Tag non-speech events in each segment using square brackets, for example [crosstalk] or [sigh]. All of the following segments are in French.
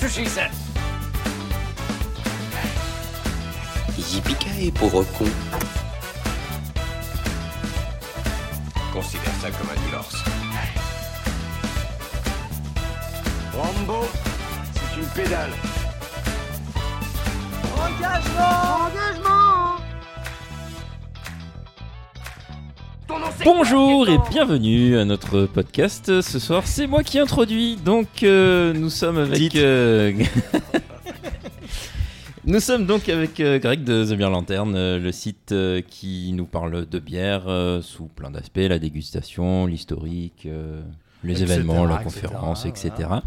That's what she said. Yippee pauvre con. Considère ça comme un divorce. Rambo, c'est une pédale. Bonjour et bienvenue à notre podcast. Ce soir, c'est moi qui introduis. Donc, euh, nous sommes avec. euh, [laughs] nous sommes donc avec euh, Greg de The Beer Lantern, euh, le site euh, qui nous parle de bière euh, sous plein d'aspects la dégustation, l'historique. euh, les Etc., événements, la etc., conférence, etc. voilà.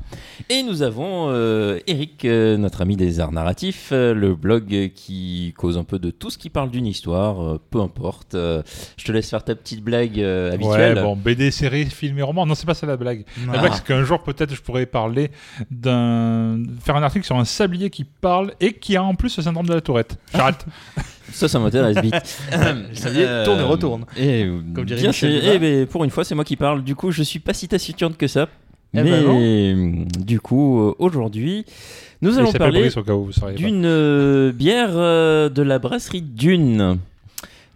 Et nous avons euh, Eric, euh, notre ami des arts narratifs, euh, le blog qui cause un peu de tout ce qui parle d'une histoire, peu importe. Je te laisse faire ta petite blague habituelle. Ouais, bon, BD, série, film et roman. Non, c'est pas ça la blague. Ah. La blague, c'est qu'un jour, peut-être, je pourrais parler d'un. faire un article sur un sablier qui parle et qui a en plus le syndrome de la tourette. J'arrête. [laughs] Ça, ça m'intéresse vite. Le sablier tourne et retourne. Et, Comme dirait bien Michel. Eh ben, pour une fois, c'est moi qui parle. Du coup, je suis pas si taciturne que ça. Eh mais ben euh, du coup, euh, aujourd'hui, nous allons parler d'une euh, bière euh, de la brasserie Dune.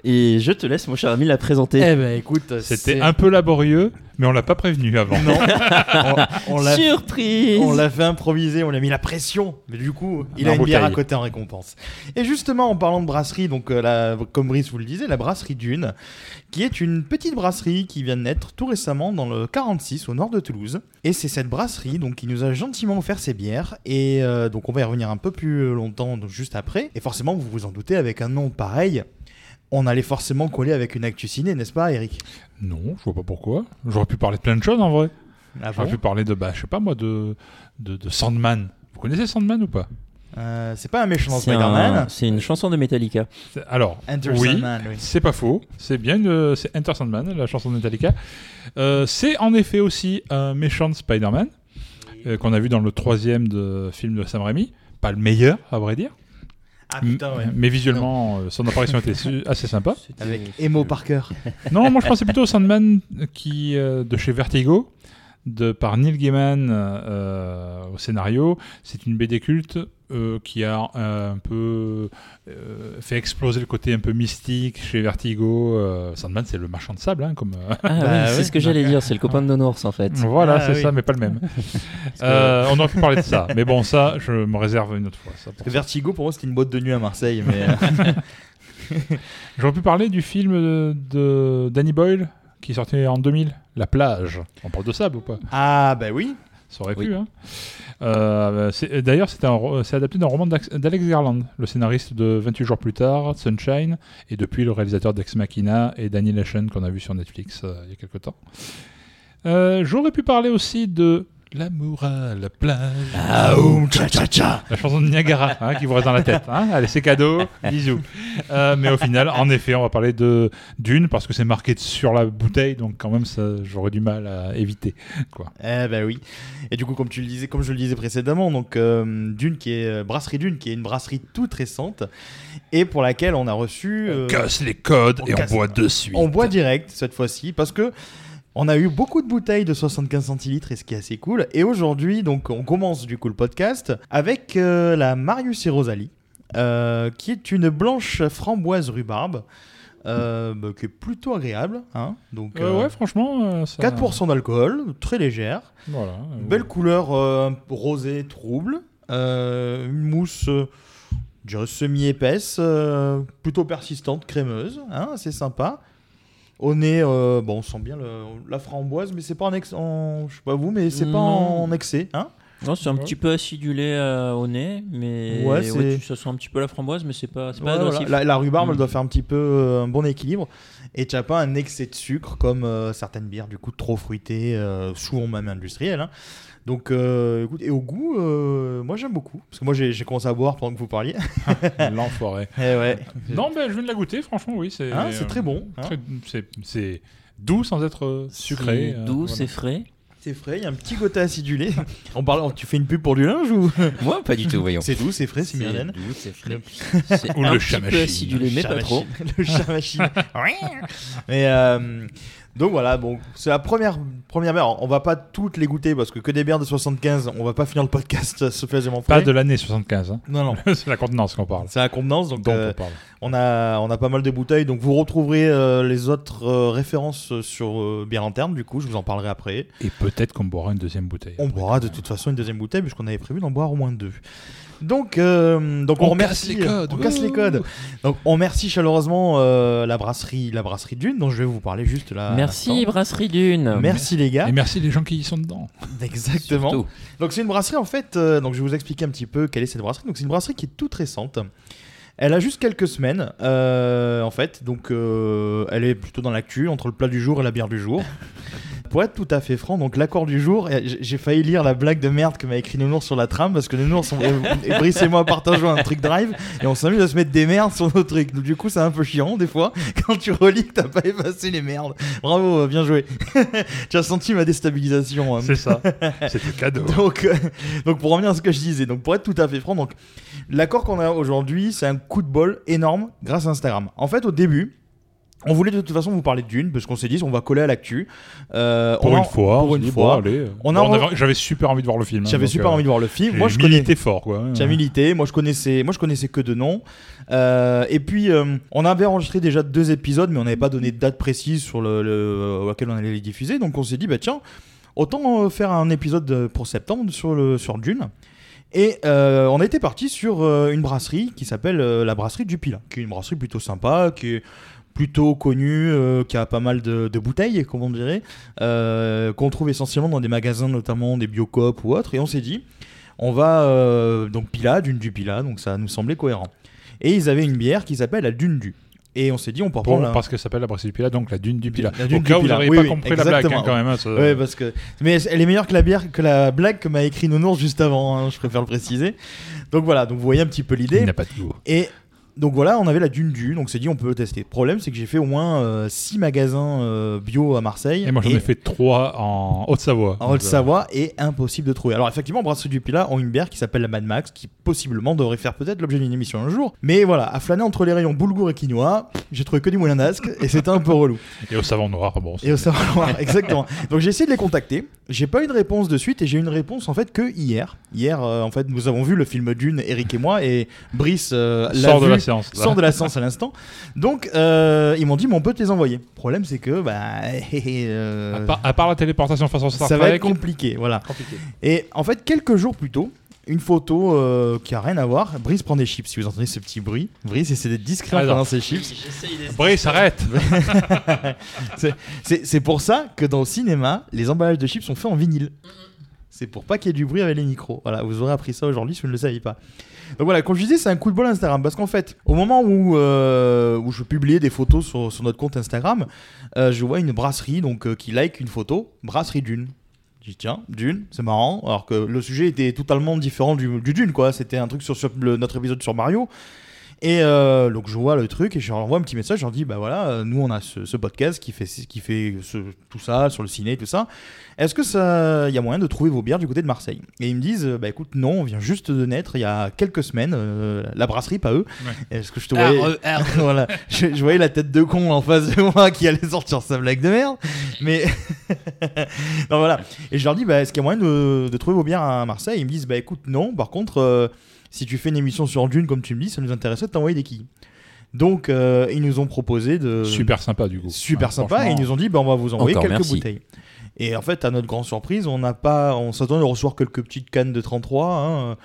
Et je te laisse, mon cher ami, la présenter. Eh ben écoute, C'était un peu laborieux, mais on l'a pas prévenu avant. Non, [laughs] on, on l'a Surprise on l'a fait improviser, on a mis la pression, mais du coup, il a une bière à côté en récompense. Et justement, en parlant de brasserie, donc euh, la- comme Brice vous le disait, la brasserie Dune, qui est une petite brasserie qui vient de naître tout récemment dans le 46 au nord de Toulouse. Et c'est cette brasserie donc qui nous a gentiment offert ses bières. Et euh, donc on va y revenir un peu plus longtemps donc, juste après. Et forcément, vous vous en doutez, avec un nom pareil. On allait forcément coller avec une actu ciné, n'est-ce pas, Eric? Non, je vois pas pourquoi. J'aurais pu parler de plein de choses en vrai. Ah J'aurais bon? pi parler de, bah, je sais pas moi, de, de, de Sandman. Vous connaissez Sandman ou pas? Euh, C'est pas un méchant dans Spider-Man. un- c'est une chanson de Metallica. Alors, Enter oui, Sandman, oui. c'est pas faux. C'est bien, une- c'est Enter Sandman, la chanson de Metallica. Euh, c'est en effet aussi un méchant de Spider-Man euh, qu'on a vu dans le troisième de, film de Sam Raimi. Pas le meilleur, à vrai dire. Ah putain, ouais. Mais visuellement, euh, son apparition était su- assez sympa. Avec Emo Parker. Non, moi je pensais plutôt au Sandman qui, euh, de chez Vertigo, de, par Neil Gaiman euh, au scénario. C'est une BD culte euh, qui a euh, un peu euh, fait exploser le côté un peu mystique chez Vertigo. Euh, Sandman, c'est le marchand de sable, hein, comme. euh, Ah Bah oui, c'est ce que j'allais dire, c'est le copain de Nonours en fait. voilà, Ah, c'est oui. ça, mais pas le même. [laughs] Euh, on aurait pu parler de ça, mais bon, ça, je me réserve une autre fois. Ça, pour Vertigo, pour moi, c'était une boîte de nuit à Marseille. Mais euh, [laughs] J'aurais pu parler du film de, de Danny Boyle qui sorti en 2000, La plage. On parle de sable ou pas? Ah, bah oui. Ça aurait Oui. pu. Hein. Euh, D'ailleurs, c'est adapté d'un roman d'Alex Garland, le scénariste de 28 jours plus tard, Sunshine, et depuis le réalisateur d'Ex Machina et Annihilation qu'on a vu sur Netflix euh, il y a quelque temps. Euh, J'aurais pu parler aussi de L'amour à la plage. Aoum, cha cha cha. La chanson de Niagara hein, qui vous reste dans la tête. hein. Allez, c'est cadeau, bisous. Euh, mais au final, en effet, on va parler de Dune parce que c'est marqué sur la bouteille, donc quand même, ça, j'aurais du mal à éviter. Quoi. Eh bah oui. Et du coup, comme tu le disais, comme je le disais précédemment, donc euh, Dune qui est euh, brasserie Dune qui est une brasserie toute récente et pour laquelle on a reçu. euh, Casse les codes on et on boit de suite. On boit direct cette fois-ci parce que on a eu beaucoup de bouteilles de 75 centilitres et ce qui est assez cool. Et aujourd'hui, donc, on commence du coup le podcast avec euh, la Marius et Rosalie, euh, qui est une blanche framboise rhubarbe, euh, bah, qui est plutôt agréable. Hein donc, Euh, euh, ouais, franchement, euh, ça... 4% d'alcool, très légère, Voilà. belle couleur rosée trouble, une mousse. je dirais semi-épaisse, plutôt persistante, crémeuse, hein, c'est sympa. Au nez, bon, on sent bien le- la framboise, mais c'est pas en, je sais pas vous, mais c'est pas Non. en excès, hein. Non, c'est un Ouais. petit peu acidulé euh, au nez, mais Ouais, ouais, c'est- tu- ça sent un petit peu la framboise, mais c'est pas, c'est pas Ouais, voilà. agressif. La, la rhubarbe, Mm. elle doit faire un petit peu euh, un bon équilibre. Et tu n'as pas un excès de sucre comme euh, certaines bières, du coup, trop fruitées, euh, souvent même industrielles. hein. Donc, euh, écoute, et au goût, euh, moi j'aime beaucoup. Parce que moi j'ai commencé à boire pendant que vous parliez. [laughs] L'enfoiré. [laughs] Eh ouais. Non, mais je viens de la goûter, franchement, oui. C'est Hein, c'est euh, très bon, hein. c'est- C'est doux sans être euh, sucré. C'est euh, doux, voilà. c'est frais. C'est frais, il y a un petit côté acidulé. [laughs] On parle, tu fais une pub pour du linge ou? Moi, pas du tout, voyons. C'est doux, c'est frais, c'est Myrlène. doux, c'est frais. C'est Ou un le petit peu acidulé, mais pas trop. Le chat machine. Mais euh, donc voilà, bon, c'est la première première bière. On va pas toutes les goûter parce que que des bières de 75, on va pas finir le podcast [laughs] suffisamment Pas près. de l'année 75. Hein. Non non, [laughs] c'est la contenance qu'on parle. c'est la contenance donc Dont euh, on parle. on a on a pas mal de bouteilles donc vous retrouverez euh, les autres euh, références sur bière interne du coup, je vous en parlerai après. Et peut-être qu'on boira une deuxième bouteille. On boira de toute façon une deuxième bouteille puisqu'on avait prévu d'en boire au moins deux. Donc, euh, donc on, On remercie. casse les codes. On casse les codes. Donc on remercie chaleureusement euh, la brasserie, la brasserie Dune dont je vais vous parler juste là. Merci. Brasserie Dune. Merci les gars. Et merci les gens qui y sont dedans. [laughs] Exactement. Surtout. Donc c'est une brasserie en fait. euh, donc je vais vous expliquer un petit peu quelle est cette brasserie. Donc c'est une brasserie qui est toute récente. Elle a juste quelques semaines euh, en fait. Donc euh, elle est plutôt dans l'actu entre le plat du jour et la bière du jour. [laughs] Pour être tout à fait franc, donc l'accord du jour, j'ai failli lire la blague de merde que m'a écrit Nounours sur la trame parce que Nounours on- et Brice et moi partageons un truc drive et on s'amuse à se mettre des merdes sur nos trucs. Donc du coup c'est un peu chiant des fois quand tu relis que t'as pas effacé les merdes. Bravo, euh, bien joué. [laughs] tu as senti ma déstabilisation. hein. C'est ça. C'est le cadeau. [laughs] Donc, euh, donc pour revenir à ce que je disais, donc pour être tout à fait franc, donc l'accord qu'on a aujourd'hui, c'est un coup de bol énorme grâce à Instagram. En fait, au début, on voulait de toute façon vous parler d'une parce qu'on s'est dit on va coller à l'actu. Euh, Pour on une fois. pour une dit, fois. bon, allez. On a re- J'avais super envie de voir le film. J'avais super euh, envie de voir le film. Moi, je milité fort, quoi. J'ai milité, moi je connaissais, moi je connaissais que de nom. Euh, et puis euh, on avait enregistré déjà deux épisodes, mais on n'avait pas donné de date précise sur le, le- auquel on allait les diffuser. Donc on s'est dit bah tiens, autant faire un épisode pour septembre sur le sur Dune. Et euh, on était parti sur euh, une brasserie qui s'appelle euh, la brasserie du Pilat, qui est une brasserie plutôt sympa, qui est plutôt connue, euh, qui a pas mal de, de bouteilles, comme on dirait, euh, qu'on trouve essentiellement dans des magasins, notamment des Biocop ou autres. Et on s'est dit, on va euh, donc Pila, Dune du Pila, donc ça nous semblait cohérent. Et ils avaient une bière qui s'appelle la Dune du. Et on s'est dit, on peut Bon, reprendre la... parce que ça s'appelle la brasserie du Pilat, donc la dune du Pilat. La dune Au du cas où vous Pilat. n'auriez Oui, pas oui, compris la blague, exactement. hein, quand même. hein, ça- Ouais, parce que mais elle est meilleure que la bière que la blague que m'a écrit Nounours juste avant. hein, je préfère le préciser. Donc voilà, donc vous voyez un petit peu Il l'idée. n'a pas de goût. Et donc voilà, on avait la dune du, donc c'est dit on peut le tester. Le problème, c'est que j'ai fait au moins 6 magasins euh, bio à Marseille. Et moi, j'en ai fait trois en Haute-Savoie. En Haute-Savoie et impossible de trouver. Alors effectivement, Brasserie du Pilat ont une bière qui s'appelle la Mad Max, qui possiblement devrait faire peut-être l'objet d'une émission un jour. Mais voilà, à flâner entre les rayons boulgour et quinoa, j'ai trouvé que du moulin d'Ascq [laughs] et c'était un peu relou. Et au savon noir, bon. Et au savoir [laughs] exactement. Donc j'ai essayé de les contacter. J'ai pas eu de réponse de suite et j'ai eu une réponse en fait que hier. Hier, euh, en fait, nous avons vu le film Dune, Eric et moi, et Brice euh, l'a vu, la séance. là. sort de la séance à l'instant. Donc euh, ils m'ont dit, mais on peut te les envoyer. Le problème, c'est que bah, [laughs] euh, À part, à part la téléportation façon Star ça va Trek, être compliqué, voilà. compliqué. Et en fait, quelques jours plus tôt, une photo euh, qui a rien à voir. Brice prend des chips. Si vous entendez ce petit bruit, Brice essaie d'être discret Ah, non. prenant ses chips. Brice, arrête [laughs] C'est- C'est c'est pour ça que dans le cinéma, les emballages de chips sont faits en vinyle. C'est pour pas qu'il y ait du bruit avec les micros. Voilà, vous aurez appris ça aujourd'hui si vous ne le saviez pas. Donc voilà, comme je disais, c'est un coup de bol Instagram. Parce qu'en fait, au moment où, euh, où je publiais des photos sur, sur notre compte Instagram, euh, je vois une brasserie donc, euh, qui like une photo, brasserie Dune. Je dis tiens, Dune, c'est marrant. Alors que le sujet était totalement différent du, du Dune, quoi. C'était un truc sur, notre épisode sur Mario. Et euh, donc je vois le truc et je leur envoie un petit message, je leur dis bah voilà, euh, nous on a ce, ce podcast qui fait qui fait ce- tout ça sur le ciné tout ça. Est-ce que ça il y a moyen de trouver vos bières du côté de Marseille? Et ils me disent bah écoute non, on vient juste de naître il y a quelques semaines, euh, la brasserie pas eux. Est-ce que je te voyais [laughs] voilà, je, je voyais la tête de con en face de moi qui allait sortir sa blague de merde. Mais [laughs] non voilà. Et je leur dis bah est-ce qu'il y a moyen de, de trouver vos bières à Marseille? Ils me disent bah écoute non. Par contre euh, si tu fais une émission sur Dune comme tu me dis, ça nous intéresserait de t'envoyer des quilles. Donc euh, ils nous ont proposé de Super sympa, du coup. super sympa et ils nous ont dit bah on va vous envoyer Encore quelques merci. bouteilles. Et en fait à notre grande surprise, on n'a pas on s'attendait à recevoir quelques petites cannes de 33 hein.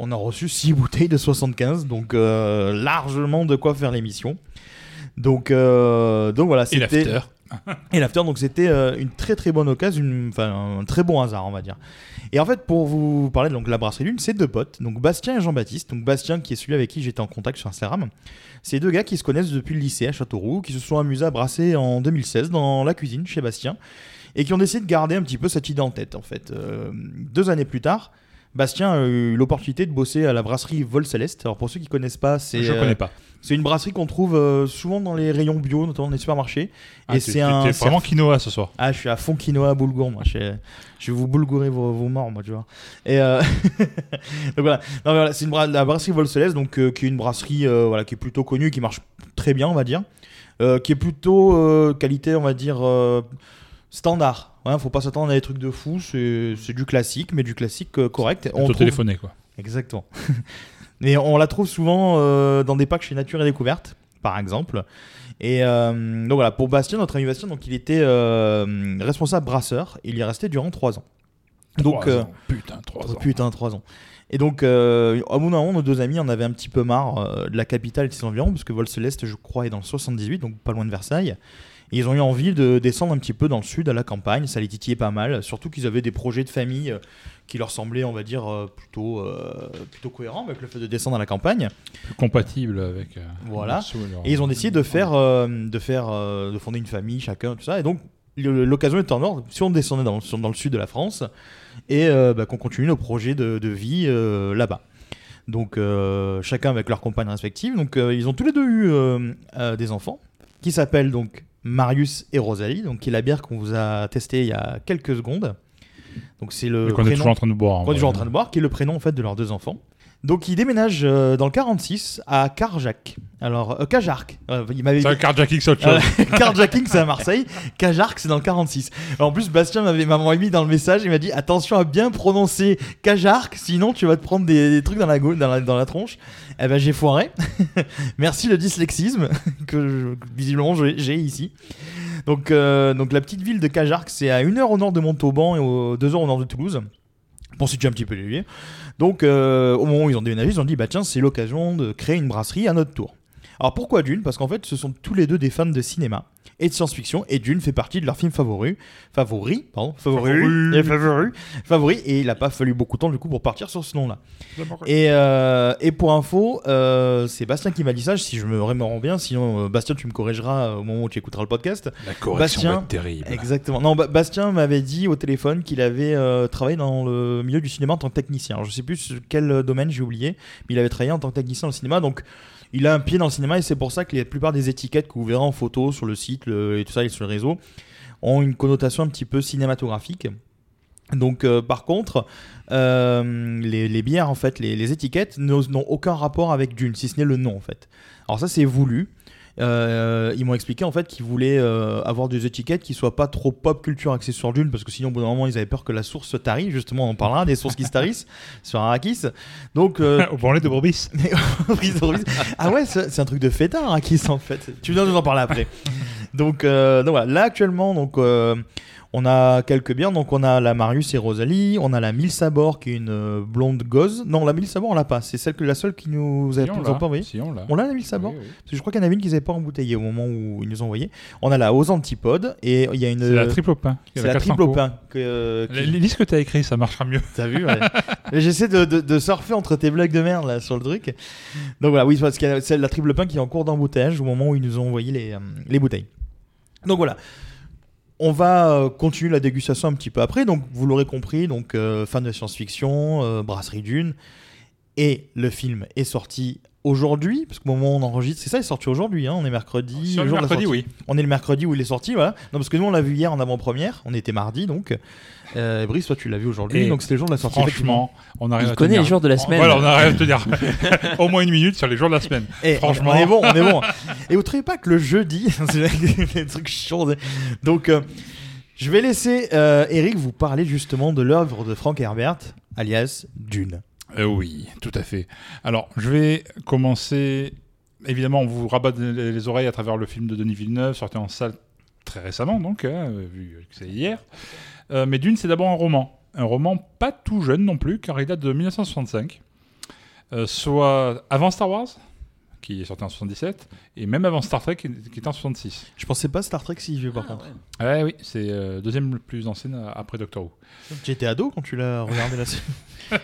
On a reçu 6 bouteilles de 75 donc euh, largement de quoi faire l'émission. Donc euh, donc voilà, Et c'était l'after. [laughs] et l'after, donc c'était euh, une très très bonne occasion, un très bon hasard, on va dire. Et en fait, pour vous parler de donc, la brasserie Lune, c'est deux potes, donc Bastien et Jean-Baptiste. Donc Bastien, qui est celui avec qui j'étais en contact sur Instagram, c'est deux gars qui se connaissent depuis le lycée à Châteauroux, qui se sont amusés à brasser en 2016 dans la cuisine chez Bastien, et qui ont décidé de garder un petit peu cette idée en tête, en fait. Euh, deux années plus tard, Bastien a eu l'opportunité de bosser à la brasserie Vol Céleste. Alors pour ceux qui connaissent pas, c'est Je euh, connais pas. c'est une brasserie qu'on trouve euh, souvent dans les rayons bio, notamment dans les supermarchés. Ah, et c'est un c'est vraiment quinoa ce soir. ah, je suis à fond quinoa boulgour, moi. Je, vais vous boulgourer vos, vos morts, moi, tu vois. Et euh, [laughs] donc voilà. C'est bra- la brasserie Volcelès, donc euh, qui est une brasserie voilà qui est plutôt connue, qui marche très bien, on va dire, qui est plutôt qualité, on va dire standard. Ouais, faut pas s'attendre à des trucs de fou. C'est c'est du classique, mais du classique euh, correct. On trouve- téléphoner quoi. Exactement. [laughs] Mais on la trouve souvent euh, dans des packs chez Nature et Découverte, par exemple. Et euh, donc voilà, pour Bastien, notre ami Bastien, donc il était responsable brasseur. Il y est resté durant 3 ans. Donc, ans. putain, 3 ans. putain, 3 ans. Et donc, euh, à bout d'un moment, nos deux amis en avaient un petit peu marre euh, de la capitale et de ses environs, parce que Vol Céleste, je crois, est dans le 78, donc pas loin de Versailles. Et ils ont eu envie de descendre un petit peu dans le sud, à la campagne. Ça les titillait pas mal, surtout qu'ils avaient des projets de famille euh, qui leur semblaient, on va dire, euh, plutôt, euh, plutôt cohérents avec le fait de descendre à la campagne. Plus compatible avec. euh, Voilà. leur leur- Et ils ont décidé de faire, euh, de faire, de fonder une famille chacun, tout ça. Et donc l'occasion est en ordre. Si on descendait dans, le- dans le sud de la France et bah, qu'on continue nos projets de, de vie là-bas. Donc euh, chacun avec leurs compagnes respectives. Donc euh, ils ont tous les deux eu euh, des enfants qui s'appellent donc Marius et Rosalie, donc qui est la bière qu'on vous a testée il y a quelques secondes. Donc c'est le qu'on est prénom- toujours en train de boire. qu'on est toujours en train de boire, qui est le prénom en fait de leurs deux enfants. Donc ils déménagent euh, dans le 46 à Carjac. Alors euh, Cajarc. Euh, il m'avait C'est un carjacking, c'est autre chose. euh, [laughs] Carjacking, c'est à Marseille. Cajarc, c'est dans le 46. Alors, en plus, Bastien m'avait m'avait mis dans le message. Il m'a dit attention à bien prononcer Cajarc, sinon tu vas te prendre des, des trucs dans la, dans la, dans la tronche. Eh ben, j'ai foiré. [laughs] Merci le dyslexisme [laughs] que je- visiblement j'ai j'ai ici. Donc, euh, donc, la petite ville de Cajarc, c'est à 1 heure au nord de Montauban et aux 2 heures au nord de Toulouse. Pour situer un petit peu les. Donc, euh, au moment où ils ont déménagé, ils ont dit bah tiens, c'est l'occasion de créer une brasserie à notre tour. Alors pourquoi Dune? Parce qu'en fait, ce sont tous les deux des fans de cinéma et de science-fiction, et Dune fait partie de leur film favori, favori, pardon, favori, Favori. et favori, favori, et il n'a pas fallu beaucoup de temps du coup pour partir sur ce nom-là. Et, euh, et pour info, euh, c'est Bastien qui m'a dit ça, si je me rends bien, sinon euh, Bastien tu me corrigeras au moment où tu écouteras le podcast. La correction Bastien, va être terrible. Exactement. Non, Ba- Bastien m'avait dit au téléphone qu'il avait euh, travaillé dans le milieu du cinéma en tant que technicien. Alors, je sais plus quel domaine, j'ai oublié, mais il avait travaillé en tant que technicien dans le cinéma. Donc, il a un pied dans le cinéma et c'est pour ça que la plupart des étiquettes que vous verrez en photo sur le site et tout ça et sur le réseau ont une connotation un petit peu cinématographique. Donc, euh, par contre, euh, les, les bières, en fait, les, les étiquettes n'ont aucun rapport avec Dune, si ce n'est le nom, en fait. Alors, ça, c'est voulu. Euh, ils m'ont expliqué en fait qu'ils voulaient euh, avoir des étiquettes qui soient pas trop pop culture axées sur Dune parce que sinon au bout d'un moment ils avaient peur que la source se tarie justement on en parlera des sources qui se tarissent [laughs] sur Arrakis donc euh, [laughs] Au branlet de Borbis. [laughs] ah ouais c'est un truc de fêtard Arrakis en fait. Tu viens de nous en parler après. Donc, euh, donc voilà. Là actuellement donc on a quelques bières donc on a la Marius et Rosalie on a la Mille Sabor qui est une euh, blonde gauze non la Mille Sabor on l'a pas c'est celle que la seule qui nous a Si, pas envoyé Si, on l'a. on l'a la Mille Sabor Oui, oui. parce que je crois qu'il y en avait une qu'ils n'avaient pas embouteillée au moment où ils nous ont envoyé. On a la aux antipodes et il y a une. C'est la triple au pain. c'est la triple au pain. Que, qui- Lis ce que t'as écrit, ça marchera mieux. T'as vu ouais. [laughs] J'essaie de, de- de surfer entre tes blagues de merde là sur le truc. Donc voilà, oui, parce qu'il y a c'est la triple pain qui est en cours d'embouteillage au moment où ils nous ont envoyé les, euh, les bouteilles. Donc voilà. On va euh, continuer la dégustation un petit peu après. Donc vous l'aurez compris, donc euh, fan de science-fiction, euh, brasserie d'une. Et le film est sorti aujourd'hui, parce qu'au moment où on enregistre, c'est ça, il est sorti aujourd'hui, hein, on est mercredi. Le jour de la mercredi, oui. On est le mercredi où il est sorti, voilà. Non, parce que nous, on l'a vu hier en avant-première, on était mardi, donc. Euh, Brice, toi, tu l'as vu aujourd'hui, Et donc c'était le jour de la sortie. Franchement, on arrive Il à connaît tenir- les jours de la semaine. Voilà, on arrive à tenir [laughs] au moins une minute sur les jours de la semaine. Eh, Franchement. on est bon, on est bon. Et vous trouvez pas que le jeudi, [laughs] c'est des trucs chiants. Donc, euh, je vais laisser euh, Eric vous parler justement de l'œuvre de Frank Herbert, alias Dune. Euh, oui, tout à fait. Alors, je vais commencer. Évidemment, on vous rabat les les oreilles à travers le film de Denis Villeneuve, sorti en salle très récemment, donc, hein, vu que c'est hier. Euh, mais Dune, c'est d'abord un roman. Un roman pas tout jeune non plus, car il date de 1965. Euh, soit avant Star Wars qui est sorti en 77, et même avant Star Trek, qui était en 66. Je pensais pas Star Trek si vieux par contre. Ouais, oui, c'est euh, deuxième le plus ancienne euh, après Doctor Who. Tu étais ado quand tu l'as regardé la série [laughs]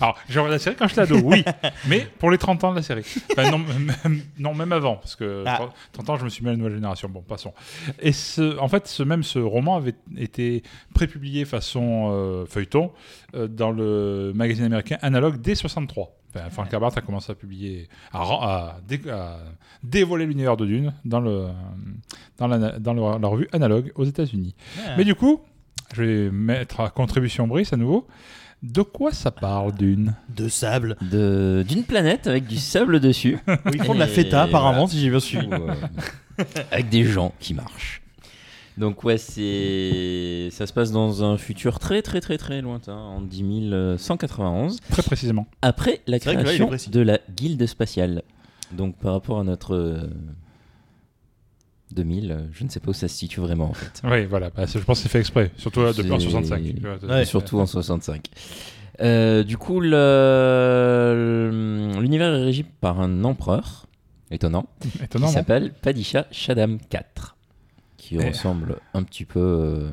Alors, j'ai regardé la série quand j'étais ado, oui, mais pour les 30 ans de la série. Enfin, non, même, non, même avant, parce que Ah. 30 30 ans, je me suis mis à la nouvelle génération. Bon, passons. Et ce, en fait, ce, même ce roman avait été prépublié façon euh, feuilleton euh, dans le magazine américain Analog dès 63. Enfin, Frank Herbert a commencé à publier, à, ren- à dé- à dévoiler l'univers de Dune dans, le, dans, la, dans le- la revue Analog aux États-Unis. Mais du coup, je vais mettre à contribution Brice à nouveau. De quoi ça parle Dune? De sable. De- D'une planète avec du sable dessus. [laughs] Où ils font de la Et feta apparemment voilà. si j'ai bien suivi. Euh, avec des gens qui marchent. Donc ouais, c'est ça se passe dans un futur très très très très lointain, en 10191, Très précisément. après la là, création de la guilde spatiale. Donc par rapport à notre euh, 2000, euh, je ne sais pas où ça se situe vraiment en fait. Oui, voilà. Bah, je pense que c'est fait exprès. Surtout depuis en C'est- 65. tu vois, Ouais. Et surtout en 65. Euh, du coup, le- l'univers est régi par un empereur, étonnant, Étonnant, qui s'appelle Padisha Shaddam IV, qui Et- ressemble un petit peu euh,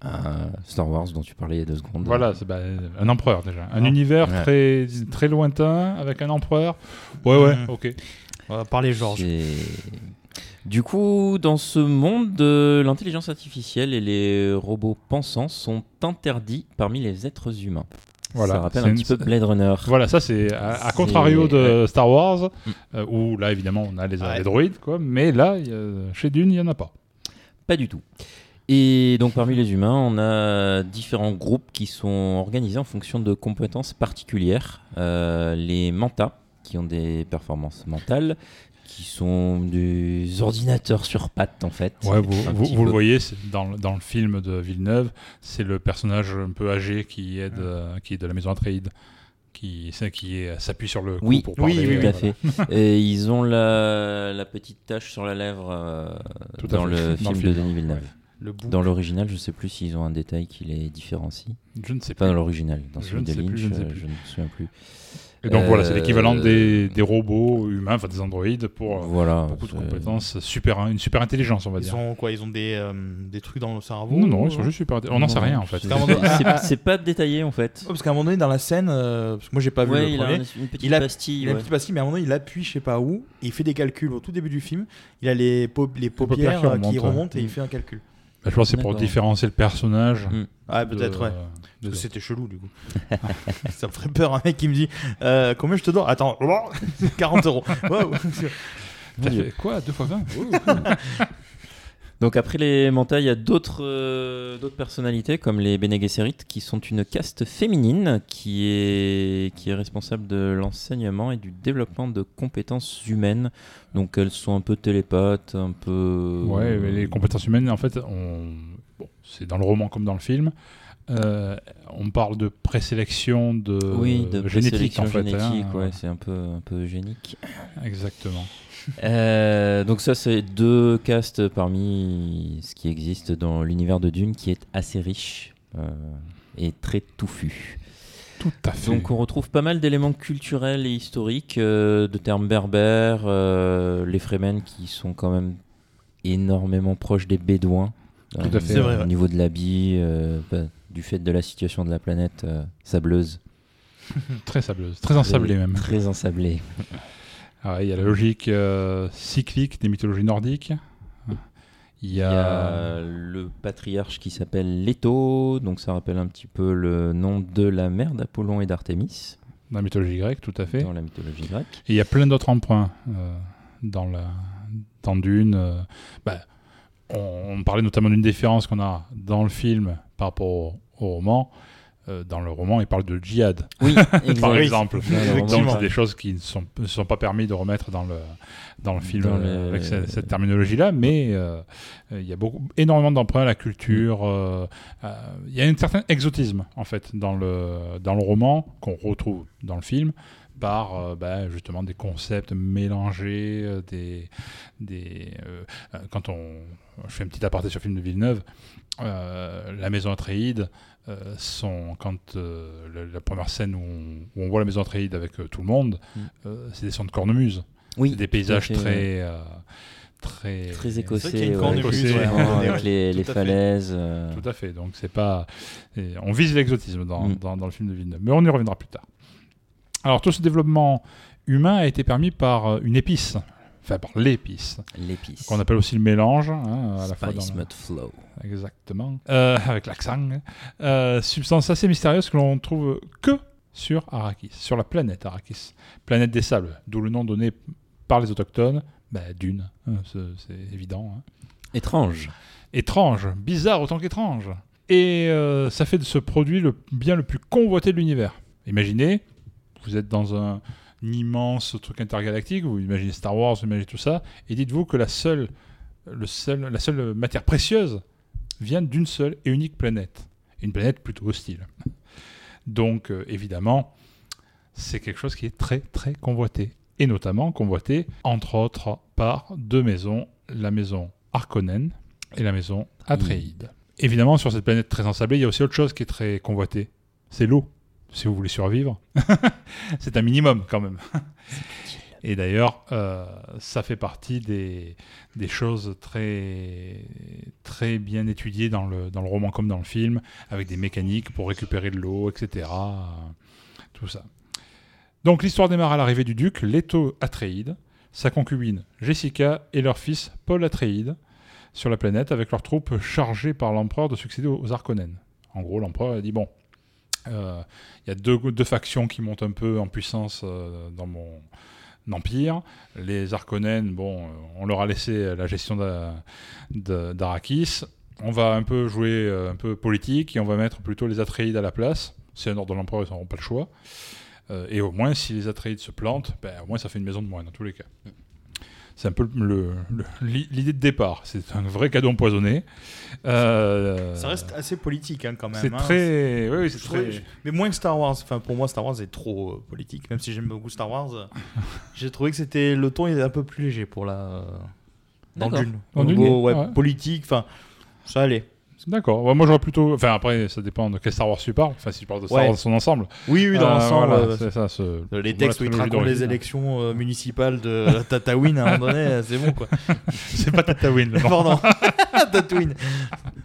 à Star Wars dont tu parlais il y a deux secondes. Voilà, c'est bah, un empereur déjà. Un Ah. univers Ouais. très, très lointain avec un empereur. Ouais, ouais, ok. On va parler Georges. Du coup, dans ce monde, de l'intelligence artificielle et les robots pensants sont interdits parmi les êtres humains. Voilà, Ça rappelle un une- petit peu Blade Runner. Voilà, ça c'est à, contrario de Star Wars, Mm. euh, où là évidemment on a les, Ouais. les droïdes, quoi, mais là, a- chez Dune, il n'y en a pas. Pas du tout. Et donc parmi les humains, on a différents groupes qui sont organisés en fonction de compétences particulières. Euh, les mentas, qui ont des performances mentales, qui sont des ordinateurs sur pattes en fait. Ouais, vous, le voyez dans, le- dans le film de Villeneuve, c'est le personnage un peu âgé qui aide, euh, qui est de la maison Atreides, qui, c'est- qui est- s'appuie sur le cou Oui, pour oui, parler. oui, Tout à voilà. fait. [laughs] Et ils ont la, la petite tache sur la lèvre euh, dans, le Dans le film de Denis Villeneuve. Le. Dans l'original, je sais plus s'ils ont un détail qui les différencie. Je ne sais Pas pas. dans l'original, dans Je celui ne de plus, Lynch, je ne sais euh, plus. je ne me souviens plus. Et donc voilà, c'est Euh, l'équivalent des, des robots humains, enfin des androïdes, pour euh, Voilà. beaucoup de compétences, super, une super intelligence, on va Ils dire. sont quoi Ils ont des, euh, des trucs dans le cerveau Non, non, ils sont juste super intelligents. On n'en sait rien en fait. [laughs] c'est- pas détaillé en fait. Ouais, parce qu'à un moment donné dans la scène, euh, parce que moi j'ai pas vu le il a premier, une petite il a- pastille. il a une petite pastille, mais à un moment donné il appuie je sais pas où, et il fait des calculs au tout début du film. Il a les, les paupières paupières qui qui remontent, et il fait un calcul. Bah, je pense que c'est pour différencier le personnage. Mm. Ah peut-être ouais. de- Parce que c'était chelou du coup. [laughs] ça me ferait peur un mec qui me dit euh, combien je te dois? Attends, [laughs] 40 euros. [laughs] T'as fait quoi? 2 fois 20 Donc après les mentas, il y a d'autres euh, d'autres personnalités comme les Bene Gesserit qui sont une caste féminine qui est qui est responsable de l'enseignement et du développement de compétences humaines. Donc elles sont un peu télépathes, un peu Ouais, mais les compétences humaines, en fait, on... bon, c'est dans le roman comme dans le film. Euh, on parle de présélection de, oui, de génétique en fait. génétique, hein. ouais, c'est un peu un peu génique. Exactement. Euh, donc ça, c'est deux castes parmi ce qui existe dans l'univers de Dune, qui est assez riche euh, et très touffu. Tout à fait. Donc on retrouve pas mal d'éléments culturels et historiques, euh, de termes berbères, les Fremen qui sont quand même énormément proches des Bédouins. Tout à fait. C'est vrai, ouais. Au niveau de l'habit, bah, du fait de la situation de la planète sableuse. [laughs] Très sableuse, très ensablée même. Très ensablée. [laughs] Ah Il y a la logique euh, cyclique des mythologies nordiques. Il y Il y a, a le patriarche qui s'appelle Leto, donc ça rappelle un petit peu le nom de la mère d'Apollon et d'Artémis dans la mythologie grecque, tout à fait. dans la mythologie grecque. Et il y a plein d'autres emprunts euh, dans, la, dans Dune. euh, bah, on, on parlait notamment d'une différence qu'on a dans le film par rapport au, au roman. Euh, dans le roman, il parle de djihad, Oui, [laughs] par exemple. Donc, c'est des choses qui ne sont, ne sont pas permis de remettre dans le, dans le film Dans euh, avec cette, cette terminologie-là, mais euh, il y a beaucoup, énormément d'emprunts à la culture. euh, Il y a un certain exotisme, en fait, dans le, dans le roman qu'on retrouve dans le film par euh, bah, justement des concepts mélangés, euh, des, des, euh, quand on, je fais un petit aparté sur le film de Villeneuve, la maison Atréide, euh, sont, quand euh, la, la première scène où on, où on voit la maison Atréide avec euh, tout le monde, Mm. euh, c'est des sons de cornemuse. Oui, C'est des paysages fait, très, très, Très écossais, ouais, ouais, avec les, falaises. Tout à fait. Donc c'est pas, et on vise l'exotisme dans, Mm. dans, dans le film de Villeneuve, mais on y reviendra plus tard. Alors tout ce développement humain a été permis par une épice, enfin par l'épice, L'épice. qu'on appelle aussi le mélange, hein, à la fois dans le- Flow. Exactement. Euh, avec l'accent. Euh, substance assez mystérieuse que l'on trouve que sur Arrakis, sur la planète Arrakis. Planète des sables, d'où le nom donné par les autochtones, bah, Dune, hein, c'est c'est évident. hein. Étrange. Étrange, bizarre autant qu'étrange. Et euh, ça fait de ce produit le bien le plus convoité de l'univers. Imaginez, vous êtes dans un, immense truc intergalactique, vous imaginez Star Wars, vous imaginez tout ça, et dites-vous que la seule, le seul, la seule matière précieuse vient d'une seule et unique planète. Une planète plutôt hostile. Donc, euh, évidemment, c'est quelque chose qui est très, très convoité. Et notamment convoité, entre autres, par deux maisons, la maison Harkonnen et la maison Atréide. Évidemment, sur cette planète très ensablée, il y a aussi autre chose qui est très convoité. C'est l'eau. Si vous voulez survivre, [laughs] c'est un minimum quand même. Et d'ailleurs, euh, ça fait partie des, des choses très, très bien étudiées dans le, dans le roman comme dans le film, avec des mécaniques pour récupérer de l'eau, etc. Tout ça. Donc l'histoire démarre à l'arrivée du duc Leto Atréide, sa concubine Jessica et leur fils Paul Atréide sur la planète avec leurs troupes chargées par l'empereur de succéder aux Harkonnen. En gros, l'empereur a dit bon, euh, il y a deux, factions qui montent un peu en puissance euh, dans mon empire. Les Harkonnen, bon, euh, on leur a laissé la gestion d'A- de- d'Arrakis. On va un peu jouer euh, un peu politique et on va mettre plutôt les Atreides à la place. C'est un ordre de l'empereur, ils n'auront pas le choix. Euh, et au moins, si les Atreides se plantent, ben, au moins ça fait une maison de moins dans tous les cas. C'est un peu le- le- l'i- l'idée de départ. C'est un vrai cadeau empoisonné. Euh, Ça reste assez politique hein, quand même. C'est hein. très. Oui, oui, très. Mais moins que Star Wars. Enfin, pour moi, Star Wars est trop euh, politique. Même si j'aime beaucoup Star Wars, euh, [laughs] j'ai trouvé que c'était le ton était un peu plus léger pour la. Dans D'accord. Dune. Dans Au Dune, niveau, ouais, ouais. politique, enfin, ça allait. D'accord. Ouais, moi, j'aurais plutôt. Enfin, après, ça dépend de quel Star Wars tu parles. Enfin, si tu parles de Star Ouais. Wars dans son ensemble. Oui, oui, dans Euh, l'ensemble. voilà, euh, c'est ça. ce- les textes où ils racontent les élections euh, municipales de [laughs] Tatooine à un moment donné, euh, c'est bon quoi. [laughs] C'est pas Tatooine. non. Pardon, [laughs] Tatooine.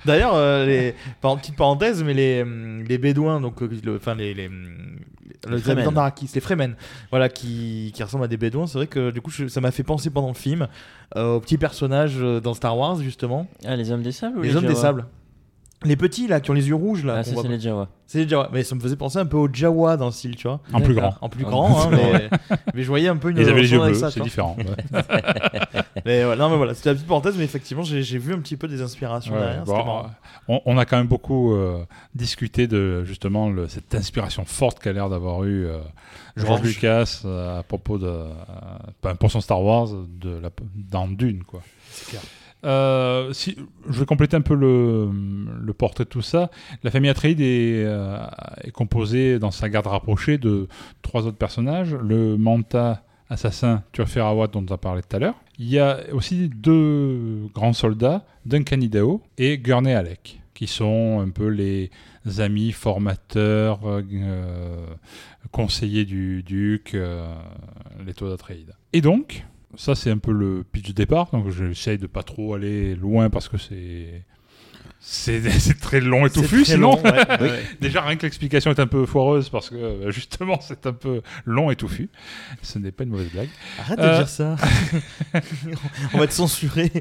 D'ailleurs, euh, les... petite parenthèse, mais les, hum, les Bédouins, donc, euh, le- enfin les, les, hum, les habitants les Fremen, voilà, qui, qui ressemblent à des Bédouins, c'est vrai que du coup, je- ça m'a fait penser pendant le film euh, aux petits personnages euh, dans Star Wars, justement, Ah, les hommes des sables ou les, hommes des sables. Les petits là, qui ont les yeux rouges là. Ah, ça, c'est les Jawas. C'est les Jawa, mais ça me faisait penser un peu aux Jawa dans le style, tu vois. En plus grand. En plus grand, hein, mais, mais je voyais un peu une. Ils avaient les yeux bleus, c'est différent. ouais. [laughs] Mais ouais, non, mais voilà, c'était la petite parenthèse, mais effectivement, j'ai vu un petit peu des inspirations Ouais, derrière. bon, on, on a quand même beaucoup euh, discuté de justement le- cette inspiration forte qu'a l'air d'avoir eu euh, George. Lucas euh, à propos de euh, pour son Star Wars de la, dans Dune quoi. C'est clair. Euh, si, je vais compléter un peu le, portrait de tout ça. La famille Atreides est, euh, est composée dans sa garde rapprochée de trois autres personnages. Le Manta assassin Turfer Awad dont on a parlé tout à l'heure. Il y a aussi deux grands soldats, Duncan Idaho et Gurney Halleck, qui sont un peu les amis, formateurs, euh, conseillers du duc, les taux d'Atreides. Et donc, ça c'est un peu le pitch de départ, donc j'essaye de pas trop aller loin parce que c'est... C'est [laughs] très long et touffu, sinon long, [laughs] ouais, ouais. Déjà, rien que l'explication est un peu foireuse parce que euh, justement, c'est un peu long et touffu. Ce n'est pas une mauvaise blague. Arrête de Euh. dire ça. [laughs] On va te censurer.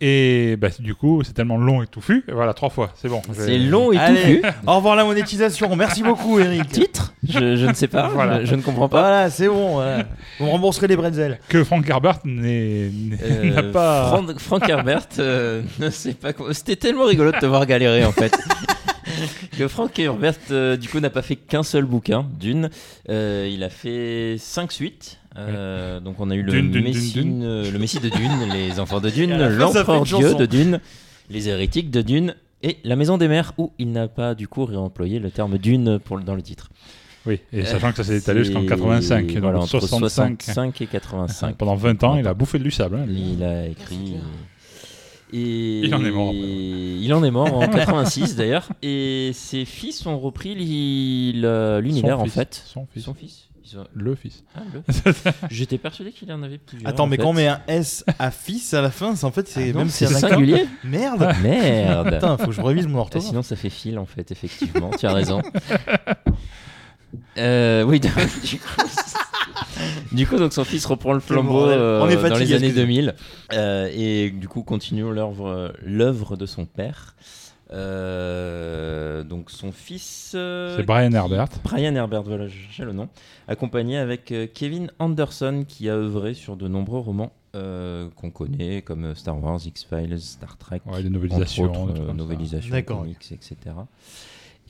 Et bah, du coup, c'est tellement long et touffu. Et voilà, trois fois, c'est bon. C'est long et Allez, touffu. au revoir la monétisation. Merci beaucoup, [laughs] Eric. Titre je, je ne sais pas. Voilà. je, je ne comprends pas. Voilà, c'est bon. voilà. Vous me rembourserez les bretzels. Que Frank Herbert n'est- Euh, n'a pas. Frank, Frank Herbert euh, ne sait pas. C'était tellement rigolo de te voir galérer en fait. [laughs] que Frank Herbert euh, du coup n'a pas fait qu'un seul bouquin d'une. Euh, il a fait cinq suites. Euh, Donc on a eu le Dune, Dune, Messie, Dune, euh, le Messie de Dune, les [laughs] enfants de Dune, l'empereur Dieu de Dune, les hérétiques de Dune et la maison des mers où il n'a pas du coup réemployé le terme Dune pour, dans le titre. Oui, et sachant que ça s'est étalé jusqu'en C'est- 85. donc voilà, entre 65. 65 et 85. Pendant 20 ans, il a bouffé du sable. hein. Il a écrit Et Il en est mort. Il en est mort en 86 d'ailleurs. Et ses fils ont repris euh, l'univers en fils. fait. Son fils. Son fils. Ils ont- Le fils. Ah, le- [laughs] J'étais persuadé qu'il en avait plusieurs. Attends, en mais fait. quand on met un S à fils à la fin, c'est en fait, c'est Ah même c'est si singulier. Merde Merde. Putain, faut que je révise mon Ah, orthographe. sinon, ça fait fil en fait, effectivement. tu as raison. Euh, oui, donc, du coup, [laughs] du coup, donc son fils reprend le flambeau euh, On est dans les fatigué, années excusez-moi. 2000 euh, et du coup continue l'œuvre l'œuvre de son père. Euh, donc son fils. euh, C'est Brian qui- Herbert. Brian Herbert, voilà, j'ai le nom. Accompagné avec euh, Kevin Anderson qui a œuvré sur de nombreux romans euh, qu'on connaît comme Star Wars, X-Files, Star Trek. Ouais, les autres, euh, comics, etc.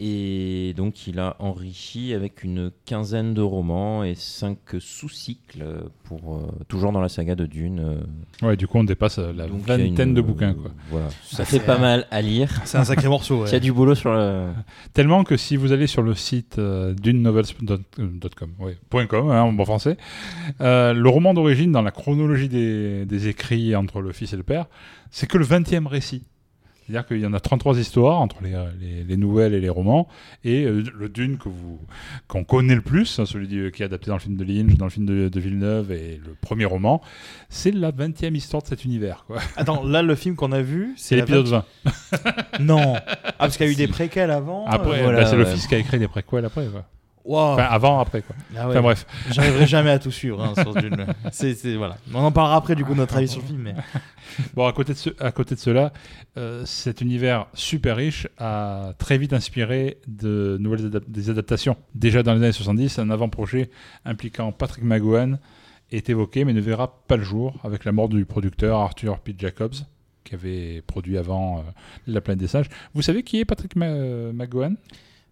Et donc il a enrichi avec une quinzaine de romans et cinq sous-cycles pour euh, toujours dans la saga de Dune. euh, Ouais, du coup, on dépasse euh, la donc vingtaine une, de bouquins, quoi. Voilà, ça Ah, fait pas mal à lire. C'est un sacré morceau, [laughs] Il y a du boulot sur le. [laughs] Tellement que si vous allez sur le site euh, dunenovels.com, ouais, point .com hein, en bon français, euh, le roman d'origine dans la chronologie des, des écrits entre le fils et le père, c'est que le 20e récit. C'est-à-dire qu'il y en a 33 histoires entre les, les- les nouvelles et les romans, et euh, le Dune que vous qu'on connaît le plus, hein, celui qui est adapté dans le film de Lynch, dans le film de, de Villeneuve et le premier roman, c'est la 20e histoire de cet univers. quoi. Attends, là, le film qu'on a vu, C'est l'épisode 20. 20 Non [laughs] Ah, parce qu'il y a eu Si. des préquels avant. Après, euh, voilà, bah, c'est le ouais. fils qui a écrit des préquels après. Quoi. Enfin, avant, après. Quoi. Ah ouais. Enfin bref. J'arriverai [laughs] jamais à tout suivre hein, sur Dune. C'est, c'est- voilà. On en parlera après, du coup, notre avis sur le film. Mais... [laughs] Bon, à côté de, ce- à côté de cela, euh, cet univers super riche a très vite inspiré de nouvelles adap- des adaptations. Déjà dans les années 70, un avant-projet impliquant Patrick McGowan est évoqué, mais ne verra pas le jour avec la mort du producteur Arthur P. Jacobs, qui avait produit avant euh, La planète des singes. Vous savez qui est Patrick Ma- euh, McGowan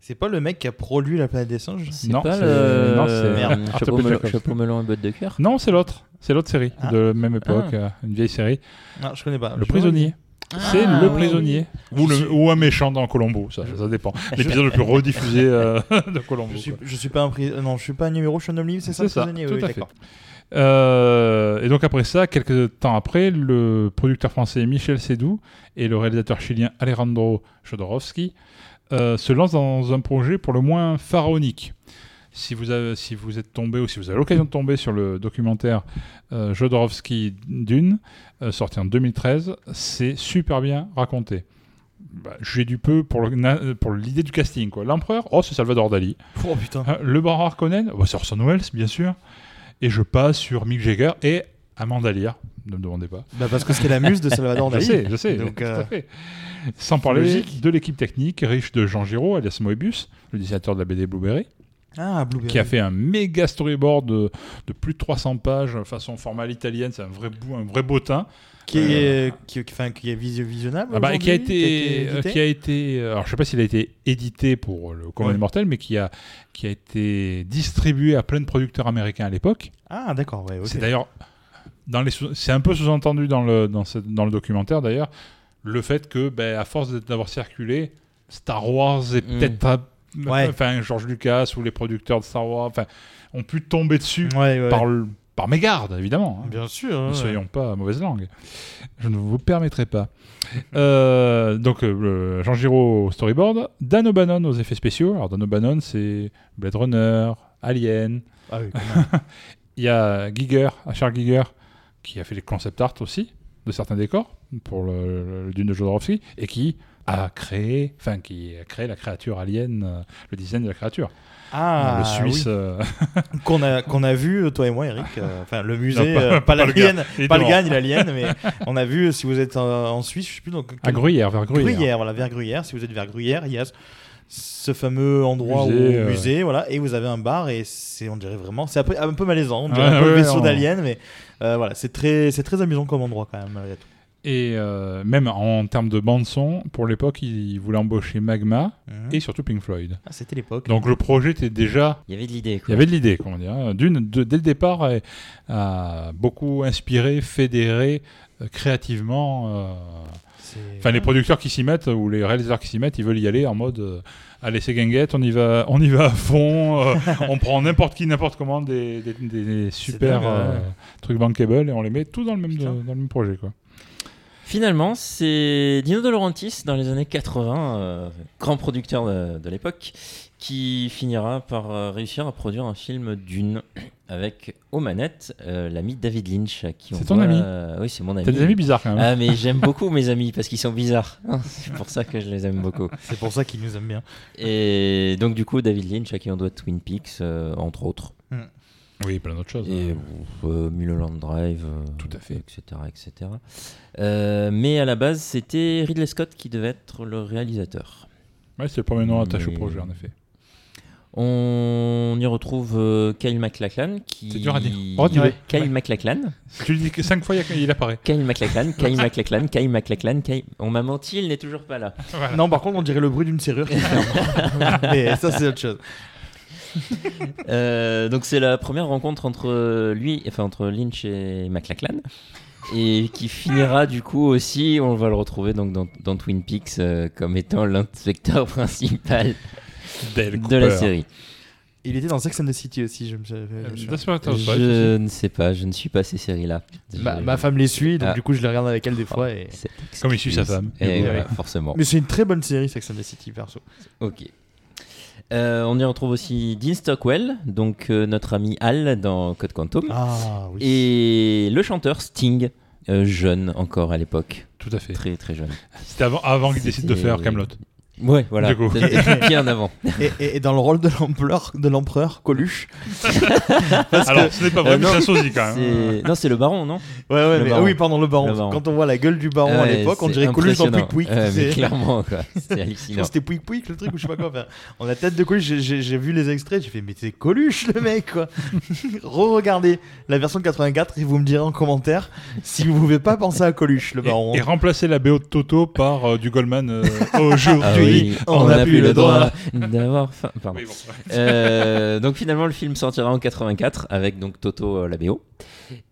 C'est pas le mec qui a produit la planète des singes C'est Non, pas c'est- le. non, c'est Merde. chapeau, Arthur P. melon, Jacobs. chapeau melon et botte de cœur. Non, c'est l'autre. C'est l'autre série Ah. de la même époque, Ah. euh, une vieille série. Non, je connais pas. Le Je- prisonnier. c'est Ah, le oui, prisonnier. Ou, Je le- suis- ou un méchant dans Colombo, ça, ça dépend. L'épisode le plus rediffusé euh, [laughs] de Colombo. Je suis, quoi. je suis pas un pri- euh, Non, je suis pas un numéro, je suis un homme libre, c'est ça C'est le ça, prisonnier? Tout Oui, à fait. d'accord. Euh, et donc après ça, quelques temps après, le producteur français Michel Sédou et le réalisateur chilien Alejandro Jodorowsky euh, se lancent dans un projet pour le moins pharaonique. Si vous, avez, si vous êtes tombé ou si vous avez l'occasion de tomber sur le documentaire euh, Jodorowsky Dune, euh, sorti en 2013, c'est super bien raconté. Bah, J'ai du peu pour le- pour l'idée du casting. quoi. L'empereur, oh c'est Salvador Dali. Oh putain. Hein, Le baron Harkonnen, bah, c'est Orson Welles, bien sûr. Et je passe sur Mick Jagger et Amanda Lear. Ne me demandez pas. Bah parce que c'était la muse de Salvador [laughs] Je Dali. sais, je sais. Donc, euh. Sans parler logique. de l'équipe technique riche de Jean Giraud, alias Moebius, le dessinateur de la BD Blueberry, Ah, Blueberry. qui a fait un méga storyboard de, de plus de 300 pages, façon format à l'italienne. C'est un vrai, un vrai bottin. Qui est, qui, qui- enfin, qui est visio- visionnable Ah bah, qui a été, euh, qui a été, euh, alors je sais pas s'il a été édité pour le commun Ouais. des mortels, mais qui a, qui a été distribué à plein de producteurs américains à l'époque. Ah, d'accord, ouais, ok. C'est d'ailleurs, dans les sous- c'est un peu sous-entendu dans le, dans, ce- dans le documentaire d'ailleurs, le fait que, ben, à force d'avoir circulé, Star Wars est Mm. peut-être, Ouais. enfin, George Lucas ou les producteurs de Star Wars, enfin, ont pu tomber dessus Ouais, ouais. par, le- par mégarde, évidemment. hein. Bien sûr. Ne soyons pas à mauvaise langue. Je ne vous permettrai pas. [laughs] Euh, donc, euh, Jean Giraud au storyboard, Dan O'Bannon aux effets spéciaux. Alors, Dan O'Bannon, c'est Blade Runner, Alien. Ah oui. [laughs] Il y a Giger, Achard Giger, qui a fait les concept art aussi de certains décors pour le, le Dune de Jodorowsky et qui a créé, enfin, qui a créé la créature alien, euh, le design de la créature. Ah, le Suisse. oui. euh, [laughs] qu'on a qu'on a vu toi et moi Eric euh, enfin le musée Non, pas- euh, pas, l'alien pas le gars ni l'alien mais on a vu si vous êtes euh, en Suisse je sais plus donc à Gruyère, vers Gruyère. Gruyère voilà vers Gruyère si vous êtes vers Gruyère il y a ce fameux endroit Musée, où euh, musée voilà et vous avez un bar et c'est on dirait vraiment c'est un peu, un peu malaisant on dirait un peu le ouais, vaisseau on- d'alien mais euh, voilà c'est très c'est très amusant comme endroit quand même malgré tout. Et euh, même en termes de bande-son, pour l'époque, ils voulaient embaucher Magma Mhm. et surtout Pink Floyd. Ah, c'était l'époque Donc le projet était déjà Il y avait de l'idée. Il y avait de l'idée, comment dire. hein. Dune, de- dès le départ, a, a beaucoup inspiré, fédéré euh, créativement. euh, C'est- Enfin, les producteurs qui s'y mettent ou les réalisateurs qui s'y mettent, ils veulent y aller en mode euh, allez, c'est guinguette, on y va, on y va à fond, euh, on prend n'importe qui, n'importe comment, des, des- des super dingue, ouais. euh, trucs bankable et on les met tout dans le même, dans le même projet. Quoi. Finalement, c'est Dino De Laurentiis dans les années 80, euh, grand producteur de, de l'époque, qui finira par euh, réussir à produire un film d'une [clears throat] avec aux manettes euh, l'ami David Lynch. C'est ton voit- ami euh, Oui, c'est mon ami. T'as des amis bizarres quand même. Ah, mais j'aime beaucoup mes amis parce qu'ils sont bizarres. [laughs] c'est pour ça que je les aime beaucoup. C'est pour ça qu'il nous aime bien. Et donc, du coup, David Lynch, à qui on doit Twin Peaks, euh, entre autres. Oui, plein d'autres choses. Et euh, Mulholland Drive, euh, Tout à fait. etc. etc. Euh, mais à la base, c'était Ridley Scott qui devait être le réalisateur. Ouais, c'est le premier nom attaché au Mais- projet en effet. On y retrouve euh, Kyle MacLachlan qui. C'est dur à dire. Kyle Ouais. MacLachlan. Tu lui dis que 5 fois il apparaît. Kyle MacLachlan, [laughs] Kyle MacLachlan, Kyle MacLachlan, Kyle... On m'a menti, il n'est toujours pas là. Non, par contre, on dirait le bruit d'une serrure. [laughs] Mais ça, c'est autre chose. [laughs] Euh, donc c'est la première rencontre entre lui, enfin entre Lynch et MacLachlan. Et qui finira du coup aussi, on va le retrouver donc dans, dans Twin Peaks euh, comme étant l'inspecteur principal de la série. Il était dans Sex and the City aussi. Je me je- ne sais pas, je ne suis pas ces séries-là. Ma, femme les suit, donc Ah. du coup, je les regarde avec elle des fois. Et... C'est- Comme il suit sa femme. Et Oui, voilà, oui. forcément. Mais c'est une très bonne série, Sex and the City, perso. Ok. Euh, on y retrouve aussi Dean Stockwell, donc euh, notre ami Al dans Code Quantum, Ah oui. et le chanteur Sting, euh, jeune encore à l'époque, Tout à fait. très très jeune. C'était avant, avant qu'il décide de faire Camelot. Ouais, voilà. Du coup. [laughs] Bien en avant. Et, et- et dans le rôle de l'empereur, de l'empereur Coluche. [laughs] Alors, ce n'est pas vrai, Euh, mais non, c'est un sosie quand même. Non, c'est le baron, non Ouais, ouais, mais, baron. oui, pardon, le baron. Le baron. Quand on voit la gueule du baron à l'époque, on dirait Coluche dans Pouic. Pouic. Mais C'est- clairement, quoi. [laughs] C'était hallucinant. C'était Pouic Pouic le truc ou je sais pas quoi. Enfin, on a tête de Coluche, j'ai- vu les extraits, j'ai fait mais c'est Coluche le mec quoi. Re-regardez la version de 84 et vous me direz en commentaire si vous pouvez pas penser à Coluche le baron. Et, et remplacer la BO de Toto par euh, du Goldman euh, aujourd'hui. Oui, on n'a plus le droit d'avoir faim. Pardon. Oui, bon. Euh, donc finalement le film sortira en 84 avec donc Toto euh, la BO.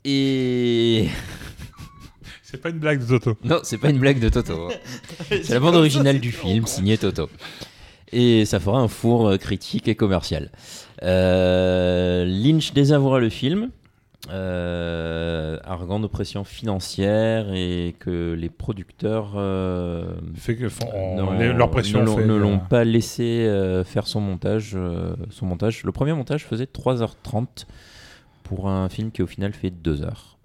Et [laughs] C'est pas une blague de Toto. non, c'est pas une blague de Toto. [laughs] C'est la bande originale du film signée Toto. Et ça fera un four euh, critique et commercial. Euh, Lynch désavouera le film, euh, arguant de pression financière et que les producteurs euh, Fait que font- on- non, les- leur pression ne l'ont- euh, pas laissé euh, faire son montage, euh, son montage. Le premier montage faisait 3h30 pour un film qui au final fait 2h.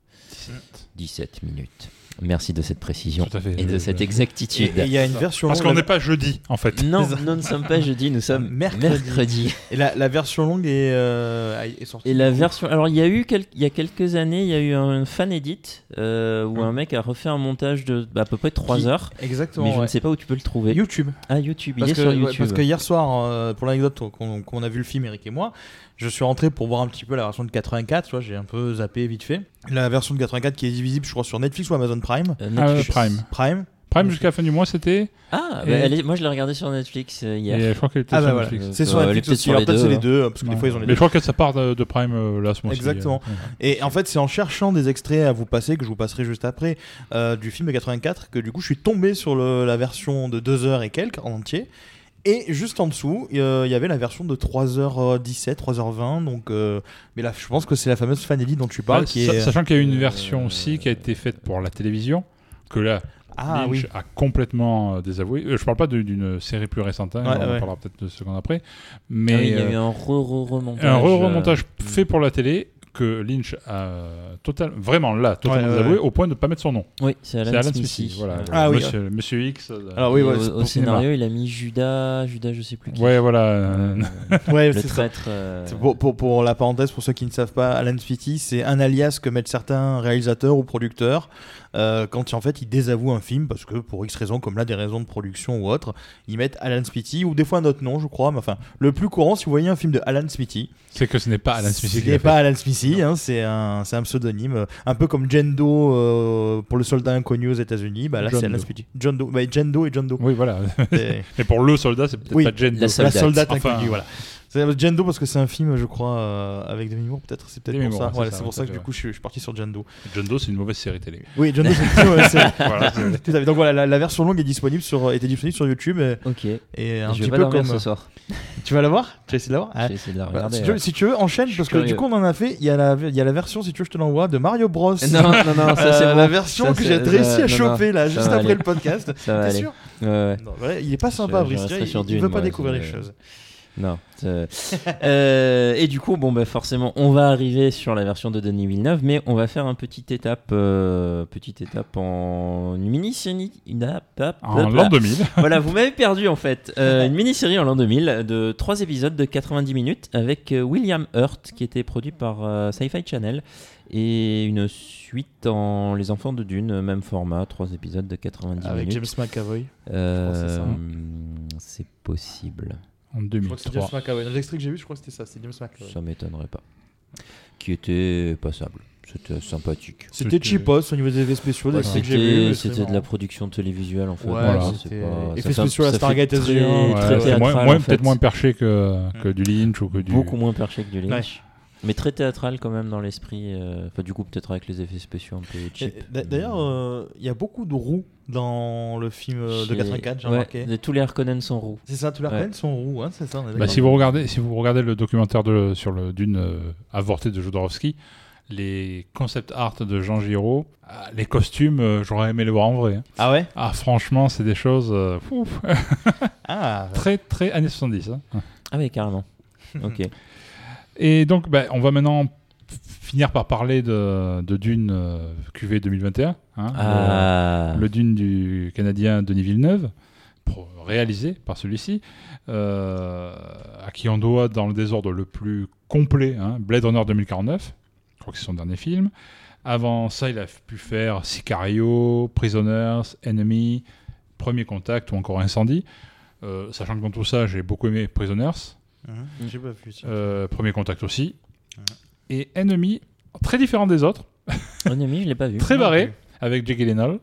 17 minutes. Merci de cette précision fait. et de cette exactitude. et il y a une version Parce longue. qu'on n'est pas jeudi, en fait. Non, [laughs] nous ne sommes pas jeudi, nous sommes Mercredi. mercredi. Et la, la version longue est, euh, est sortie. Et la version. Alors, il y a eu quel- il y a quelques années, il y a eu un fan edit euh, où un mec a refait un montage de bah, à peu près 3 Qui- heures. Exactement. Mais je ouais. ne sais pas où tu peux le trouver. YouTube. Ah, YouTube, il Parce est que, sur ouais, YouTube. parce que hier soir, euh, pour l'anecdote qu'on qu'on a vu le film Eric et moi, je suis rentré pour voir un petit peu la version de 84. Tu vois, j'ai un peu zappé vite fait. La version de 84 qui est visible, je crois, sur Netflix ou Amazon Prime. Euh, Ah, Netflix. Prime. Prime. Prime jusqu'à la fin du mois, c'était. Ah, Et- bah, elle est- moi je l'ai regardé sur Netflix euh, hier. Et je crois qu'elle était Ah sur bah voilà, Netflix. c'est sur Euh, Netflix aussi. sur Alors les peut-être deux, c'est les hein. deux, parce que des Ouais. fois ils ont les Mais deux. je crois que ça part de, de Prime euh, là ce mois-ci. Exactement. euh, Et en fait, c'est en cherchant des extraits à vous passer, que je vous passerai juste après, euh, du film de 84, que du coup je suis tombé sur le- la version de 2 heures et quelques en entier. Et juste en dessous, euh, il y avait la version de 3h17, 3h20. Donc, euh, mais là, je pense que c'est la fameuse fan edit dont tu parles. Ouais, qui sa- est... Sachant qu'il y a une euh, version aussi qui a été faite pour la télévision, que là, Ah Lynch oui. a complètement euh, désavoué. Euh, je parle pas d'une série plus récente, hein, Ouais, on en ouais. parlera peut-être deux secondes après. Mais Ah oui, il y a eu un re-re-remontage. un re-remontage euh, fait pour la télé que Lynch a total, vraiment là, totalement Ouais, désavoué ouais. au point de ne pas mettre son nom. Oui, c'est Alan, Alan Smithy. Smithy. Voilà, Euh, Ah oui. monsieur, monsieur X. euh, Alors oui, au, au scénario, il a mis Judas, Judas, je sais plus qui. Ouais, voilà. euh, [laughs] Ouais, le c'est ça. traître. euh, Pour, pour, pour la parenthèse, pour ceux qui ne savent pas, Alan Spitty, c'est un alias que mettent certains réalisateurs ou producteurs euh, quand en fait ils désavouent un film parce que pour X raisons, comme là des raisons de production ou autre, ils mettent Alan Spitty ou des fois un autre nom, je crois. Mais enfin, le plus courant, si vous voyez un film de Alan Spitty, c'est que ce n'est pas Alan Smithy ce n'est pas. Alan Smithy, hein, c'est un, pseudonyme, euh, un peu comme Jendo euh, pour le soldat inconnu aux États-Unis. Bah là, John c'est Alan. John Doe, bah, Jendo et John Doe. Oui, voilà. [laughs] Mais pour le soldat, c'est peut-être Oui, pas Jane la seule- la Soldate. soldate Enfin, inconnue, voilà. C'est Jando parce que c'est un film, je crois, euh, avec Demi Moore, peut-être. C'est peut-être pour Moore, ça. c'est pour ça que du coup, je suis, je suis parti sur Jando. John Doe, c'est une mauvaise série télé. Oui, Jando, c'est une très mauvaise série. voilà, c'est- Tout à fait. Donc voilà, la, la version longue est disponible sur, était disponible sur YouTube et, Ok. et un je petit peu comme. ce soir. [laughs] Tu vas la voir? Tu vas essayer de la voir? Je Ah. vais essayer de la Bah, regarder. si, tu veux, ouais. si tu veux, enchaîne parce que du coup on en a fait. Il y a la, il y a la version, si tu veux, je te l'envoie de Mario Bros. [laughs] Non, non, non, ça Euh, c'est bon. la version Ça, que j'ai réussi à choper là, juste après le podcast. T'es sûr? Il est pas sympa, Brice. Il, veut pas découvrir les choses. Non. C'est- Euh, et du coup, bon, bah, forcément, on va arriver sur la version de Denis Villeneuve, mais on va faire un petite étape, euh, petite étape en une mini-série. une En l'an 2000. [laughs] voilà, vous m'avez perdu en fait. Euh, [laughs] une mini-série en l'an 2000 de trois épisodes de 90 minutes avec euh, William Hurt qui était produit par euh, Sci-Fi Channel et une suite en Les Enfants de Dune, euh, même format, trois épisodes de 90 Avec minutes. James McAvoy. Euh, ça. c'est possible. En Je crois que c'est James 2003. L'extrait que j'ai vu, je crois que c'était ça. C'est James McAvoy. Ça m'étonnerait pas. Qui était passable. C'était sympathique. C'était cheapos au niveau des effets spéciaux. C'était de la production télévisuelle en fait. Ouais, Voilà. pas- effets spéciaux à Stargate très- SG1, Ouais, très c'est moins, théâtral, moins- en fait. peut-être moins perché que, que du Lynch ou que du. Beaucoup moins perché que du Lynch. Mais très théâtral quand même dans l'esprit. euh, Enfin, du coup, peut-être avec les effets spéciaux un peu cheap. D'ailleurs, euh, il y a beaucoup de roues dans le film euh, de J'ai- 84, j'ai ouais, remarqué. tous les Harkonnen sont roux. C'est ça, tous les Ouais. Harkonnen sont roux, hein, c'est ça. on est Bah, si vous regardez, si vous regardez le documentaire de, sur le d'une euh, avorté de Jodorowsky, les concept art de Jean Giraud, ah, les costumes, euh, j'aurais aimé les voir en vrai. hein. Ah ouais? Ah, franchement, c'est des choses euh, [laughs] Ah, très très années 70. hein. Ah, oui, carrément. ok. [laughs] Et donc, bah, on va maintenant finir par parler de, de Dune euh, QV 2021. hein, Ah. le, le Dune du Canadien Denis Villeneuve, réalisé par celui-ci, euh, à qui on doit dans le désordre le plus complet hein, Blade Runner 2049. Je crois que c'est son dernier film. Avant ça, il a pu faire Sicario, Prisoners, Enemy, Premier Contact ou encore Incendie. Euh, sachant que dans tout ça, j'ai beaucoup aimé Prisoners. Mhm, j'ai pas vu. ça. Euh, Premier Contact aussi. Et Enemy, très différent des autres, Enemy, je l'ai pas vu. très Non barré, avec Jake Gyllenhaal.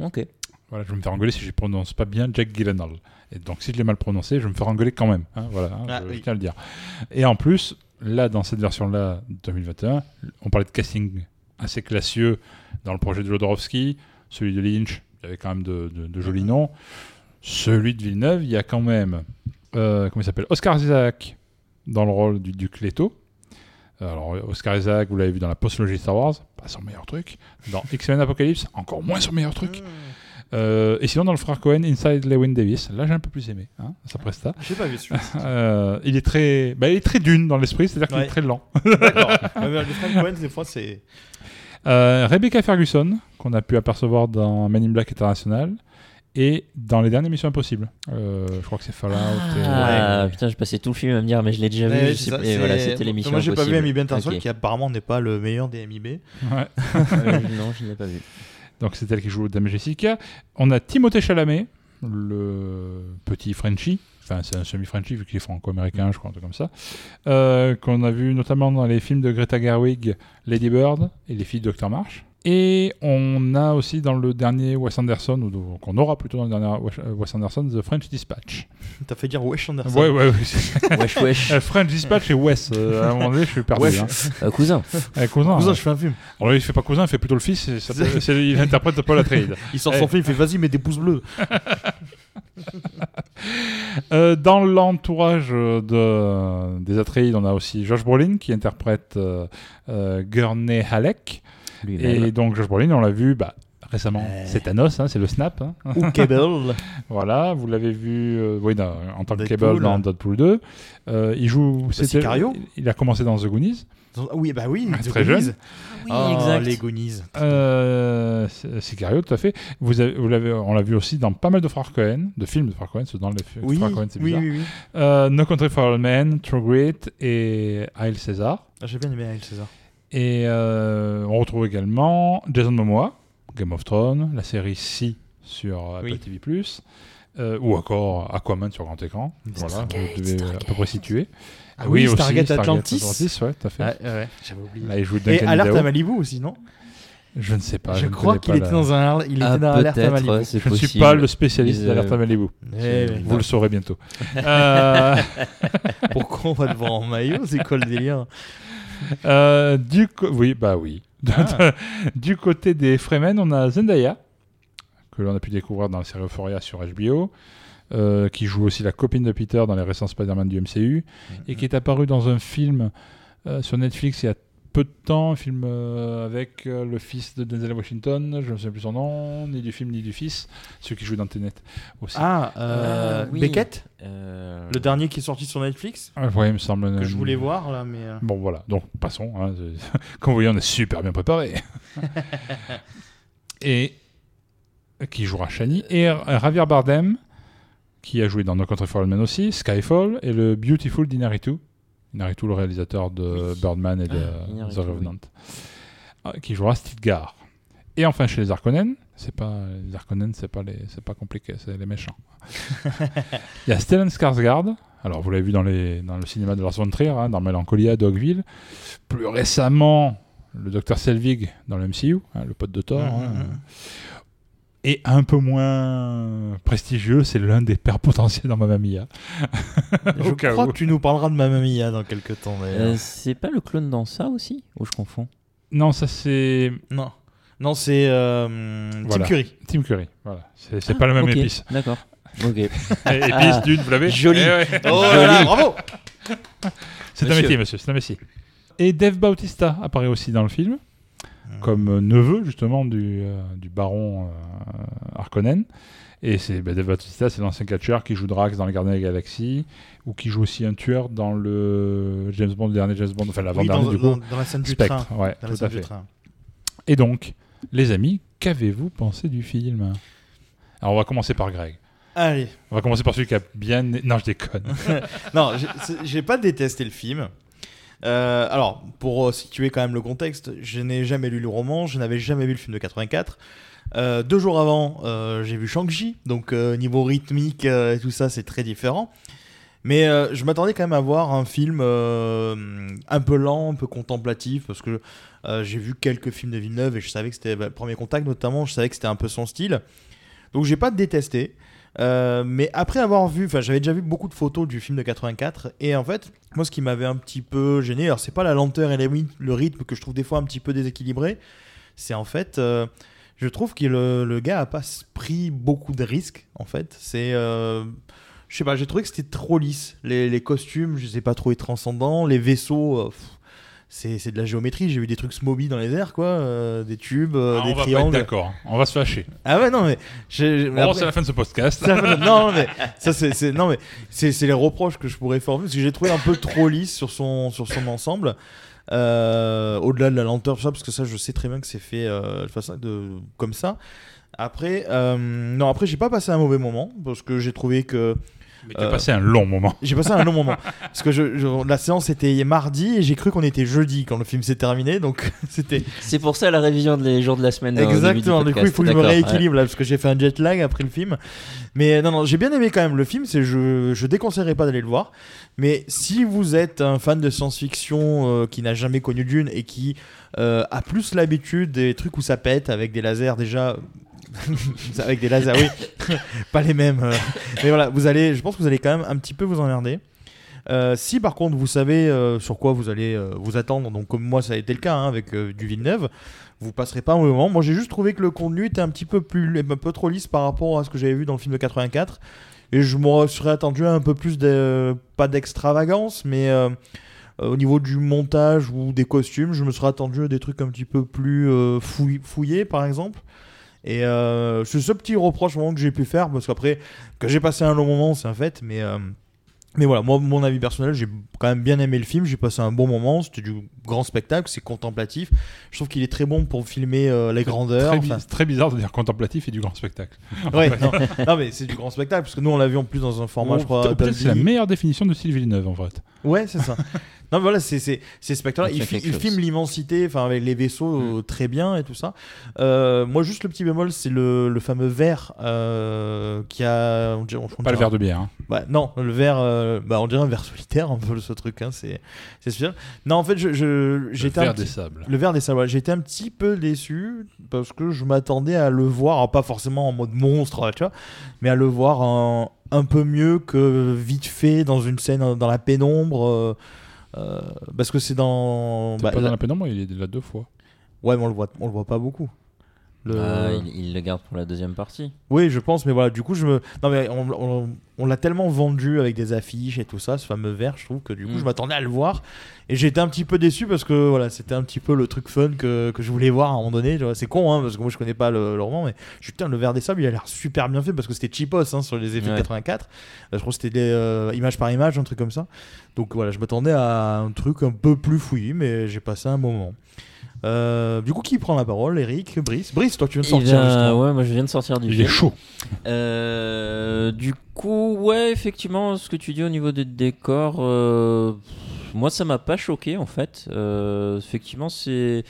Ok. Voilà, je vais me faire engueuler si je prononce pas bien Jack Gyllenhaal. Et donc si je l'ai mal prononcé, je vais me faire engueuler quand même. hein, voilà, hein, Ah, je, tiens à le dire. Et en plus, là, dans cette version-là, 2021, on parlait de casting assez classieux dans le projet de Jodorowsky, celui de Lynch, il y avait quand même de, de- de jolis noms. Celui de Villeneuve, il y a quand même, euh, comment il s'appelle? Oscar Isaac dans le rôle du duc Leto. Alors, Oscar Isaac, vous l'avez vu dans la postlogie Star Wars, pas son meilleur truc. Dans [laughs] X-Men Apocalypse, encore moins son meilleur truc. Euh, et sinon, dans le frère Cohen, Inside Lewin Davis, là j'ai un peu plus aimé, hein, sa presta. J'ai pas vu celui-là. [laughs] Euh, il est très, bah, il est très dune dans l'esprit, c'est-à-dire qu'il est très lent. [laughs] D'accord. Les Frank Cohen, des fois, c'est. Euh, Rebecca Ferguson, qu'on a pu apercevoir dans Men in Black International, et dans les dernières Missions Impossibles. Euh, je crois que c'est Fallout. et- Ah, putain, je passais tout le film à me dire, mais je l'ai déjà vu. Ça, et voilà, c'était l'émission. Moi, j'ai pas vu Impossible. MIB Ok. qui apparemment n'est pas le meilleur des MIB. Ouais. [laughs] Euh, non, je ne l'ai pas vu. Donc c'est elle qui joue Dame Jessica. On a Timothée Chalamet, le petit Frenchie. Enfin, c'est un semi-Frenchie vu qu'il est franco-américain, je crois, un truc comme ça. Euh, qu'on a vu notamment dans les films de Greta Gerwig, Lady Bird et Les filles de Dr. Marsh. Et on a aussi dans le dernier Wes Anderson, ou qu'on aura plutôt dans le dernier Wes- euh, Wes Anderson, The French Dispatch. T'as fait dire Wesh Anderson. Ouais, ouais, ouais. [laughs] Wesh, wesh. Euh, French Dispatch et Wes. euh, à un moment donné, je suis perdu. Wesh. hein. Euh, cousin. Euh, cousin. Cousin, je fais un film. Alors, il fait pas cousin, il fait plutôt le fils. et ça il interprète Paul Atreides. [laughs] Il sort son film, il fait vas-y, mets des pouces bleus. [laughs] Euh, dans l'entourage de, des Atreides, on a aussi Josh Brolin qui interprète euh, euh, Gurney Halleck. Et donc Josh Brolin, on l'a vu bah, récemment, Euh. c'est Thanos, hein, c'est le snap. hein. [laughs] Ou Cable. [laughs] voilà, vous l'avez vu euh, oui, dans- en tant que Deadpool. Cable dans Deadpool 2. Euh, il joue. c'était- Sicario Il a commencé dans The Goonies. Oui, bah oui, Ah, The très Goonies. jeune. Oui, Oh, exact. les Goonies. Euh, c'est- Sicario, tout à fait. Vous avez, vous l'avez, on l'a vu aussi dans pas mal de frères Cohen, de films de frères Cohen, dans les Oui, frères Cohen, c'est oui, bizarre. oui, oui. Euh, no Country for All Men, True Grit et Hail César. Ah, J'ai bien aimé Hail César. Et euh, on retrouve également Jason Momoa, Game of Thrones, la série Si sur Apple Oui. TV+, euh, ou encore Aquaman sur grand écran. Voilà, vous devez à peu près situer. Ah oui, Stargate Atlantis. Atlantis, ouais, tout à fait. Ouais, j'avais oublié. Là, il joue Et Alerte à Malibu aussi, non? Je ne sais pas. je crois qu'il pas était la- dans un, il Ah, était dans Alerte à Malibu. Je ne suis pas le spécialiste Ils, d'Alerte à euh, Malibu. Eh, Vous le saurez bientôt. [laughs] Euh, Pourquoi on va voir en maillot C'est quoi le délire? Euh, du oui, bah oui. Ah. du côté des Fremen, on a Zendaya, que l'on a pu découvrir dans la série Euphoria sur HBO, euh, qui joue aussi la copine de Peter dans les récents Spider-Man du MCU, et qui est apparue dans un film euh, sur Netflix il y a peu de temps, un film euh, avec euh, le fils de Denzel Washington, je ne sais plus son nom, ni du film ni du fils, celui qui joue dans Tenet aussi. Ah, euh, oui. Beckett Euh, Le dernier qui est sorti sur Netflix Ah, ouais, il me semble. Que je voulais voir là, mais. euh, Bon voilà, donc passons. hein, [laughs] Comme vous voyez, on est super bien préparé. [laughs] et qui jouera Shani et Javier Bardem qui a joué dans No Country for Old Men aussi, Skyfall et le Beautiful d'Inaritu. Inaritu, le réalisateur de Birdman et de Ah, The Revenant, Ah, qui jouera Stilgar. Et enfin chez les Harkonnen, c'est pas les Harkonnen, c'est pas les, c'est pas compliqué, c'est les méchants. [laughs] Il y a Stellan Skarsgård. Alors vous l'avez vu dans les dans le cinéma de Lars von Trier, hein, dans Melancholia, Dogville. Plus récemment, le docteur Selvig dans le MCU, hein, le pote de Thor. Mhm, hein. Et un peu moins prestigieux, c'est l'un des pères potentiels dans Mamma Mia. Je crois où. que tu nous parleras de Mamma Mia dans quelques temps. d'ailleurs. euh, c'est pas le clone dans ça aussi Ou je confonds Non, ça c'est Non. Non, c'est euh, Tim Voilà. Curry. Tim Curry. Voilà, c'est c'est pas la même épice. D'accord. Ok. [laughs] Épice d'une, vous l'avez Joli. Eh ouais. Oh là là, bravo C'est un métier, monsieur, c'est un métier. Et Dave Bautista apparaît aussi dans le film, comme euh, neveu justement du, euh, du baron euh, Harkonnen. Et c'est bah, Dave Bautista, c'est l'ancien catcheur qui joue Drax dans Les Gardiens de la Galaxie, ou qui joue aussi un tueur dans le James Bond, le dernier James Bond, enfin l'avant-dernier dans, du dans- coup. dans la scène du Spectre, train. ouais, Dans tout à du fait. Et donc, les amis, qu'avez-vous pensé du film? Alors on va commencer par Greg. Allez. On va commencer par celui qui a bien... Non, je déconne. [laughs] Non, j'ai pas détesté le film. Euh, alors, pour euh, situer quand même le contexte, je n'ai jamais lu le roman, je n'avais jamais vu le film de 84. Euh, deux jours avant, j'ai vu Shang-Chi, donc niveau rythmique et tout ça, c'est très différent. Mais je m'attendais quand même à voir un film un peu lent, un peu contemplatif, parce que j'ai vu quelques films de Villeneuve et je savais que c'était bah, Premier Contact notamment, je savais que c'était un peu son style. Donc j'ai pas détesté. Euh, mais après avoir vu, enfin j'avais déjà vu beaucoup de photos du film de 84 et en fait moi ce qui m'avait un petit peu gêné, alors c'est pas la lenteur et le rythme que je trouve des fois un petit peu déséquilibré, c'est en fait euh, je trouve que le, le gars a pas pris beaucoup de risques en fait. C'est euh, je sais pas, j'ai trouvé que c'était trop lisse. Les, les costumes, je ai pas trouvé transcendants. Les vaisseaux, c'est de la géométrie. J'ai vu des trucs smoby dans les airs, quoi. euh, des tubes, euh, Ah, des on triangles. d'accord. On va se fâcher. Ah ouais, non, mais. mais Bon, après- c'est la fin de ce podcast. [laughs] non, mais ça c'est non mais c'est les reproches que je pourrais former parce que j'ai trouvé un peu trop lisse sur son sur son ensemble. Euh, au-delà de la lenteur ça parce que ça je sais très bien que c'est fait euh, de façon de comme ça. Après non après j'ai pas passé un mauvais moment parce que j'ai trouvé que Mais tu as Euh, passé un long moment. j'ai passé un long moment parce que je, je- la séance était mardi et j'ai cru qu'on était jeudi quand le film s'est terminé donc [laughs] c'était C'est pour ça la révision des jours de la semaine. euh, Exactement, du, coup il faut que je me rééquilibre là parce que j'ai fait un jet lag après le film. Mais non, non, j'ai bien aimé quand même le film, c'est je, je déconseillerais pas d'aller le voir. Mais si vous êtes un fan de science-fiction euh, qui n'a jamais connu Dune et qui euh, a plus l'habitude des trucs où ça pète avec des lasers déjà. [laughs] avec des lasers, oui, [laughs] pas les mêmes. euh. Mais voilà, vous allez, je pense que vous allez quand même un petit peu vous emmerder. Euh, si par contre vous savez euh, sur quoi vous allez vous attendre, donc comme moi ça a été le cas hein, avec du Villeneuve, vous passerez pas un moment. Moi j'ai juste trouvé que le contenu était un petit peu plus, un peu trop lisse par rapport à ce que j'avais vu dans le film de 84, et je me serais attendu un peu plus de, pas d'extravagance, mais au niveau du montage ou des costumes, je me serais attendu à des trucs un petit peu plus fouillés par exemple. Et euh, c'est ce petit reproche que j'ai pu faire parce qu'après que j'ai passé un long moment, c'est un fait, mais euh, mais voilà, moi, mon avis personnel, j'ai quand même bien aimé le film. J'ai passé un bon moment. C'était du grand spectacle, c'est contemplatif. Je trouve qu'il est très bon pour filmer euh, les grandeurs. Très, enfin, bi- très bizarre de dire contemplatif et du grand spectacle. [laughs] ouais, [laughs] non, non, mais c'est du grand spectacle parce que nous, on l'a vu en plus dans un format, je crois. c'est la meilleure définition de Sylvie Villeneuve en fait. Ouais, c'est ça. [laughs] non, mais voilà, c'est spectaculaire. Il fi- filme l'immensité, enfin avec les vaisseaux euh, très bien et tout ça. Euh, moi, juste le petit bémol, c'est le, le fameux verre euh, qui a. on dirait- on Pas le verre de bière. hein. Non, le verre, euh, bah, on dirait un ver solitaire, un peu ce truc, hein, c'est sûr. Non, en fait, je, je- j'étais Le un verre des sables. Le verre des sables, ouais. J'étais un petit peu déçu parce que je m'attendais à le voir, alors pas forcément en mode monstre, tu vois, mais à le voir en- un peu mieux que vite fait dans une scène dans la pénombre. Euh, parce que c'est dans. Bah, pas dans la pénombre, il est là deux fois. Ouais, mais on le voit, on le voit pas beaucoup. Le- Ah, il, il le garde pour la deuxième partie. Oui, je pense, mais voilà, du coup, je me. Non, mais on, on- on l'a tellement vendu avec des affiches et tout ça, ce fameux verre, je trouve que du coup, Mm. je m'attendais à le voir. Et j'étais un petit peu déçu parce que voilà, c'était un petit peu le truc fun que, que je voulais voir à un moment donné. C'est con, hein, parce que moi, je connais pas le, le roman, mais je putain, le verre des sables, il a l'air super bien fait parce que c'était cheapos hein, sur les effets Ouais. 84. Euh, je crois que c'était euh, image par image, un truc comme ça. Donc voilà, je m'attendais à un truc un peu plus fouillis, mais j'ai passé un moment. Euh, du coup, qui prend la parole Eric Brice? Brice, toi, tu viens de Eh sortir bien, justement. ouais, moi je viens de sortir du Il film. est chaud. Euh, du coup, ouais, effectivement, ce que tu dis au niveau des décors, euh, moi ça m'a pas choqué en fait. Euh, effectivement, c'est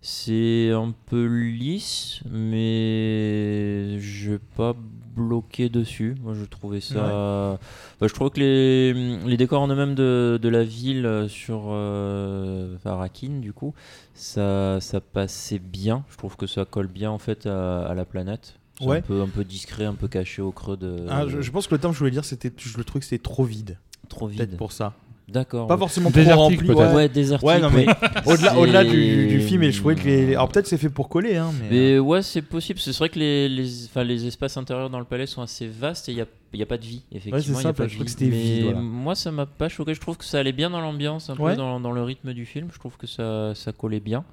c'est un peu lisse, mais je vais pas bloqué dessus. Moi, je trouvais ça. Bah, je trouve que les, les décors en eux-mêmes de, de la ville euh, sur euh, Arakin, du coup, ça, ça passait bien. Je trouve que ça colle bien en fait à, à la planète. C'est Ouais. un, peu, un peu discret, un peu caché au creux de. Ah, je, je pense que le terme que je voulais dire, c'était, je le trouvais que c'était trop vide. Trop Peut-être vide. pour ça. D'accord. Pas ouais. forcément trop Désertique, rempli. peut-être. Ouais, Ouais, désertique. Ouais, non, mais ouais. [laughs] au-delà, C'est- au-delà du, du film, et je trouvais que les. Alors peut-être c'est fait pour coller, hein, mais. Mais ouais, c'est possible. C'est vrai que les, les, enfin, les espaces intérieurs dans le palais sont assez vastes et il n'y a, il y a pas de vie, effectivement. c'est il y a pas je de crois que vie. c'était Mais vide, voilà. Moi, ça m'a pas choqué. Je trouve que ça allait bien dans l'ambiance, un Ouais. peu dans, dans le rythme du film. Je trouve que ça, ça collait bien.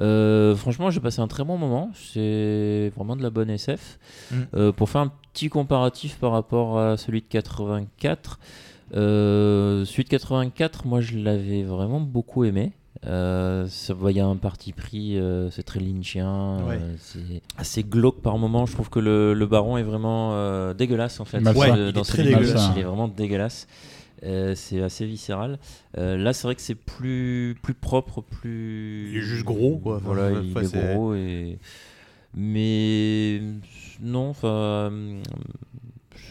Euh, franchement, j'ai passé un très bon moment. C'est vraiment de la bonne SF. Mm. Euh, pour faire un petit comparatif par rapport à celui de 84, euh, de 84, moi je l'avais vraiment beaucoup aimé. Euh, ça- Il y a un parti pris, euh, c'est très lynchien, Ouais. euh, c'est assez glauque par moment. Je trouve que le, le baron est vraiment euh, dégueulasse en fait. Ouais, il est dans très celui-là, dégueulasse. Il est vraiment dégueulasse. Euh, c'est assez viscéral. Euh, là, c'est vrai que c'est plus, plus propre, plus. Il est juste gros, quoi. Enfin, Voilà, il enfin, est gros et. Mais non, enfin,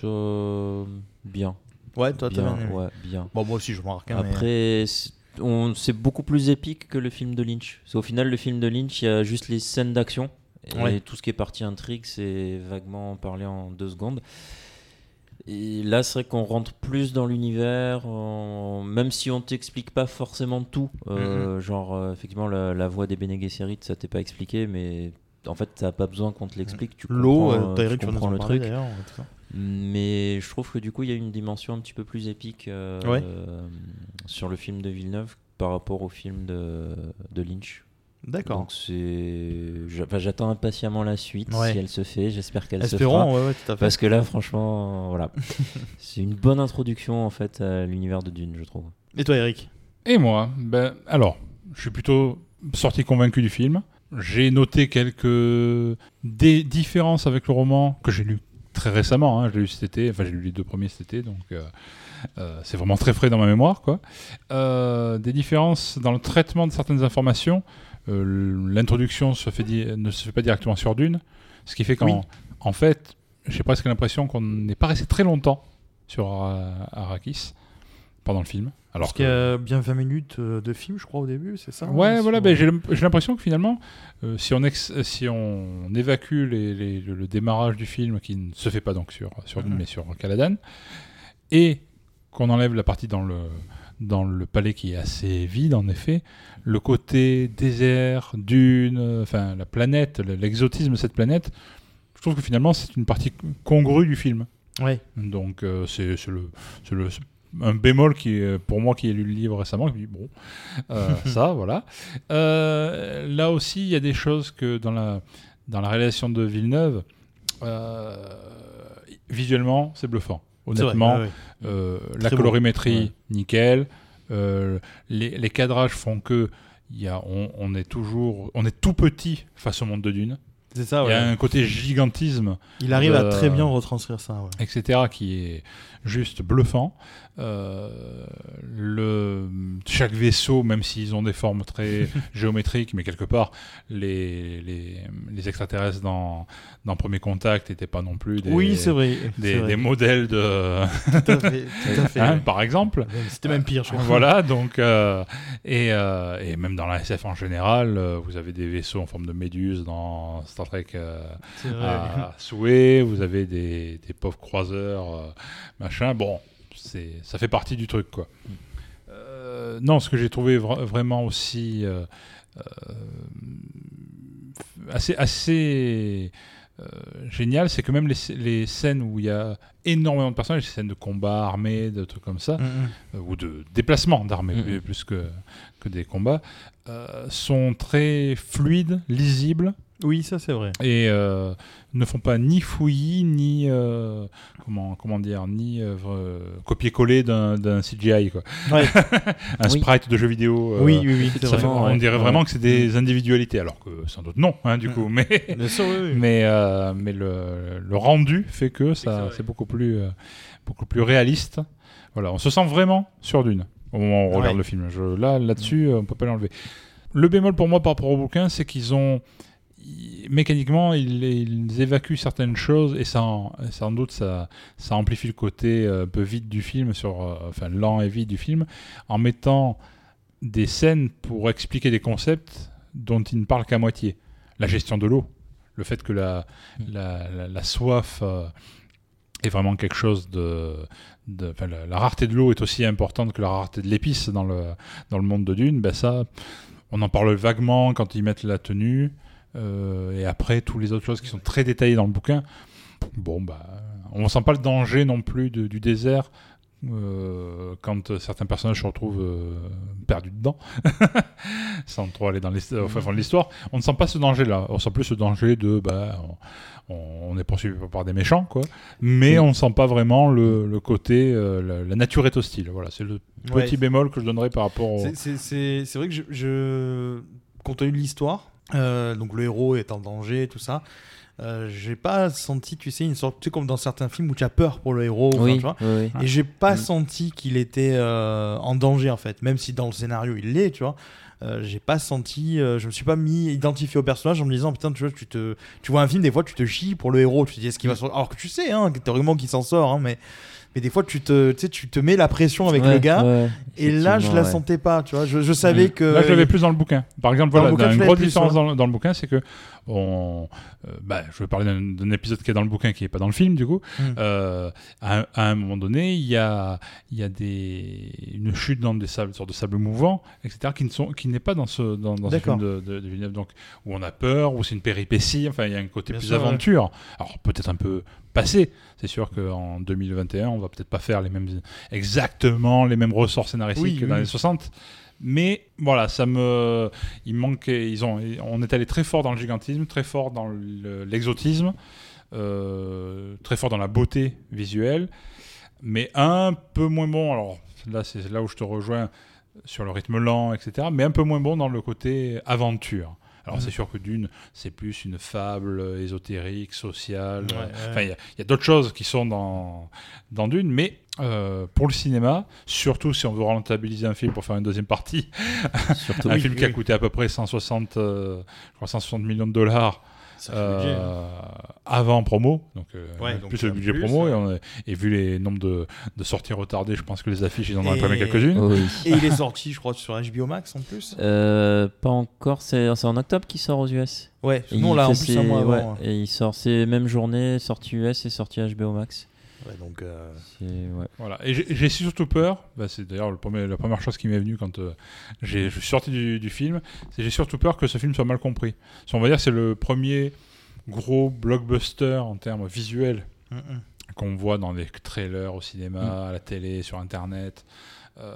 ça- bien. Ouais, toi, t'as bien, aimé. ouais, bien. Bon, moi aussi, je hein, mais- Après, c'est- on- c'est beaucoup plus épique que le film de Lynch. Qu'au final, le film de Lynch, il y a juste les scènes d'action. Et Ouais. tout ce qui est partie intrigue, c'est vaguement parlé en deux secondes. Et là, c'est vrai qu'on rentre plus dans l'univers, on- même si on t'explique pas forcément tout. Euh, Genre, euh, effectivement, la, la voix des Bene Gesserit, ça t'est pas expliqué, mais en fait, t'as pas besoin qu'on te l'explique. Tu L'eau, comprends, euh, euh, tu comprends en le truc. Mais je trouve que du coup, il y a une dimension un petit peu plus épique euh, Ouais. euh, sur le film de Villeneuve par rapport au film de, de Lynch. D'accord. Donc c'est, j'attends impatiemment la suite Ouais. si elle se fait. J'espère qu'elle se fera. Espérons, ouais, ouais, tout à fait. Parce que là, franchement, voilà, [laughs] c'est une bonne introduction en fait à l'univers de Dune, je trouve. Et toi, Eric? Et moi, ben, alors, je suis plutôt sorti convaincu du film. J'ai noté quelques des différences avec le roman que j'ai lu très récemment. Hein, je l'ai lu cet été, enfin j'ai lu les deux premiers cet été, donc euh, euh, c'est vraiment très frais dans ma mémoire. Quoi. Euh, des différences dans le traitement de certaines informations. L'introduction se fait di- ne se fait pas directement sur Dune, ce qui fait qu'en Oui. en fait, j'ai presque l'impression qu'on n'est pas resté très longtemps sur Arrakis pendant le film. Alors Parce qu'il y a bien 20 minutes euh, de film, je crois, au début, c'est ça Ouais, hein, voilà, sur- ben, j'ai l'im- j'ai l'impression que finalement, euh, si, on ex- si on évacue les- les- le, le démarrage du film, qui ne se fait pas donc sur, sur Dune, mais sur Caladan, et qu'on enlève la partie dans le, dans le palais qui est assez vide, en effet, le côté désert, dune, enfin la planète, le- l'exotisme de cette planète, je trouve que finalement c'est une partie congrue du film. Ouais. Donc euh, c'est le, un bémol qui est, pour moi qui ai lu le livre récemment, qui bon, euh, [laughs] ça voilà. Euh, là aussi, il y a des choses que dans la, dans la réalisation de Villeneuve, euh, visuellement, c'est bluffant. Vrai, Honnêtement, ouais, euh, la colorimétrie, Ouais. nickel. Euh, les, les cadrages font que y a, on, on est toujours, on est tout petit face au monde de Dune. C'est ça, Il y a un côté gigantisme Il arrive à très bien retranscrire ça, ouais. etc., qui est juste bluffant. Euh, le, chaque vaisseau, même s'ils ont des formes très [laughs] géométriques, mais quelque part, les, les, les extraterrestres dans, dans Premier Contact n'étaient pas non plus des, Oui, vrai. des, vrai. des modèles de. Tout à fait. Tout à [laughs] fait, hein, ouais. par exemple. C'était même pire, je crois. Voilà, donc, euh, et, euh, et même dans la SF en général, vous avez des vaisseaux en forme de méduse dans Star Trek à souhait, vous avez des, des pauvres croiseurs, machin. Bon, ça fait partie du truc, quoi. Euh, non, ce que j'ai trouvé vra- vraiment aussi euh, euh, assez, assez euh, génial, c'est que même les, les scènes où il y a énormément de personnages, les scènes de combat armés, de trucs comme ça, Mm, mm. euh, ou de déplacement d'armées plus- que, que des combats, euh, sont très fluides, lisibles Oui, ça c'est vrai. et euh, ne font pas ni fouillis ni euh, comment comment dire ni euh, copier-coller d'un d'un CGI quoi. Ouais. [laughs] un Oui. sprite de jeu vidéo. euh, oui, oui, oui, ça on ouais. dirait vraiment que c'est des individualités, alors que sans doute non, hein, du Mm. coup. Mais [laughs] oui, oui. mais euh, mais le, le rendu fait que C'est ça c'est beaucoup plus euh, beaucoup plus réaliste. Voilà, on se sent vraiment sur Dune au moment où on regarde Ouais. le film. Je, là là-dessus, on peut pas l'enlever. Le bémol pour moi par rapport au bouquin, c'est qu'ils ont ils- mécaniquement ils, ils évacuent certaines choses et en- sans doute ça ça amplifie le côté euh, un peu vide du film sur euh, enfin lent et vide du film en mettant des scènes pour expliquer des concepts dont ils ne parlent qu'à moitié. La gestion de l'eau, le fait que la, la, la- la soif euh, est vraiment quelque chose de... la, la rareté de l'eau est aussi importante que la rareté de l'épice dans le, dans le monde de Dune. Ben ça, on en parle vaguement quand ils mettent la tenue. Euh, et après, toutes les autres choses qui sont très détaillées dans le bouquin. Bon, bah, on ne sent pas le danger non plus de- du désert euh, quand euh, certains personnages se retrouvent euh, perdus dedans, [laughs] sans trop aller dans au fin fond de l'histoire. On ne sent pas ce danger-là. On sent plus ce danger de, bah, on, on est poursuivi par des méchants, quoi. Mais Oui. on ne sent pas vraiment le, le côté, euh, la, la nature est hostile. Voilà, c'est le Ouais. petit bémol que je donnerais par rapport au. C'est vrai que je, je... compte tenu de l'histoire, euh, donc le héros est en danger, tout ça, euh, j'ai pas senti, tu sais, une sorte, tu sais, comme dans certains films où tu as peur pour le héros, Oui, tu vois. oui, oui. Et j'ai pas Mm. senti qu'il était euh, en danger en fait, même si dans le scénario il l'est, tu vois. Euh, j'ai pas senti, euh, je me suis pas mis identifié au personnage en me disant putain tu vois tu te, tu vois un film des fois tu te chies pour le héros, tu te dis est-ce qu'il va sortir, alors que tu sais hein, théoriquement qu'il s'en sort, hein, mais mais des fois tu te, tu sais, tu te mets la pression avec Ouais, le gars. ouais, Et là, je la ouais. sentais pas, tu vois. Je, je savais Mm. que. Là, je l'avais plus dans le bouquin. Par exemple, voilà, bouquin, une grosse différence dans le bouquin, c'est que on, euh, bah, je vais parler d'un épisode qui est dans le bouquin qui est pas dans le film, du coup. Mm. Euh, à, un- à un moment donné, il y a, il y a des, une chute dans des sables, sortes de sable mouvant, etc., qui ne sont, qui n'est pas dans ce, dans, dans ce D'accord. film de, de, de Villeneuve, donc où on a peur, où c'est une péripétie. Enfin, il y a un côté Bien plus sûr, ouais. aventure. Alors peut-être un peu passé. C'est sûr qu'en 2021, on va peut-être pas faire les mêmes, exactement les mêmes ressorts scénaristiques Oui, que oui, dans les oui. 60. Mais voilà, ça me, il ils ont, on est allé très fort dans le gigantisme, très fort dans le- l'exotisme, euh, très fort dans la beauté visuelle, mais un peu moins bon. Alors là, c'est là où je te rejoins sur le rythme lent, etc. Mais un peu moins bon dans le côté aventure. Alors c'est sûr que Dune, c'est plus une fable ésotérique, sociale. Ouais, ouais. Enfin, il y a, a d'autres choses qui sont dans, dans Dune, mais euh, pour le cinéma, surtout si on veut rentabiliser un film pour faire une deuxième partie, [laughs] Surtout, un oui, film oui, qui a oui. coûté à peu près 160, euh, je crois 160 millions de dollars budget, hein. euh, avant promo, donc, euh, Ouais, donc plus le budget plus, promo, et, on a- et vu les nombres de, de sorties retardées, je pense que les affiches, ils en ont Et- imprimé quelques-unes. Oui. Et il est [laughs] sorti, je crois, sur HBO Max en plus. Euh, pas encore, c'est en octobre qu'il sort aux US. Ouais, Et nous on il l'a en plus un mois ouais, avant. hein. Et il sort, c'est même journée, sortie US et sortie HBO Max. Ouais, donc, euh, ouais. Voilà. Et j'ai surtout peur, bah, c'est d'ailleurs la première chose qui m'est venue quand euh, j'ai- je suis sorti du, du film, c'est j'ai surtout peur que ce film soit mal compris. So, on va dire que c'est le premier gros blockbuster en termes visuels mm, mm. qu'on voit dans les trailers au cinéma, Mm. à la télé, sur Internet, euh,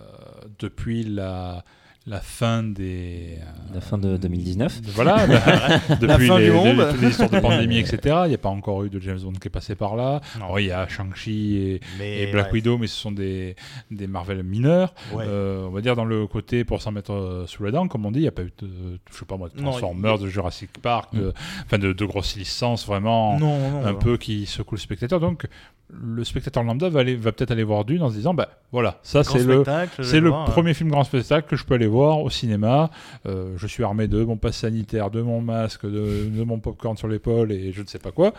depuis la, la fin des... euh, La fin de 2019. de- Voilà, bah, depuis [laughs] fin les, du les- monde. toutes les histoires de [laughs] pandémie, etc. Il n'y a pas encore eu de James Bond qui est passé par là. Alors, il y a Shang-Chi et, Black ouais. Widow, mais ce sont des, des Marvel mineurs. Ouais. Euh, on va dire dans le côté pour s'en mettre euh, sous la dent, comme on dit, il n'y a pas eu de, je sais pas moi, de Non, Transformers, de Jurassic Park, de, enfin de, de grosses licences vraiment non, non, un non. peu qui secouent le spectateur. Donc le spectateur lambda va, aller, va peut-être aller voir Dune en se disant bah voilà, ça Grand c'est le, c'est le voir, premier film grand spectacle que je peux aller voir au cinéma. Euh, je suis armé de mon passe sanitaire, de mon masque, de, de mon popcorn sur l'épaule et je ne sais pas quoi.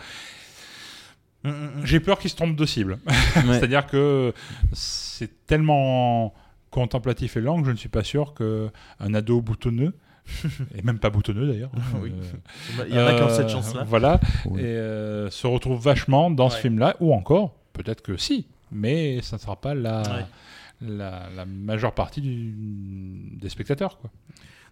mm, mm, mm. J'ai peur qu'il se trompe de cible. [laughs] Ouais. C'est-à-dire que c'est tellement contemplatif et lent que je ne suis pas sûr qu'un ado boutonneux, et même pas boutonneux d'ailleurs, Oui. euh, Il y en a qui ont cette euh, chance-là. Voilà, Oui. et euh, se retrouve vachement dans ce film-là, ou encore, peut-être que si, mais ça ne sera pas la, Ouais. la, la majeure partie du- des spectateurs. Quoi.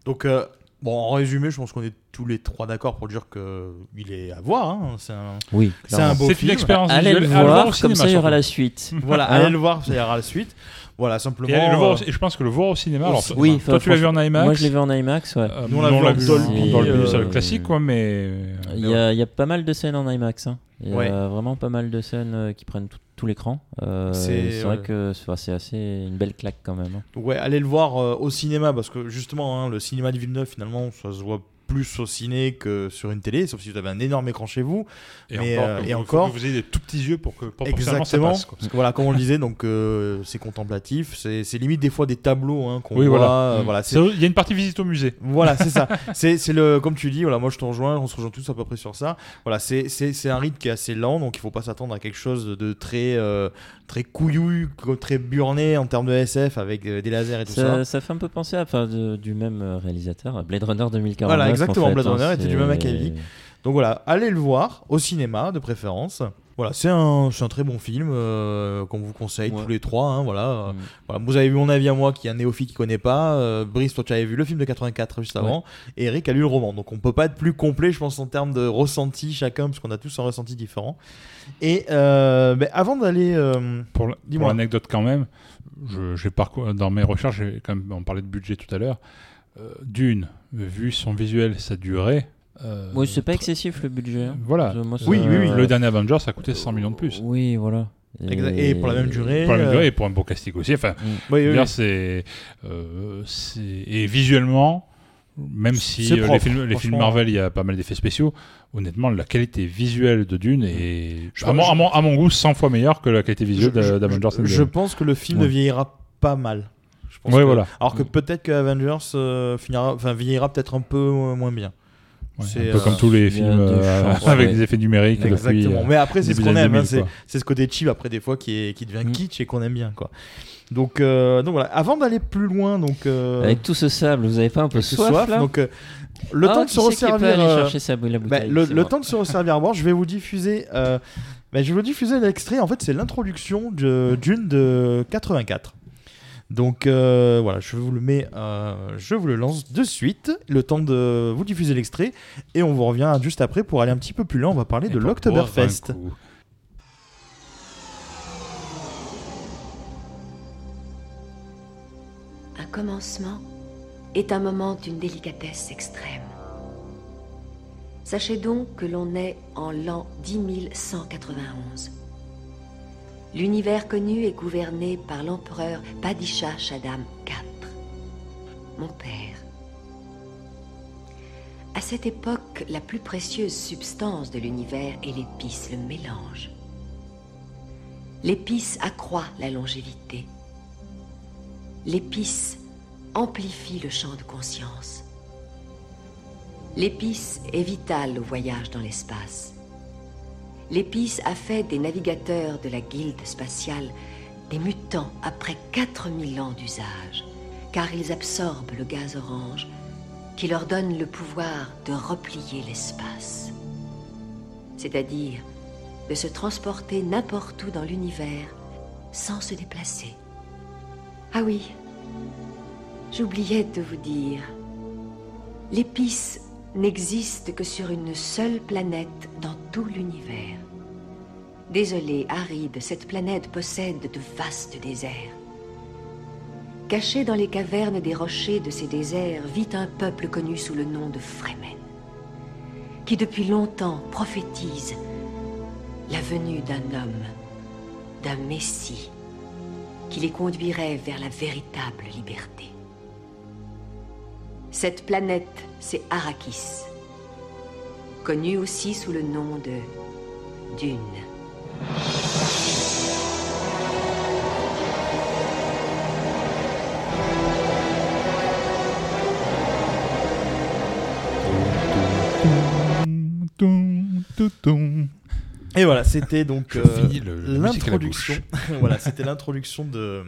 Donc, euh, bon, en résumé, je pense qu'on est tous les trois d'accord pour dire que il est à voir. hein. C'est un, Oui, c'est un beau C'est film. une expérience Allez le visuelle. voir, comme ça il y aura la suite. [laughs] Voilà, Hein allez le voir, ça ira la suite. Voilà, simplement. Et, allez le voir euh, et je pense que le voir au cinéma. Alors, Oui, toi, tu l'as vu en IMAX. Moi je l'ai vu en IMAX, ouais. Euh, Nous, on l'a vu en Dolby, Dolby, euh, c'est le classique, quoi, mais. Il y, a, il y a pas mal de scènes en IMAX. hein. Il y a Ouais. vraiment pas mal de scènes euh, qui prennent tout, tout l'écran. Euh, C'est- vrai que c'est c'est assez une belle claque quand même. hein. Ouais, allez le voir euh, au cinéma parce que justement, hein, le cinéma de Villeneuve, finalement, ça se voit plus au ciné que sur une télé, sauf si vous avez un énorme écran chez vous. Et Mais, encore, euh, et vous, encore- faut que vous ayez des tout petits yeux pour que Exactement. ça passe. quoi. Parce que voilà, comme on le disait, donc euh, c'est contemplatif, c'est limite des fois des tableaux hein, qu'on Oui, voit. voilà. euh, Mm. voilà, Il y a une partie visite au musée. Voilà, c'est ça. [laughs] C'est c'est le, comme tu dis, voilà, moi je te rejoins, on se rejoint tous à peu près sur ça. Voilà, c'est c'est c'est un rythme qui est assez lent, donc il faut pas s'attendre à quelque chose de très euh, très couillu, très burné en termes de SF avec euh, des lasers et tout ça. Ça, ça fait un peu penser à, enfin, de- du même réalisateur, Blade Runner 2049. Voilà, exactement, en fait, Blade hein, Runner était du même acabit. Donc voilà, allez le voir au cinéma de préférence. Voilà, c'est un, c'est un très bon film euh, qu'on vous conseille Ouais. tous les trois. hein, voilà. Mm. voilà, vous avez vu mon avis à moi qui est un néophyte qui connaît pas. Euh, Brice, toi tu avais vu le film de 84 juste avant. Et Eric a lu le roman. Donc on peut pas être plus complet, je pense, en termes de ressenti chacun, parce qu'on a tous un ressenti différent. Et euh, ben, avant d'aller. euh, Pour, l'anecdote quand même, je- j'ai parcouru dans mes recherches, j'ai quand même, on parlait de budget tout à l'heure. Euh, D'une, vu son visuel, sa durée. euh, Oui, c'est pas excessif le budget. hein. Voilà. Moi, Oui, oui, oui. Le dernier Avengers, ça a coûté 100 millions de plus. Oui, voilà. exa- Et pour la même durée. Pour la même euh, durée et pour un beau casting aussi. Enfin, oui, oui. c'est, euh, c'est- et visuellement, même si les propre, films, les films. Marvel, il y a pas mal d'effets spéciaux. Honnêtement, la qualité visuelle de Dune est, Je- à, mon, je- à mon- à mon goût, 100 fois meilleure que la qualité visuelle d'Avengers. je, je pense que le film Ouais. ne vieillira pas mal. Pense que- voilà. Alors que peut-être que Avengers euh, finira, enfin vieillira peut-être un peu euh, moins bien. Ouais, c'est, un peu euh, comme tous les films de euh, [laughs] avec ouais. des effets numériques Exactement. euh, Mais après, c'est ce qu'on aime. hein, 2000, c'est ce côté cheap après des fois qui, est, qui devient Mm. kitsch et qu'on aime bien quoi. Donc, euh, donc voilà. Avant d'aller plus loin, donc euh, Avec tout ce sable, vous avez pas un peu soif, soif, là donc euh, le Ah, temps de se resservir. euh, bah, le, moi. temps de se resservir à boire, je vais vous diffuser. euh, bah, je vais vous diffuser l'extrait. En fait, c'est l'introduction Dune de 84. Donc euh, voilà, je vous le mets, euh, je vous le lance de suite. Le temps de vous diffuser l'extrait et on vous revient juste après pour aller un petit peu plus loin. On va parler Et de coup. Un commencement est un moment d'une délicatesse extrême. Sachez donc que l'on est en l'an 10191. L'univers connu est gouverné par l'empereur Padishah Shaddam IV, mon père. À cette époque, la plus précieuse substance de l'univers est l'épice, le mélange. L'épice accroît la longévité. L'épice amplifie le champ de conscience. L'épice est vitale au voyage dans l'espace. L'épice a fait des navigateurs de la guilde spatiale des mutants après 4000 ans d'usage, car ils absorbent le gaz orange qui leur donne le pouvoir de replier l'espace. C'est-à-dire de se transporter n'importe où dans l'univers sans se déplacer. Ah oui, j'oubliais de vous dire, l'épice n'existe que sur une seule planète dans tout l'univers. Désolé, aride, cette planète possède de vastes déserts. Caché dans les cavernes des rochers de ces déserts vit un peuple connu sous le nom de Fremen, qui depuis longtemps prophétise la venue d'un homme, d'un Messie, qui les conduirait vers la véritable liberté. Cette planète, c'est Arrakis, connue aussi sous le nom de Dune. Et voilà, c'était donc euh, l'introduction. [laughs] voilà, c'était l'introduction de euh,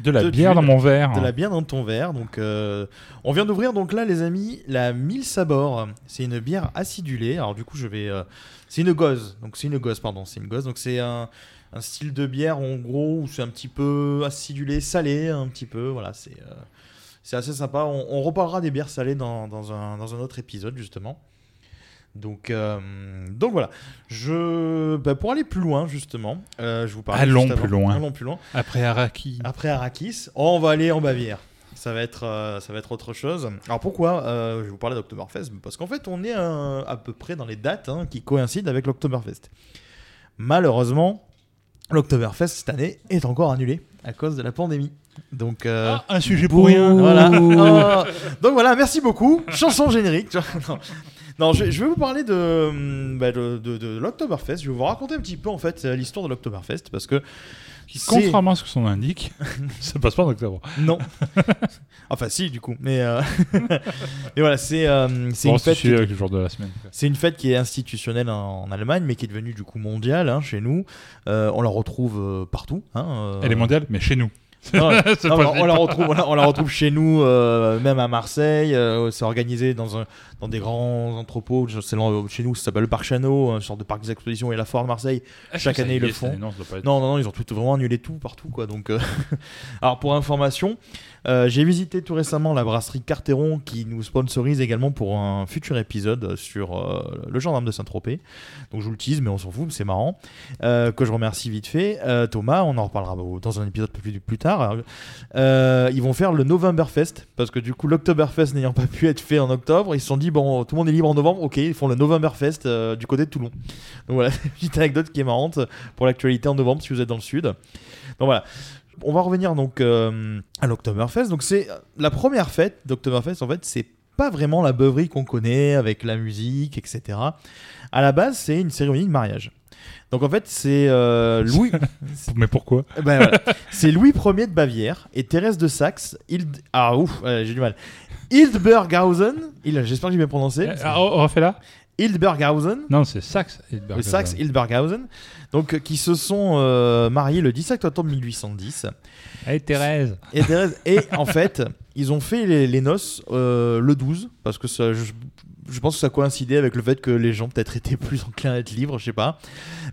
de la De bière dans mon verre. de la bière dans ton verre. Donc, euh, on vient d'ouvrir donc là, les amis, la 1000 Sabor. C'est une bière acidulée. Alors du coup, je vais. euh, c'est une goze. Donc c'est une goze, pardon. C'est une goze. Donc c'est un, un style de bière en gros où c'est un petit peu acidulé, salé, un petit peu. Voilà, c'est. euh, c'est assez sympa. On, on reparlera des bières salées dans, dans un, dans un autre épisode, justement. Donc, euh, donc voilà. Je, bah, pour aller plus loin, justement, euh, je vous parlais Allons plus loin. Allons plus loin. Après Araki. Après Arrakis, oh, on va aller en Bavière. Ça va être, euh, ça va être autre chose. Alors pourquoi Je vais vous parler d'Oktoberfest Parce qu'en fait, on est à peu près dans les dates hein, qui coïncident avec l'Oktoberfest. Malheureusement, l'Oktoberfest cette année est encore annulé à cause de la pandémie. Donc, euh, Ah, un sujet pour rien. voilà. Oh. Donc voilà, merci beaucoup. Chanson générique. [laughs] non, Non, je, je vais vous parler de, hum, bah, de, de- de l'Oktoberfest. Je vais vous raconter un petit peu en fait l'histoire de l'Oktoberfest parce que Contrairement à ce que son nom indique, [laughs] ça passe pas en octobre. non. [laughs] enfin, si, du coup. Mais, euh, [laughs] mais voilà, c'est euh, Bon, une fête. qui- avec le jour de la semaine. C'est une fête qui est institutionnelle en, en Allemagne, mais qui est devenue du coup mondiale hein, chez nous. Euh, on la retrouve partout. hein, Elle est mondiale, mais chez nous. Non, [laughs] non, on, la retrouve, on, la, on la retrouve chez nous, euh, même à Marseille. euh, c'est organisé dans, un, dans des grands entrepôts. L'en- chez nous, ça s'appelle le Parc Chano, une sorte de parc d'exposition et la foire de Marseille. Est-ce chaque année, ils le font. Non, Non, non, non, ils ont tout, vraiment annulé tout partout, quoi. Donc, euh, [laughs] alors pour information, euh, j'ai visité tout récemment la brasserie Carteron qui nous sponsorise également pour un futur épisode sur euh, le gendarme de Saint-Tropez. Donc je vous le tease, mais on s'en fout, c'est marrant. Euh, que je remercie vite fait. Thomas, on en reparlera dans un épisode plus, plus tard. Ils vont faire le Novemberfest parce que du coup l'Octoberfest n'ayant pas pu être fait en octobre, ils se sont dit bon, tout le monde est libre en novembre, ok, ils font le Novemberfest du côté de Toulon. Donc voilà, [laughs] petite anecdote qui est marrante pour l'actualité en novembre si vous êtes dans le sud. Donc voilà. On va revenir donc euh, à l'Oktoberfest. Donc c'est la première fête d'Oktoberfest. En fait, c'est pas vraiment la beuverie qu'on connaît avec la musique, etc. À la base, c'est une cérémonie de mariage. Donc en fait, c'est euh, Louis. [laughs] Mais pourquoi? Ben voilà. C'est Louis Ier de Bavière et Thérèse de Saxe. Hild... Ah ouf, j'ai du mal. Hildburghausen. Il- J'espère que j'ai bien prononcé. Euh, ah, on refait là? Hildburghausen. Non, c'est Saxe. Hildberg. Le Saxe Hildburghausen. Donc euh, qui se sont euh, mariés le 17 octobre 1810. Hey Thérèse. Et, Thérèse- et en [laughs] fait, ils ont fait les, les noces euh, le 12 parce que ça, je, je pense que ça coïncidait avec le fait que les gens peut-être étaient plus [laughs] enclins à être libres, je sais pas.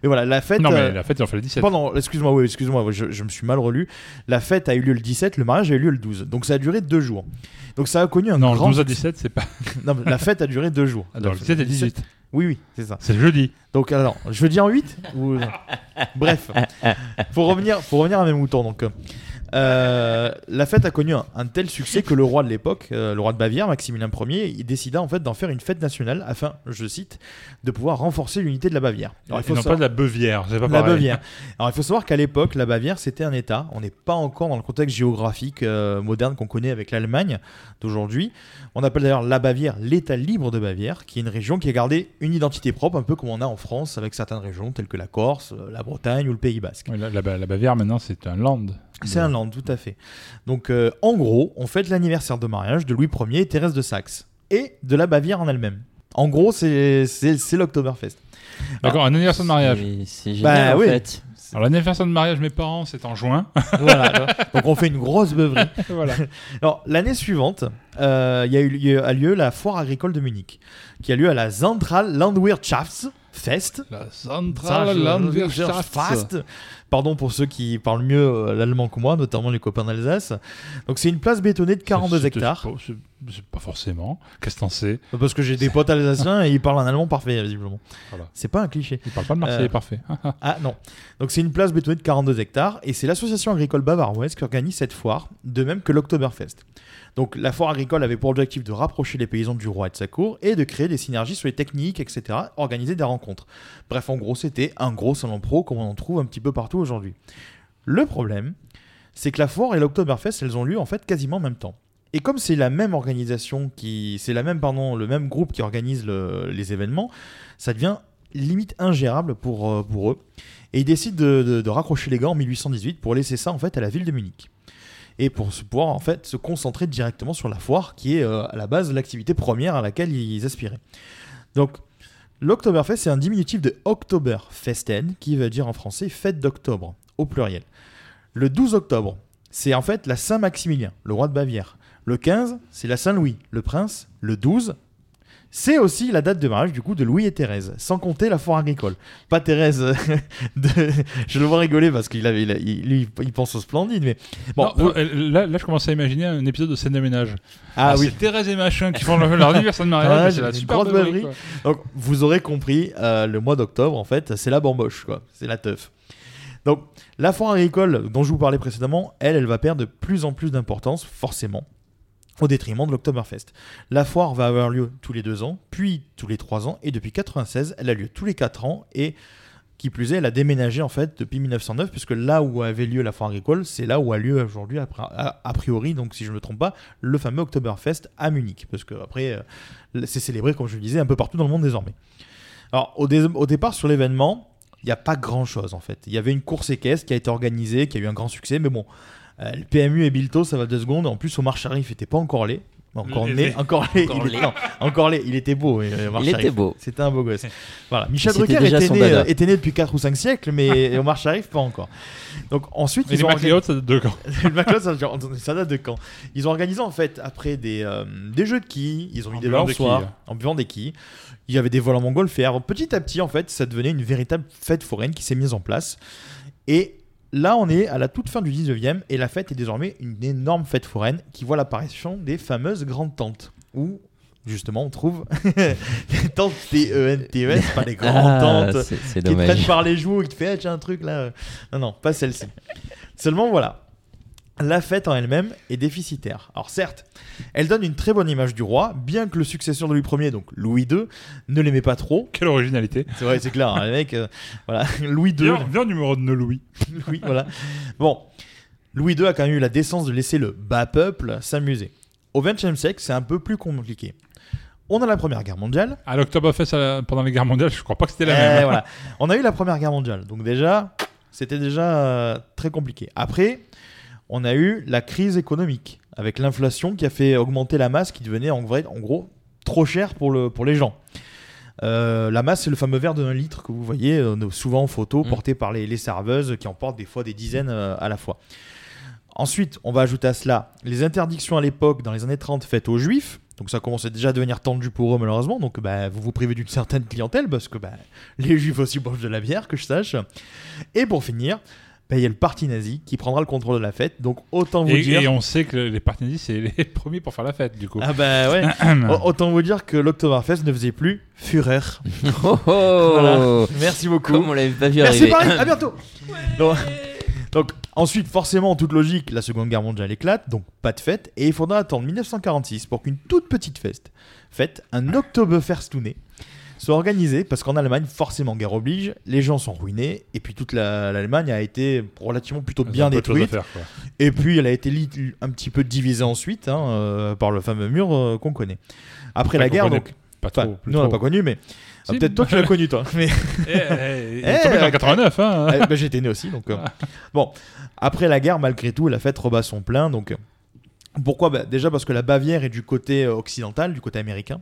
Mais voilà, la fête. Non, mais euh, la fête, ils ont fait le 17. Pardon, excuse-moi, oui, excuse-moi, je, je me suis mal relu. La fête a eu lieu le 17, le mariage a eu lieu le 12. Donc ça a duré deux jours. Donc ça a connu un Non, le grand 12 à succès. 17, c'est pas. [laughs] Non, mais la fête a duré deux jours. Alors, La le fête- 17 et 18. Oui, oui, c'est ça. C'est le jeudi. Donc alors, je veux dire en 8 ou... Bref, [laughs] pour revenir, pour revenir à mes moutons, donc euh, la fête a connu un, un tel succès que le roi de l'époque, euh, le roi de Bavière, Maximilien Ier, il décida en fait d'en faire une fête nationale afin, je cite, de pouvoir renforcer l'unité de la Bavière. Alors, il faut non savoir- pas de la Beuvière. C'est pas la pareil. Bavière. Alors il faut savoir qu'à l'époque, la Bavière c'était un État. On n'est pas encore dans le contexte géographique euh, moderne qu'on connaît avec l'Allemagne d'aujourd'hui. On appelle d'ailleurs la Bavière l'État libre de Bavière, qui est une région qui a gardé une identité propre, un peu comme on a en France avec certaines régions telles que la Corse, la Bretagne ou le Pays Basque. Oui, la, la- la Bavière, maintenant, c'est un land. C'est un land, tout à fait. Donc, euh, en gros, on fête l'anniversaire de mariage de Louis Ier et Thérèse de Saxe, et de la Bavière en elle-même. En gros, c'est l'Oktoberfest. D'accord, un anniversaire de mariage. C'est- C'est génial Bah en oui. fait. Alors, l'anniversaire de mariage de mes parents, c'est en juin. [laughs] Voilà. Donc, on fait une grosse beuverie. [laughs] voilà. [laughs] Alors, l'année suivante, euh, il y a eu lieu, a lieu la foire agricole de Munich, qui a lieu à la Zentral Landwirtschaftsfest. La Landwirtschaft. Pardon pour ceux qui parlent mieux euh, l'allemand que moi, notamment les copains d'Alsace. Donc, c'est une place bétonnée de 42 C'est- hectares. c'est pas- C'est c'est pas forcément. Qu'est-ce que t'en sais Parce que j'ai des potes alsaciens et ils parlent un allemand parfait, visiblement. Voilà. C'est pas un cliché. Il parle pas de Marseille, Euh, parfait. [laughs] Ah non. Donc c'est une place bétonnée de 42 hectares et c'est l'association agricole bavaroise qui organise cette foire, de même que l'Oktoberfest. Donc la foire agricole avait pour objectif de rapprocher les paysans du roi et de sa cour et de créer des synergies sur les techniques, etc., organiser des rencontres. Bref, en gros, c'était un gros salon pro comme on en trouve un petit peu partout aujourd'hui. Le problème, c'est que la foire et l'Oktoberfest, elles ont lieu en fait quasiment en même temps. Et comme c'est la même organisation qui, c'est la même pardon, le même groupe qui organise le- les événements, ça devient limite ingérable pour, euh, pour eux. Et ils décident de, de- de raccrocher les gants en 1818 pour laisser ça en fait à la ville de Munich. Et pour se pouvoir en fait se concentrer directement sur la foire qui est euh, à la base l'activité première à laquelle ils aspiraient. Donc L'Oktoberfest, c'est un diminutif de Oktoberfesten, qui veut dire en français fête d'octobre, au pluriel. Le 12 octobre, c'est en fait la Saint-Maximilien, le roi de Bavière. Le 15, c'est la Saint-Louis, le prince. Le 12, c'est aussi la date de mariage du coup de Louis et Thérèse, sans compter la foire agricole. Pas Thérèse, [laughs] de... je le vois rigoler parce qu'il avait, il, a- il- lui, il pense au splendide, mais bon. Non, euh, là, là, je commence à imaginer un épisode de scène de ménage. ah oui, C'est Thérèse et machin qui font leur, anniversaire de mariage. Ah, c'est la super beuverie, beuverie. Donc, vous aurez compris, euh, le mois d'octobre, en fait, c'est la bamboche, quoi. C'est la teuf. Donc, la foire agricole dont je vous parlais précédemment, elle, elle va perdre de plus en plus d'importance, forcément, au détriment de l'Oktoberfest. La foire va avoir lieu tous les deux ans, puis tous les trois ans, et depuis 96, elle a lieu tous les quatre ans, et qui plus est, elle a déménagé en fait depuis 1909, puisque là où avait lieu la foire agricole, c'est là où a lieu aujourd'hui, a, priori, donc si je ne me trompe pas, le fameux Oktoberfest à Munich, parce que après, euh, c'est célébré, comme je le disais, un peu partout dans le monde désormais. Alors, au, au départ, sur l'événement, il n'y a pas grand-chose en fait. Il y avait une course équestre qui a été organisée, qui a eu un grand succès, mais bon, euh, le PMU et Bilto, ça va deux secondes. En plus, Omar Sharif n'était pas encore laid. Encore Les- né, encore laid, Encore il, non, encore laid, il était beau. euh, Omar Il Sharif. était beau. C'était un beau gosse. [laughs] Voilà. Michel Drucker était né, euh, était né depuis 4 ou 5 siècles, mais [laughs] Omar Sharif pas encore. Donc ensuite, les ils ont McLeod, ça date de quand? [laughs] Le McLeod, ça, date de quand? Ils ont organisé en fait après des, euh, des jeux de quilles, ils ont En eu des balançoires, quilles. en buvant des quilles. Il y avait des vols en montgolfière. Petit à petit, en fait, ça devenait une véritable fête foraine qui s'est mise en place. Et là, on est à la toute fin du 19e et la fête est désormais une énorme fête foraine qui voit l'apparition des fameuses grandes tentes où justement on trouve [laughs] les tentes T-E-N-T-E-S, pas les grandes Ah, tentes qui te prennent par les joues et qui te fait Ah, tiens un truc là. Non, non, pas celle-ci. Seulement voilà. La fête en elle-même est déficitaire. Alors certes, elle donne une très bonne image du roi, bien que le successeur de Louis Ier, donc Louis II, ne l'aimait pas trop. Quelle originalité. C'est vrai, c'est clair, hein, les mecs, euh, voilà, [laughs] Louis II, Bien, bien numéro de Louis. [laughs] Louis, voilà. Bon, Louis II a quand même eu la décence de laisser le bas peuple s'amuser. Au XXe siècle, c'est un peu plus compliqué. On a la Première Guerre mondiale, À la- pendant les guerres mondiales, je crois pas que c'était la Eh, même. voilà. On a eu la Première Guerre mondiale, donc déjà, c'était déjà euh, très compliqué. Après, on a eu la crise économique, avec l'inflation qui a fait augmenter la masse qui devenait en, vrai, en gros trop cher pour, le, pour les gens. Euh, la masse, c'est le fameux verre de 1 litre que vous voyez euh, souvent en photo, Mm. porté par les, les serveuses qui en portent des fois des dizaines euh, à la fois. Ensuite, on va ajouter à cela les interdictions à l'époque, dans les années 30, faites aux juifs. Donc ça commençait déjà à devenir tendu pour eux malheureusement. Donc bah, vous vous privez d'une certaine clientèle parce que bah, les juifs aussi boivent de la bière, que je sache. Et pour finir, bah, il y a le parti nazi qui prendra le contrôle de la fête. Donc autant vous Et, dire... et on sait que les partis nazis, c'est les [laughs] premiers pour faire la fête, du coup. Ah bah ouais. [clears throat] Au- Autant vous dire que l'Oktoberfest ne faisait plus fureur. [laughs] Oh, oh Voilà. Merci beaucoup. Comme on l'avait pas vu Merci arriver. Paris, à bientôt. donc, donc, ensuite, forcément, en toute logique, la Seconde Guerre mondiale éclate, donc pas de fête, et il faudra attendre 1946 pour qu'une toute petite fête, fête un Oktoberfestune, soit organisée, parce qu'en Allemagne, forcément, guerre oblige, les gens sont ruinés, et puis toute la- l'Allemagne a été relativement plutôt Ils ont bien pas de choses à détruite, faire, quoi. et puis elle a été un petit peu divisée ensuite hein, euh, par le fameux mur euh, qu'on connaît. Après la qu'on guerre, connaît donc, Pas enfin, trop. plus nous on l'a trop. pas connu, mais ah, Si. peut-être toi tu l'as connu toi. Mais [laughs] Eh, eh, il Eh, tombé 89, hein. Eh, bah, j'étais né aussi, donc euh, bon. Après la guerre, malgré tout, la fête rebat son plein, donc euh, pourquoi? Bah, Déjà parce que la Bavière est du côté euh, occidental, du côté américain.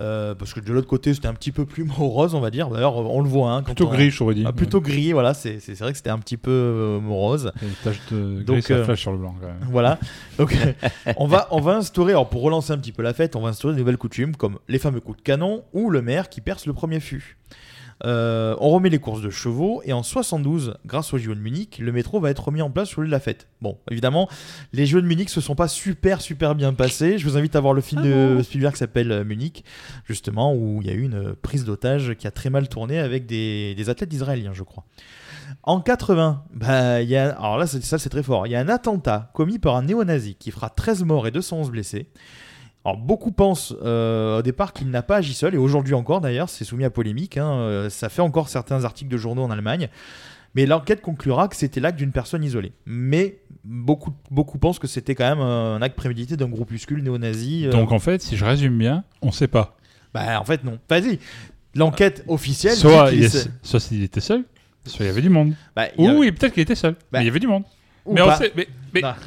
Euh, parce que de l'autre côté, c'était un petit peu plus [laughs] morose, on va dire. D'ailleurs, on le voit. Hein, quand Plutôt on- gris, j'aurais dit. Ah, plutôt gris, voilà. C'est c'est- c'est vrai que c'était un petit peu euh, morose. Une tache de Donc, gris, euh, flash sur le blanc, quand même. [laughs] Voilà. Donc, [laughs] on va, on va instaurer, alors pour relancer un petit peu la fête, on va instaurer de nouvelles coutumes comme les fameux coups de canon ou le maire qui perce le premier fût. Euh, on remet les courses de chevaux et en 72, grâce aux JO de Munich, le métro va être remis en place sur l'île de la fête. Bon, évidemment, les JO de Munich se sont pas super super bien passés. Je vous invite à voir le film de Spielberg qui s'appelle euh, Munich, justement, où il y a eu une prise d'otage qui a très mal tourné avec des, des athlètes israéliens, je crois. En 80, bah, il y a, alors là, ça c'est très fort. Il y a un attentat commis par un néo-nazi qui fera 13 morts et 211 blessés. Alors beaucoup pensent euh, au départ qu'il n'a pas agi seul, et aujourd'hui encore d'ailleurs, c'est soumis à polémique. hein, euh, ça fait encore certains articles de journaux en Allemagne. Mais l'enquête conclura que c'était l'acte d'une personne isolée. Mais beaucoup, beaucoup pensent que c'était quand même un acte prémédité d'un groupuscule néo-nazi. euh, Donc en fait, si je résume bien, on sait pas. bah en fait non. Vas-y. L'enquête officielle. Soit il, est- soit il était seul, soit il y avait du monde. Bah, a- Ou oui, peut-être qu'il était seul. Bah, mais il y avait du monde. Mais, on sait, mais,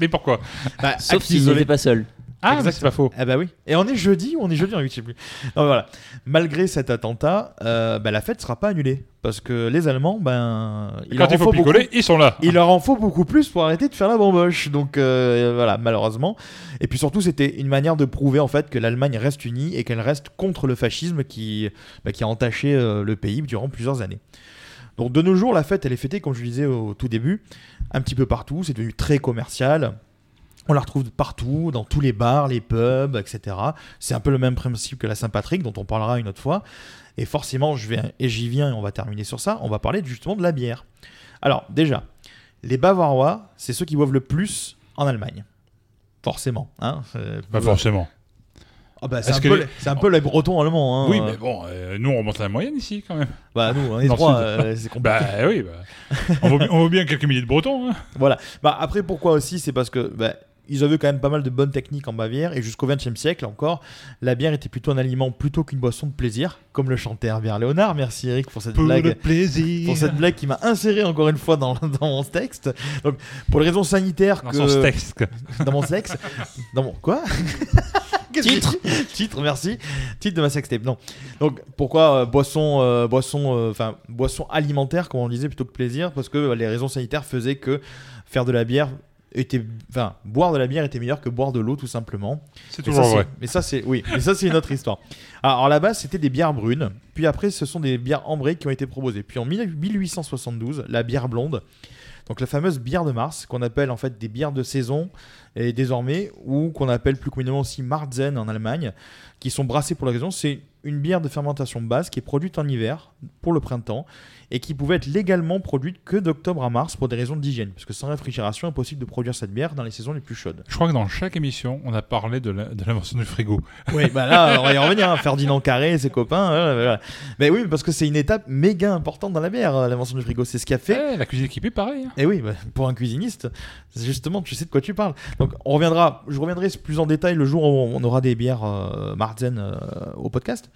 mais pourquoi? Bah, Sauf isolé. n'étaient pas seuls. Ah, c'est pas faux. Ah bah oui. Et on est jeudi ou on est jeudi en 8, je sais plus. Non, voilà. Malgré cet attentat, euh, bah, la fête sera pas annulée. Parce que les Allemands, ben. Quand il faut beaucoup- picoler, ils sont là. il leur en faut beaucoup plus pour arrêter de faire la bamboche. Donc euh, voilà, malheureusement. Et puis surtout, c'était une manière de prouver en fait que l'Allemagne reste unie et qu'elle reste contre le fascisme qui, bah, qui a entaché euh, le pays durant plusieurs années. Donc de nos jours, la fête, elle est fêtée, comme je le disais au tout début, un petit peu partout. C'est devenu très commercial. On la retrouve partout, dans tous les bars, les pubs, etc. C'est un peu le même principe que la Saint-Patrick, dont on parlera une autre fois. Et forcément, je vais, et j'y viens, et on va terminer sur ça, on va parler justement de la bière. Alors, déjà, les Bavarois, c'est ceux qui boivent le plus en Allemagne. Forcément. Hein Euh, Pas forcément. Ah bah, c'est un, que peu c'est un peu les Bretons allemands. Hein. Oui, mais bon, euh, nous on remonte à la moyenne ici quand même. Bah, nous, on est trois, euh, c'est compliqué. Bah oui, bah. on, vaut, bi- on vaut bien quelques milliers de Bretons. hein. Voilà. Bah, après, pourquoi aussi C'est parce que bah, ils avaient quand même pas mal de bonnes techniques en Bavière et jusqu'au XXe siècle encore, la bière était plutôt un aliment plutôt qu'une boisson de plaisir, comme le chantait Herbert Léonard. Merci Eric pour cette Pour le blague. plaisir. Pour cette blague qui m'a inséré encore une fois dans, dans mon texte. Donc, pour les raisons sanitaires Dans que son texte. dans mon sexe, dans mon quoi? [laughs] Qu'est-ce que Titre. titre, merci. Titre de ma sextape. Non. Donc pourquoi euh, boisson, euh, boisson, euh, enfin boisson alimentaire, comme on le disait, plutôt que plaisir, parce que les raisons sanitaires faisaient que faire de la bière était, enfin boire de la bière était meilleur que boire de l'eau tout simplement. C'est toujours vrai. Mais ça, c'est oui. Mais ça, c'est une autre histoire. Alors, alors, à la base, c'était des bières brunes. Puis après, ce sont des bières ambrées qui ont été proposées. Puis en 1872, la bière blonde. Donc la fameuse bière de Mars, qu'on appelle en fait des bières de saison, et désormais, ou qu'on appelle plus communément aussi Marzen en Allemagne, qui sont brassées pour l'occasion. C'est une bière de fermentation basse qui est produite en hiver pour le printemps et qui pouvait être légalement produite que d'octobre à mars pour des raisons d'hygiène, parce que sans réfrigération, impossible de produire cette bière dans les saisons les plus chaudes. Je crois que dans chaque émission, on a parlé de l'invention du frigo. Oui, bah là, on va y revenir. hein. Ferdinand Carré et ses copains. voilà. Mais oui, parce que c'est une étape méga importante dans la bière, euh, l'invention du frigo. C'est ce qui a fait. Eh, la cuisine équipée, pareil. hein. Et oui, bah, pour un cuisiniste, c'est justement, tu sais de quoi tu parles. On reviendra. Je reviendrai plus en détail le jour où on aura des bières euh, Marzen euh, au podcast.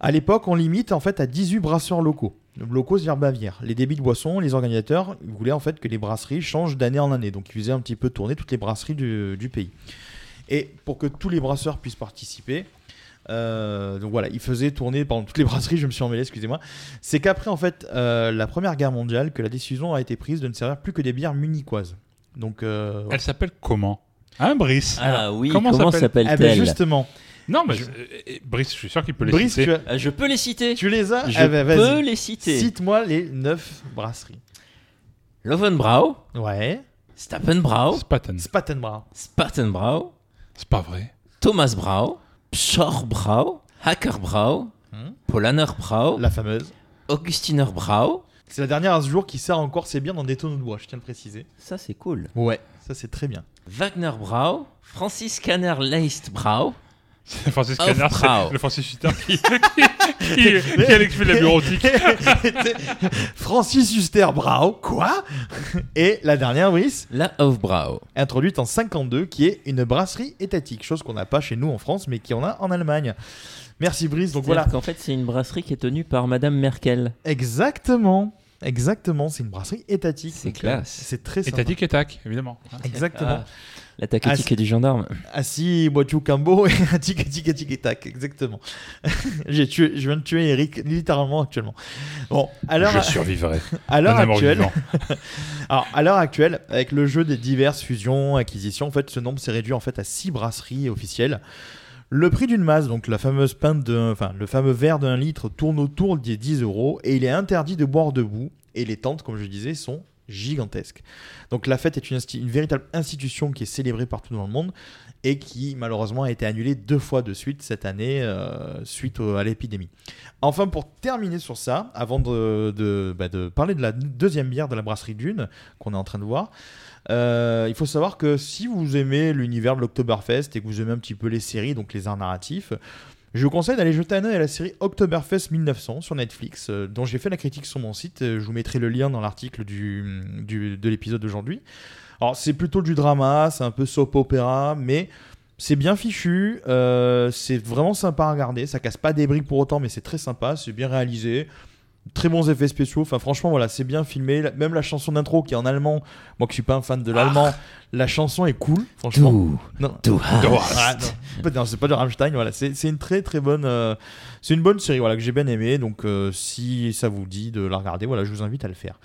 À l'époque, on limite en fait à 18 brasseurs locaux. Locaux, c'est-à-dire Bavière. Les débits de boissons, les organisateurs voulaient en fait que les brasseries changent d'année en année. Donc, ils faisaient un petit peu tourner toutes les brasseries du, pays. Et pour que tous les brasseurs puissent participer, euh, donc voilà, ils faisaient tourner toutes les brasseries, je me suis emmêlé, excusez-moi. C'est qu'après en fait euh, la Première Guerre mondiale que la décision a été prise de ne servir plus que des bières munichoises. Donc euh, Elle s'appelle comment? Hein, Brice? Ah oui, Comment comment, s'appelle eh ben, s'appelle-t-elle justement, Non, mais je- euh, Brice, je suis sûr qu'il peut les Brice, citer. tu, as- Ah, Je peux les citer. tu les as? Je Eh ben, peux les citer. Cite-moi les 9 brasseries. Lovenbrau, Ouais. Stappenbrau, Spaten. Spattenbrau. Spattenbrau, C'est pas vrai. Thomasbrau, Pschorbrau, Hackerbrau, Hmm. Polanerbrau, La fameuse. Augustinerbrau. C'est la dernière à ce jour qui sert encore ses bières dans des tonneaux de bois, je tiens à le préciser. Ça, c'est cool. Ouais, ça c'est très bien. Leistbrau, [laughs] C'est Francis Auf Canard, Brau. c'est le Francis Huster [laughs] qui, qui, qui, qui allait expliquer la bureautique. [laughs] Francis Huster Brau. Quoi? Et la dernière, Brice? La Hofbrau. introduite en 52, qui est une brasserie étatique, chose qu'on n'a pas chez nous en France, mais qui en a en Allemagne. Merci Brice. Donc voilà, qu'en fait, c'est une brasserie qui est tenue par Madame Merkel. exactement, exactement, c'est une brasserie étatique. C'est Donc, classe. euh, C'est très sympa. dit et tac, évidemment. [laughs] Exactement. Ah, la tactique du gendarme. Assis, Boitou Cambo [laughs] et tic tic tic tic tac, exactement. [laughs] J'ai tué, je viens de tuer Eric littéralement actuellement. Bon, l'heure Je survivrai. à l'heure actuelle. Alors, à l'heure actuelle, avec le jeu des diverses fusions, acquisitions, en fait, ce nombre s'est réduit en fait à 6 brasseries officielles. Le prix d'une masse, donc la fameuse pinte de, enfin, le fameux verre d'un litre tourne autour des 10 euros et il est interdit de boire debout. Et les tentes, comme je disais, sont gigantesques. Donc la fête est une, véritable institution qui est célébrée partout dans le monde et qui malheureusement a été annulée deux fois de suite cette année euh, suite à l'épidémie. Enfin, pour terminer sur ça, avant de, de- bah, de parler de la deuxième bière de la brasserie Dune qu'on est en train de voir, euh, il faut savoir que si vous aimez l'univers de l'Oktoberfest et que vous aimez un petit peu les séries, donc les arts narratifs, je vous conseille d'aller jeter un œil à la série Oktoberfest 1900 sur Netflix, euh, dont j'ai fait la critique sur mon site. Euh, Je vous mettrai le lien dans l'article du, de l'épisode d'aujourd'hui. Alors, c'est plutôt du drama, c'est un peu soap opéra, mais c'est bien fichu, c'est vraiment sympa à regarder. Ça casse pas des briques pour autant, mais c'est très sympa, c'est bien réalisé. Très bons effets spéciaux. Enfin, franchement, voilà, c'est bien filmé. Même la chanson d'intro qui est en allemand. Moi, qui suis pas un fan de l'allemand, la chanson est cool. Franchement. Tout, Non. tout Ah, non. Pas- non, c'est pas de Rammstein, voilà. C'est c'est une très très bonne. euh, c'est une bonne série, voilà, que j'ai bien aimé. Donc, euh, si ça vous dit de la regarder, voilà, je vous invite à le faire.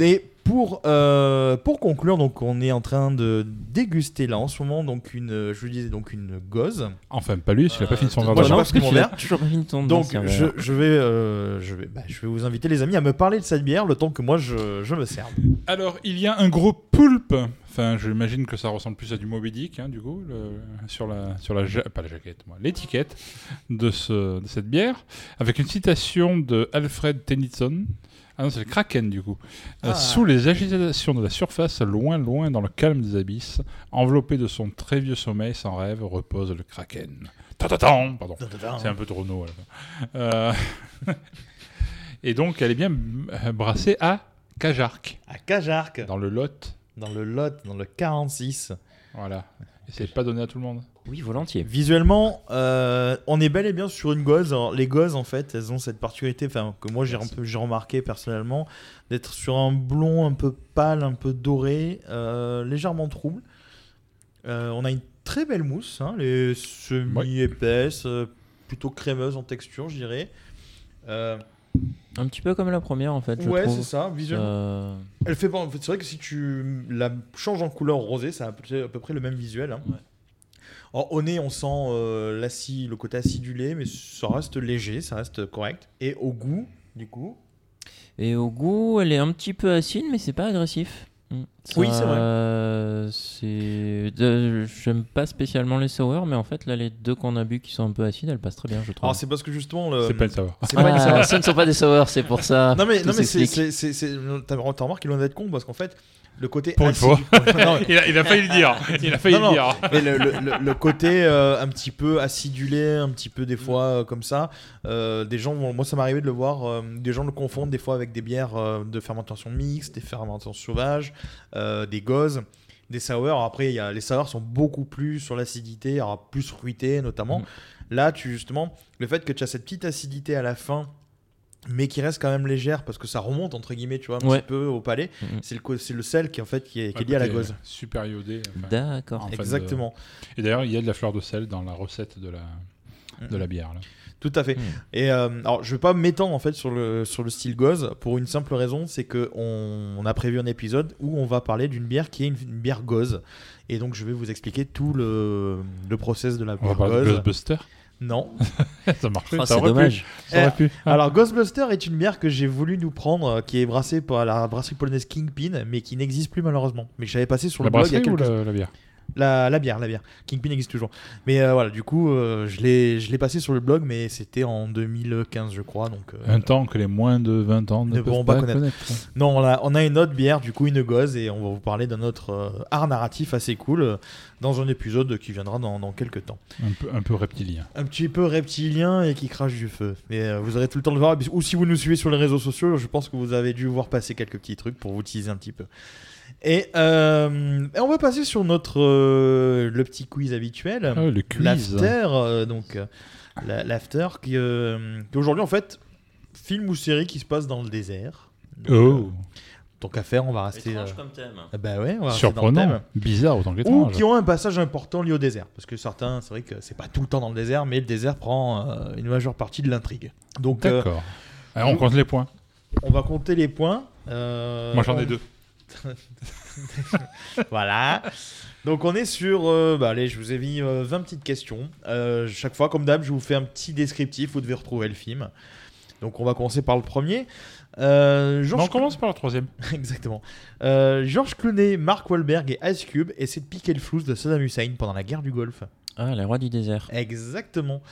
Et pour, euh, pour conclure, donc, on est en train de déguster là en ce moment, donc une, euh, je vous disais donc une gauze. Enfin, pas lui, il a pas fini son moi, verre de j'ai vin. pas fini mon verre. toujours pas fini ton Donc, je, vais, euh, je vais, bah, je vais vous inviter les amis à me parler de cette bière le temps que moi je, je me serve. Alors, il y a un gros poulpe. Enfin, j'imagine que ça ressemble plus à du Moby Dick, hein, du coup, le- sur la, sur la, ja- pas la jaquette, moi, l'étiquette de, ce, de cette bière, avec une citation de Alfred Tennyson. Ah non, c'est le Kraken, du coup. Euh, Ah. Sous les agitations de la surface, loin, loin dans le calme des abysses, enveloppé de son très vieux sommeil sans rêve, repose le Kraken. Ta-ta-tan Pardon. C'est un peu de Renault. Euh, [laughs] Et donc, elle est bien brassée à Cajarc, À Cajarc, dans le Lot. dans le Lot, dans le 46. Voilà. Et c'est pas donné à tout le monde. Oui, volontiers. Visuellement, euh, on est bel et bien sur une gauze. Alors, les gauzes, en fait, elles ont cette particularité, enfin, que moi j'ai remarqué personnellement, d'être sur un blond un peu pâle, un peu doré, euh, légèrement trouble. Euh, on a une très belle mousse, hein, les semi-épaisses, euh, plutôt crémeuse en texture, je dirais. Un petit peu comme la première, en fait, je ouais, c'est ça, visuellement. Euh, Elle fait pas. En fait, c'est vrai que si tu la changes en couleur rosée, ça a à peu près- à peu près le même visuel. hein. Ouais. Alors, au nez, on sent euh, l'acide, le côté acidulé, mais ça reste léger, ça reste correct. Et au goût, du coup, Et au goût, elle est un petit peu acide, mais c'est pas agressif. Mm. Oui, c'est vrai. euh, J'aime pas spécialement les sour, mais en fait, là, les deux qu'on a bu qui sont un peu acides, elles passent très bien, je trouve. alors c'est parce que justement le. C'est pas Ah, saveur. [laughs] ce ne sont pas des sour, c'est pour ça. Non mais, non mais c'est, t'as remarqué qu'il en d'être con parce qu'en fait le côté Pour une [laughs] non, il, a, il a failli le dire. Il a failli Non, non. le dire. mais le, le- le- le côté euh, un petit peu acidulé, un petit peu des fois euh, comme ça, euh, des gens, vont- moi ça m'est arrivé de le voir, euh, des gens le confondent des fois avec des bières euh, de fermentation mixte, des fermentations sauvages, euh, des gauzes, des sours. Après, il y a, les sours sont beaucoup plus sur l'acidité, plus fruité notamment. Mhm. Là, tu justement, le fait que tu as cette petite acidité à la fin. Mais qui reste quand même légère parce que ça remonte entre guillemets, tu vois, un Ouais. petit peu au palais. Mhm. C'est le, co- c'est le sel qui en fait qui est, qui est lié à la gauze. euh, Super iodé. enfin. D'accord. Exactement. Et d'ailleurs, il y a de la fleur de sel dans la recette de la, de la bière. Là. Tout à fait. Hmm. Et euh, alors, je vais pas m'étendre en fait sur le sur le style gauze pour une simple raison, c'est que on, on a prévu un épisode où on va parler d'une bière qui est une, une bière gauze. Et donc, je vais vous expliquer tout le le process de la On va bière parler de gauze. Ghostbuster? Non. [laughs] ça marche. Oh, ça c'est aurait pu. dommage. Ça aurait Eh, pu. Ah. Alors, Ghostbuster est une bière que j'ai voulu nous prendre, euh, qui est brassée par la brasserie polonaise Kingpin, mais qui n'existe plus malheureusement. Mais que j'avais passé sur la le blog il y a brasserie ou quelques la, la bière La, la bière, la bière. Kingpin existe toujours. Mais euh, voilà, du coup, euh, je l'ai passé sur le blog, mais c'était en 2015, je crois. Donc, euh, Un temps que les moins de 20 ans ne, pourront pas, pas connaître. Non, on a, on a une autre bière, du coup, une gauze, et on va vous parler d'un autre art narratif assez cool dans un épisode qui viendra dans, dans quelques temps. Un peu, un peu reptilien. Un petit peu reptilien et qui crache du feu. Mais vous aurez tout le temps de le voir. Ou si vous nous suivez sur les réseaux sociaux, je pense que vous avez dû voir passer quelques petits trucs pour vous teaser un petit peu. Et, euh, et on va passer sur notre euh, le petit quiz habituel. Ah, le quiz. L'after, euh, donc euh, la- l'after qui, euh, qui aujourd'hui en fait film ou série qui se passe dans le désert. Donc, euh, Oh, tant qu'à faire, on va rester. Étrange comme thème. ah bah ouais, on va rester dans le surprenant. thème. Bizarre autant Ou qu'étrange. qui ont un passage important lié au désert. Parce que certains, c'est vrai que c'est pas tout le temps dans le désert, mais le désert prend euh, une majeure partie de l'intrigue. Donc D'accord. Alors, on compte les points. on va compter les points. Euh, Moi, j'en ai deux. [laughs] voilà. Donc on est sur, euh, bah allez, je vous ai mis euh, 20 petites questions. Euh, chaque fois, comme d'hab, je vous fais un petit descriptif, vous devez retrouver le film. Donc on va commencer par le premier. Euh, Non, George on commence par le troisième. [laughs] Exactement. Euh, George Clooney, Mark Wahlberg et Ice Cube essaient de piquer le flouze de Saddam Hussein pendant la guerre du Golfe. Ah, les rois du désert. Exactement.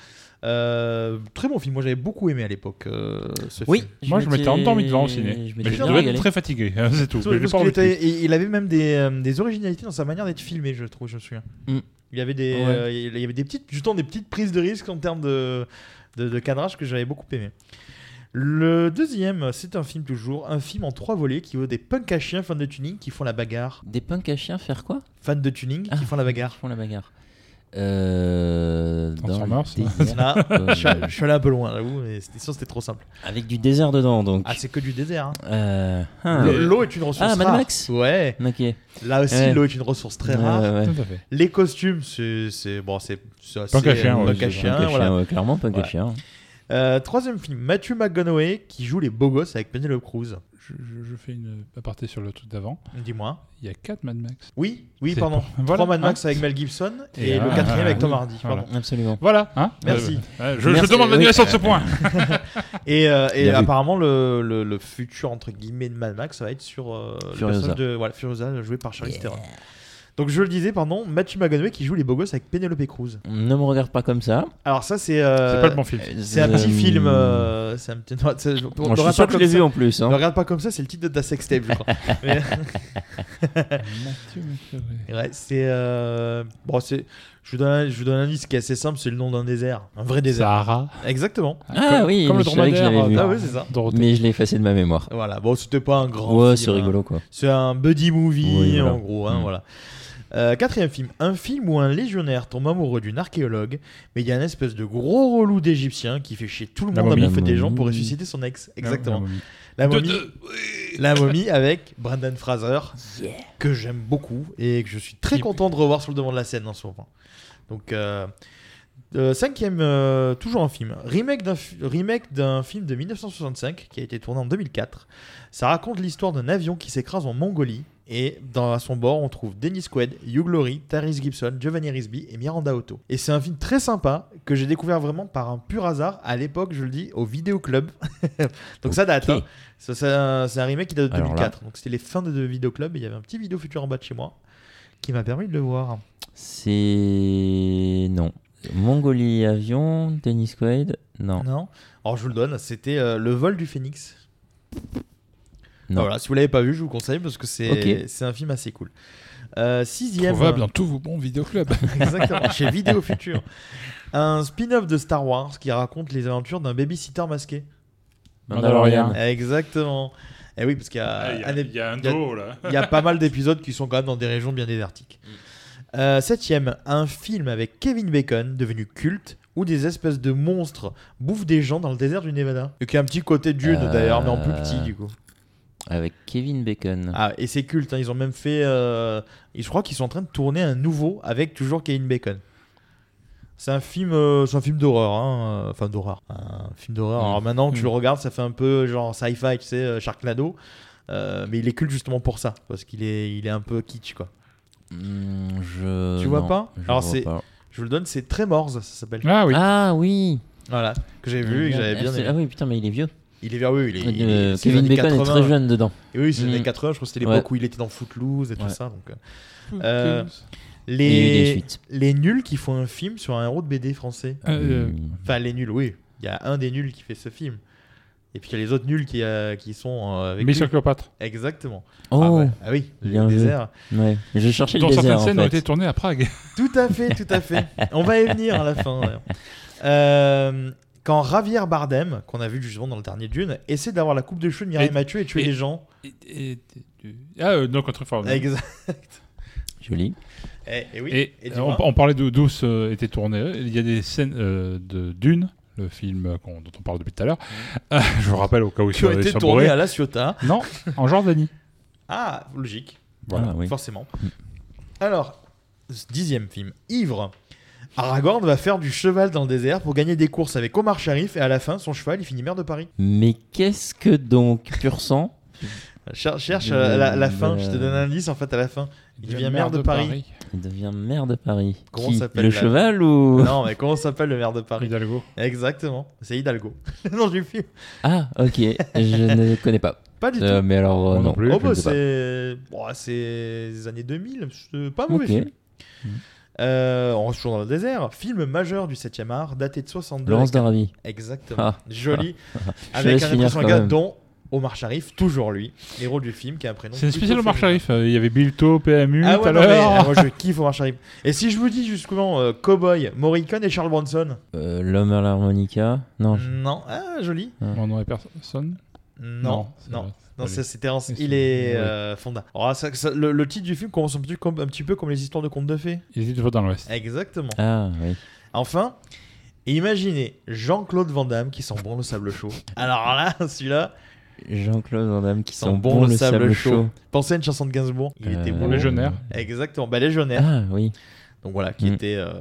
Euh, très bon film. Moi, j'avais beaucoup aimé à l'époque euh, ce Oui. film. Moi, je m'étais endormi devant au ciné. Mais je devais être très fatigué, hein, c'est tout. Mais pas était- il avait même des, euh, des originalités dans sa manière d'être filmé, je trouve, je me souviens. Mm. Il y avait des, Ouais. euh, il y avait des petites, justement, des petites prises de risque en termes de, de, de cadrage que j'avais beaucoup aimé. Le deuxième, c'est un film toujours, un film en trois volets qui vaut des punks à chiens fans de tuning qui font la bagarre. Des punks à chiens faire quoi? Fans de tuning Ah. qui font la bagarre. font la bagarre. Euh, dans désert. Ah, Euh, je, suis- je suis allé un peu loin, j'avoue, mais c'était sûr, c'était trop simple. Avec du désert dedans, donc. Ah, c'est que du désert. hein. Euh, ah. L'eau- L'eau est une ressource Ah, Mad rare. Max Ouais. Ok. Là aussi, Ouais. l'eau est une ressource très rare. ouais, ouais. Tout à fait. Les costumes, c'est c'est- bon, c'est c'est assez Punk à chien, euh, ouais, punk à c'est chien, Punk à voilà. chien, ouais, clairement, punk à Voilà. chien. Euh, troisième film, Matthew McConaughey qui joue les beaux gosses avec Penelope Cruz. Je, fais une aparté sur le truc d'avant. Dis-moi. Il y a 4 Mad Max. Oui, oui, pardon. pour- voilà, Trois Mad hein. Max avec Mel Gibson et, Et le ah, quatrième avec ah, Tom oui, Hardy. voilà. pardon. Absolument. Voilà. Hein Merci. Euh, je, Merci, je demande oui. l'annulation de ce point. [laughs] Et, euh, et apparemment, le, le, le futur entre guillemets de Mad Max, ça va être sur euh, le Furiosa. personnage de voilà, Furiosa joué par Charlize Theron. Donc je le disais, pardon, Matthew McConaughey qui joue les beaux gosses avec Penelope Cruz. Ne me regarde pas comme ça. Alors ça, c'est euh, C'est pas le bon film. c'est un petit film. euh, c'est un petit. non, on Moi, je suis sûr pas que je l'ai vu en plus. Ne Hein. regarde pas comme ça, c'est le titre de ta sextape, je crois. [laughs] Mais- Mathieu McConaughey. Ouais, c'est euh, bon, c'est. Je vous donne, un- je vous donne un indice qui est assez simple, c'est le nom d'un désert, un vrai désert. Sahara. Exactement. Ah Comme- oui, comme le je savais que je l'avais vu. Ah oui, c'est ça. Dorothée. Mais je l'ai effacé de ma mémoire. Voilà. Bon, c'était pas un grand. Ouais, c'est hein. rigolo quoi. C'est un buddy movie, Oui, voilà. en gros. Hein, Mm. voilà. Euh, quatrième film, un film où un légionnaire tombe amoureux d'une archéologue, mais il y a une espèce de gros relou d'égyptien qui fait chier tout le La monde à bouffer des gens pour ressusciter son ex. Exactement. la momie. La momie, de- la momie avec Brendan Fraser, que j'aime beaucoup et que je suis très content de revoir sur le devant de la scène en ce moment. Donc, euh, euh, cinquième, euh, toujours un film, remake d'un remake d'un film de 1965 qui a été tourné en 2004. Ça raconte l'histoire d'un avion qui s'écrase en Mongolie. Et dans, à son bord, on trouve Dennis Quaid, Hugh Laurie, Tyrese Gibson, Giovanni Risby et Miranda Otto. Et c'est un film très sympa que j'ai découvert vraiment par un pur hasard à l'époque, je le dis, au Vidéo Club. [laughs] Donc ça date. Hein. C'est un, remake qui date de Alors là- 2004. Donc c'était les fins de Vidéo Club et il y avait un petit vidéo futur en bas de chez moi qui m'a permis de le voir. C'est. Non. Mongolie avion, Dennis Quaid Non. Non Alors je vous le donne, c'était euh, Le vol du phénix. Non. Voilà, si vous l'avez pas vu, je vous conseille parce que c'est Ok. c'est un film assez cool. Euh, sixième. Trouvable dans tous vos bons vidéoclubs. [laughs] Exactement, chez Vidéo Futur. Un spin-off de Star Wars qui raconte les aventures d'un babysitter masqué. Mandalorian. Exactement. Et oui, parce qu'il y a, Ah, Il y, y y a- dos là. il y a pas mal d'épisodes qui sont quand même dans des régions bien désertiques. Euh, septième, un film avec Kevin Bacon devenu culte où des espèces de monstres bouffent des gens dans le désert du Nevada. Et qui a un petit côté Dune Euh, d'ailleurs, mais en plus petit du coup. Avec Kevin Bacon. Ah, et c'est culte, hein, ils ont même fait. euh, et je crois qu'ils sont en train de tourner un nouveau avec toujours Kevin Bacon. C'est un film, euh, c'est un film d'horreur, hein, euh, enfin d'horreur, un film d'horreur. Mm. Alors maintenant que tu Mm. le regardes, ça fait un peu genre sci-fi, tu sais, euh, Sharknado, Euh, mais il est culte justement pour ça, parce qu'il est, il est un peu kitsch quoi. Hmm, je... Tu vois non, pas je Alors vois c'est- pas. Je vous le donne, c'est Tremors, ça s'appelle. Ah oui. Ah oui Voilà, que j'ai vu et que j'avais bien Ah, aimé. Ah oui, putain, mais il est vieux. Il est vers oui, il est. il est- Euh, c'est les Kevin Bacon est 80. très jeune dedans. Et oui, c'est les années Mm. 80, je crois que c'était l'époque Ouais. où il était dans Footloose et tout Ouais. ça. Donc, euh, Euh, il les, les nuls qui font un film sur un héros de BD français. euh, Hmm. Enfin, les nuls, oui. Il y a un des nuls qui fait ce film. Et puis il y a les autres nuls qui, euh, qui sont euh, avec Mission lui. Cléopâtre. Exactement. Oh, ah, ouais. Ah oui, le désert. ouais. Je cherchais le Dont désert certaines en scènes ont fait. été tournées à Prague. Tout à fait, tout à fait. On va y venir à la fin. Euh, [laughs] quand Javier Bardem, qu'on a vu justement dans le dernier Dune, essaie d'avoir la coupe de cheveux de Mireille Mathieu et tuer et- des gens. Et- et- et- ah, euh, non, contre fort. Exact. Joli. Et, et oui. Et, Et dis-moi. on, on parlait de d'où euh, était tourné. Il y a des scènes euh, de Dune, le film euh, dont on parle depuis tout à l'heure. Euh, [laughs] je vous rappelle au cas où qui ont ils été bourrés. à La Ciotat. Non, en Jordanie. [laughs] Ah, logique. Voilà. Ah, oui. Forcément. Alors, dixième film, Ivre. Aragorn va faire du cheval dans le désert pour gagner des courses avec Omar Sharif et à la fin, son cheval, il finit maire de Paris. Mais qu'est-ce que donc Pur sang [laughs] Cher- cherche euh, la, la fin, de- je te donne un indice en fait à la fin. Il devient maire de Paris. Il devient maire de Paris. Comment Qui s'appelle Le la- cheval ou [laughs] Non, mais comment s'appelle le maire de Paris Hidalgo. Exactement, c'est Hidalgo. Le nom du film. Ah, ok. Je ne connais pas. [laughs] Pas du Euh, tout. mais alors, euh, Moi non non. plus. Oh, bah, sais c'est bon, c'est les années 2000, c'est pas mauvais Ok. film. Euh, on reste toujours dans le désert. Film majeur du 7e art, daté de 62. Laurence d'Arabie. Exactement. Ah. Joli. Avec un impression quand gars dont Omar Sharif, toujours lui, héros du film, qui a un prénom. C'est spéciale Omar. Sharif. Euh, Il y avait Bilto, PMU Ah tout ouais, à non, mais, l'heure. euh, moi je kiffe Omar Sharif. Et si je vous dis justement euh, Cowboy, Morricone et Charles Bronson Euh, L'homme à l'harmonica. Non. je- Non, ah, joli. Mon nom est personne. Non, non. Non, c'est c'est- c'était il est euh, Fonda. Alors, ça- ça- le, le titre du film commence un petit, comme, un petit peu comme les histoires de contes de fées. Il était toujours dans l'Ouest. Exactement. Ah oui. Enfin, imaginez Jean-Claude Van Damme qui sent bon le sable chaud. Alors là, celui-là, Jean-Claude Van Damme qui sent sent bon le sable chaud. Pensez à une chanson de Gainsbourg. Il Euh, était bon. Légionnaire. Exactement. Bah, Légionnaire. Ah oui. Donc voilà, qui Mm. était euh,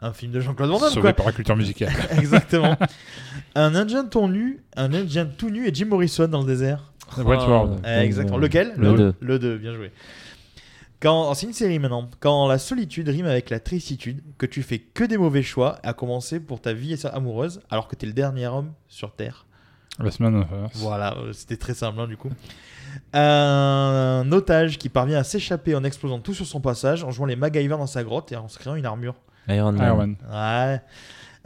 un film de Jean-Claude Van Damme. Sauvé Quoi. par la culture musicale. [laughs] Exactement. un Indien tout nu, un Indien tout nu et Jim Morrison dans le désert. Wentworth. Eh, exactement. Lequel Le deux. Le 2, bien joué. Quand, c'est une série maintenant. Quand la solitude rime avec la tristitude, que tu fais que des mauvais choix, à commencer pour ta vie amoureuse, alors que tu es le dernier homme sur Terre. La semaine of Earth. Voilà, euh, c'était très simple hein, du coup. Un otage qui parvient à s'échapper en explosant tout sur son passage, en jouant les MacGyver dans sa grotte et en se créant une armure. Iron Man. Iron Man. Ouais.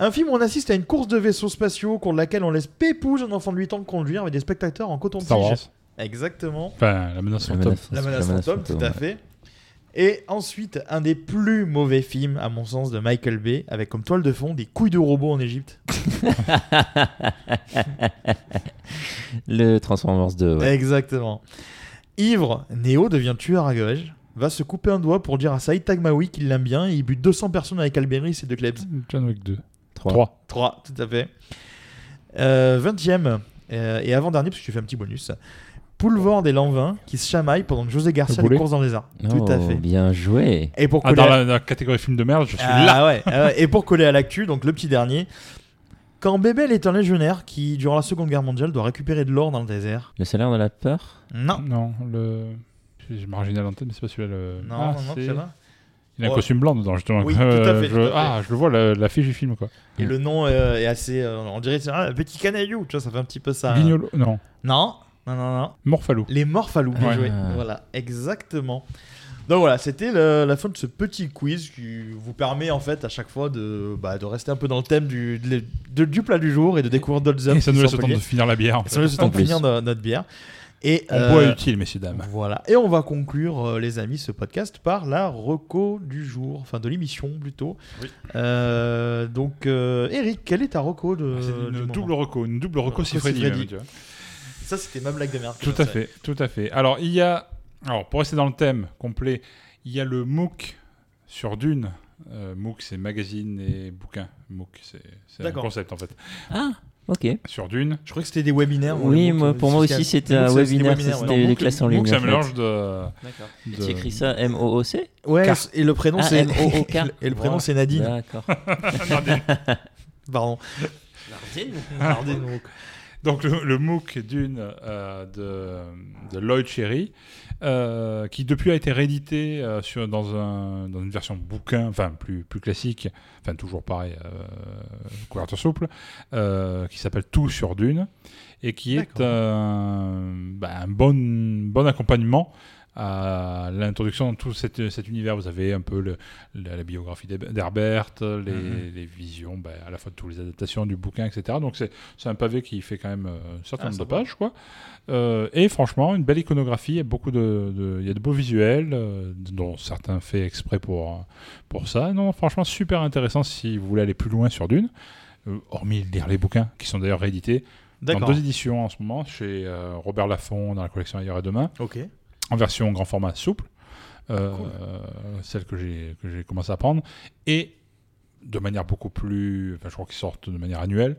Un film où on assiste à une course de vaisseaux spatiaux au cours de laquelle on laisse pépouze un enfant de 8 ans de conduire avec des spectateurs en coton-tige. Star Wars. Exactement. Enfin, la menace La fantôme. menace- La menace la menace fantôme, tout à ouais. fait. Et ensuite, un des plus mauvais films, à mon sens, de Michael Bay, avec comme toile de fond des couilles de robots en Égypte. [laughs] Le Transformers 2. ouais. Exactement. Ivre, Neo devient tueur à gages, va se couper un doigt pour dire à Saïd Tagmaoui qu'il l'aime bien et il bute 200 personnes avec Albéris et De Klebs. John Wick 2. Trois. 3. 3, tout à fait. Euh, 20ème euh, et avant-dernier, parce que tu fais un petit bonus. Poulvord et Lanvin qui se chamaillent pendant que José Garcia Le les courses dans les arts. tout à Oh, fait. Bien joué. Et pour Ah, dans à- la, dans la catégorie film de merde, je suis Ah là. ouais, ah. Et pour coller à l'actu, donc le petit dernier. Quand Bébel est un légionnaire qui, durant la Seconde Guerre mondiale, doit récupérer de l'or dans le désert. Le salaire de la peur? Non. Non, le. J'ai marginal en tête, mais c'est pas celui-là. Le... Non, Ah, non, non, c'est- c'est là. Il a un costume blanc dedans, justement. Oui, [laughs] tout à Euh, fait, je- tout à fait. Ah, je le vois, la- l'affiche du film, quoi. Et le nom euh, est assez. euh, on dirait c'est ah, un petit canaillou, tu vois, ça fait un petit peu ça. Guignolo. Non. Non, non, non, non. Morphalou. Les Morphalous, bien Ouais. joué. Ah. Voilà, exactement. Donc voilà, c'était la fin de ce petit quiz qui vous permet en fait à chaque fois de, bah, de rester un peu dans le thème du, de- de- du plat du jour et de découvrir d'autres œuvres. Et ça nous laisse le temps de finir la bière. en Ça nous laisse le temps de finir no- notre bière. Et, On euh, boit utile, messieurs, dames. Voilà. Et on va conclure, euh, les amis, ce podcast par la reco du jour, enfin de l'émission plutôt. Oui. Euh, donc, euh, Eric, quelle est ta reco de. Du une double reco, une double reco vois. Ça, c'était ma blague de merde. Tout à fait, tout à fait. Alors, il y a, alors pour rester dans le thème complet, il y a le MOOC sur Dune. Euh, MOOC, c'est magazine et bouquin. MOOC, c'est un concept en fait. Ah, ok. Sur Dune. Je crois que c'était des webinaires. Oui, moi, pour moi aussi, c'était un MOOC, c'est des webinaire, c'était des classes en ligne. en fait. mélange de. D'accord. de- Tu écris ça M-O-O-C Ouais, et le prénom Ah, c'est M-O-O-K. et le prénom Voilà. c'est Nadine. D'accord. [laughs] [laughs] Pardon. Nadine, MOOC. Donc le, le MOOC d'une euh, de, de Lloyd Cherry, euh, qui depuis a été réédité euh, sur, dans, un, dans une version bouquin, enfin plus, plus classique, enfin toujours pareil, euh, couverture souple, qui s'appelle Tout sur Dune, et qui est bah, un bon, bon accompagnement à l'introduction dans tout cet, cet univers. Vous avez un peu le- la, la biographie d'Herbert, les, Mhm. les visions, bah, à la fois de toutes les adaptations du bouquin, etc. Donc c'est un pavé qui fait quand même euh, un certain Ah, nombre de sympa. pages, quoi. Euh, et franchement, une belle iconographie, il y a beaucoup de, de- il y a de beaux visuels, euh, dont certains faits exprès pour, pour ça. Non, franchement, super intéressant si vous voulez aller plus loin sur Dune, euh, hormis lire les bouquins, qui sont d'ailleurs réédités dans deux éditions en ce moment, chez Robert Laffont dans la collection Ailleurs et Demain, Ok. En version grand format souple, euh, Cool. celle que j'ai commencé à prendre, et de manière beaucoup plus, enfin je crois qu'ils sortent de manière annuelle,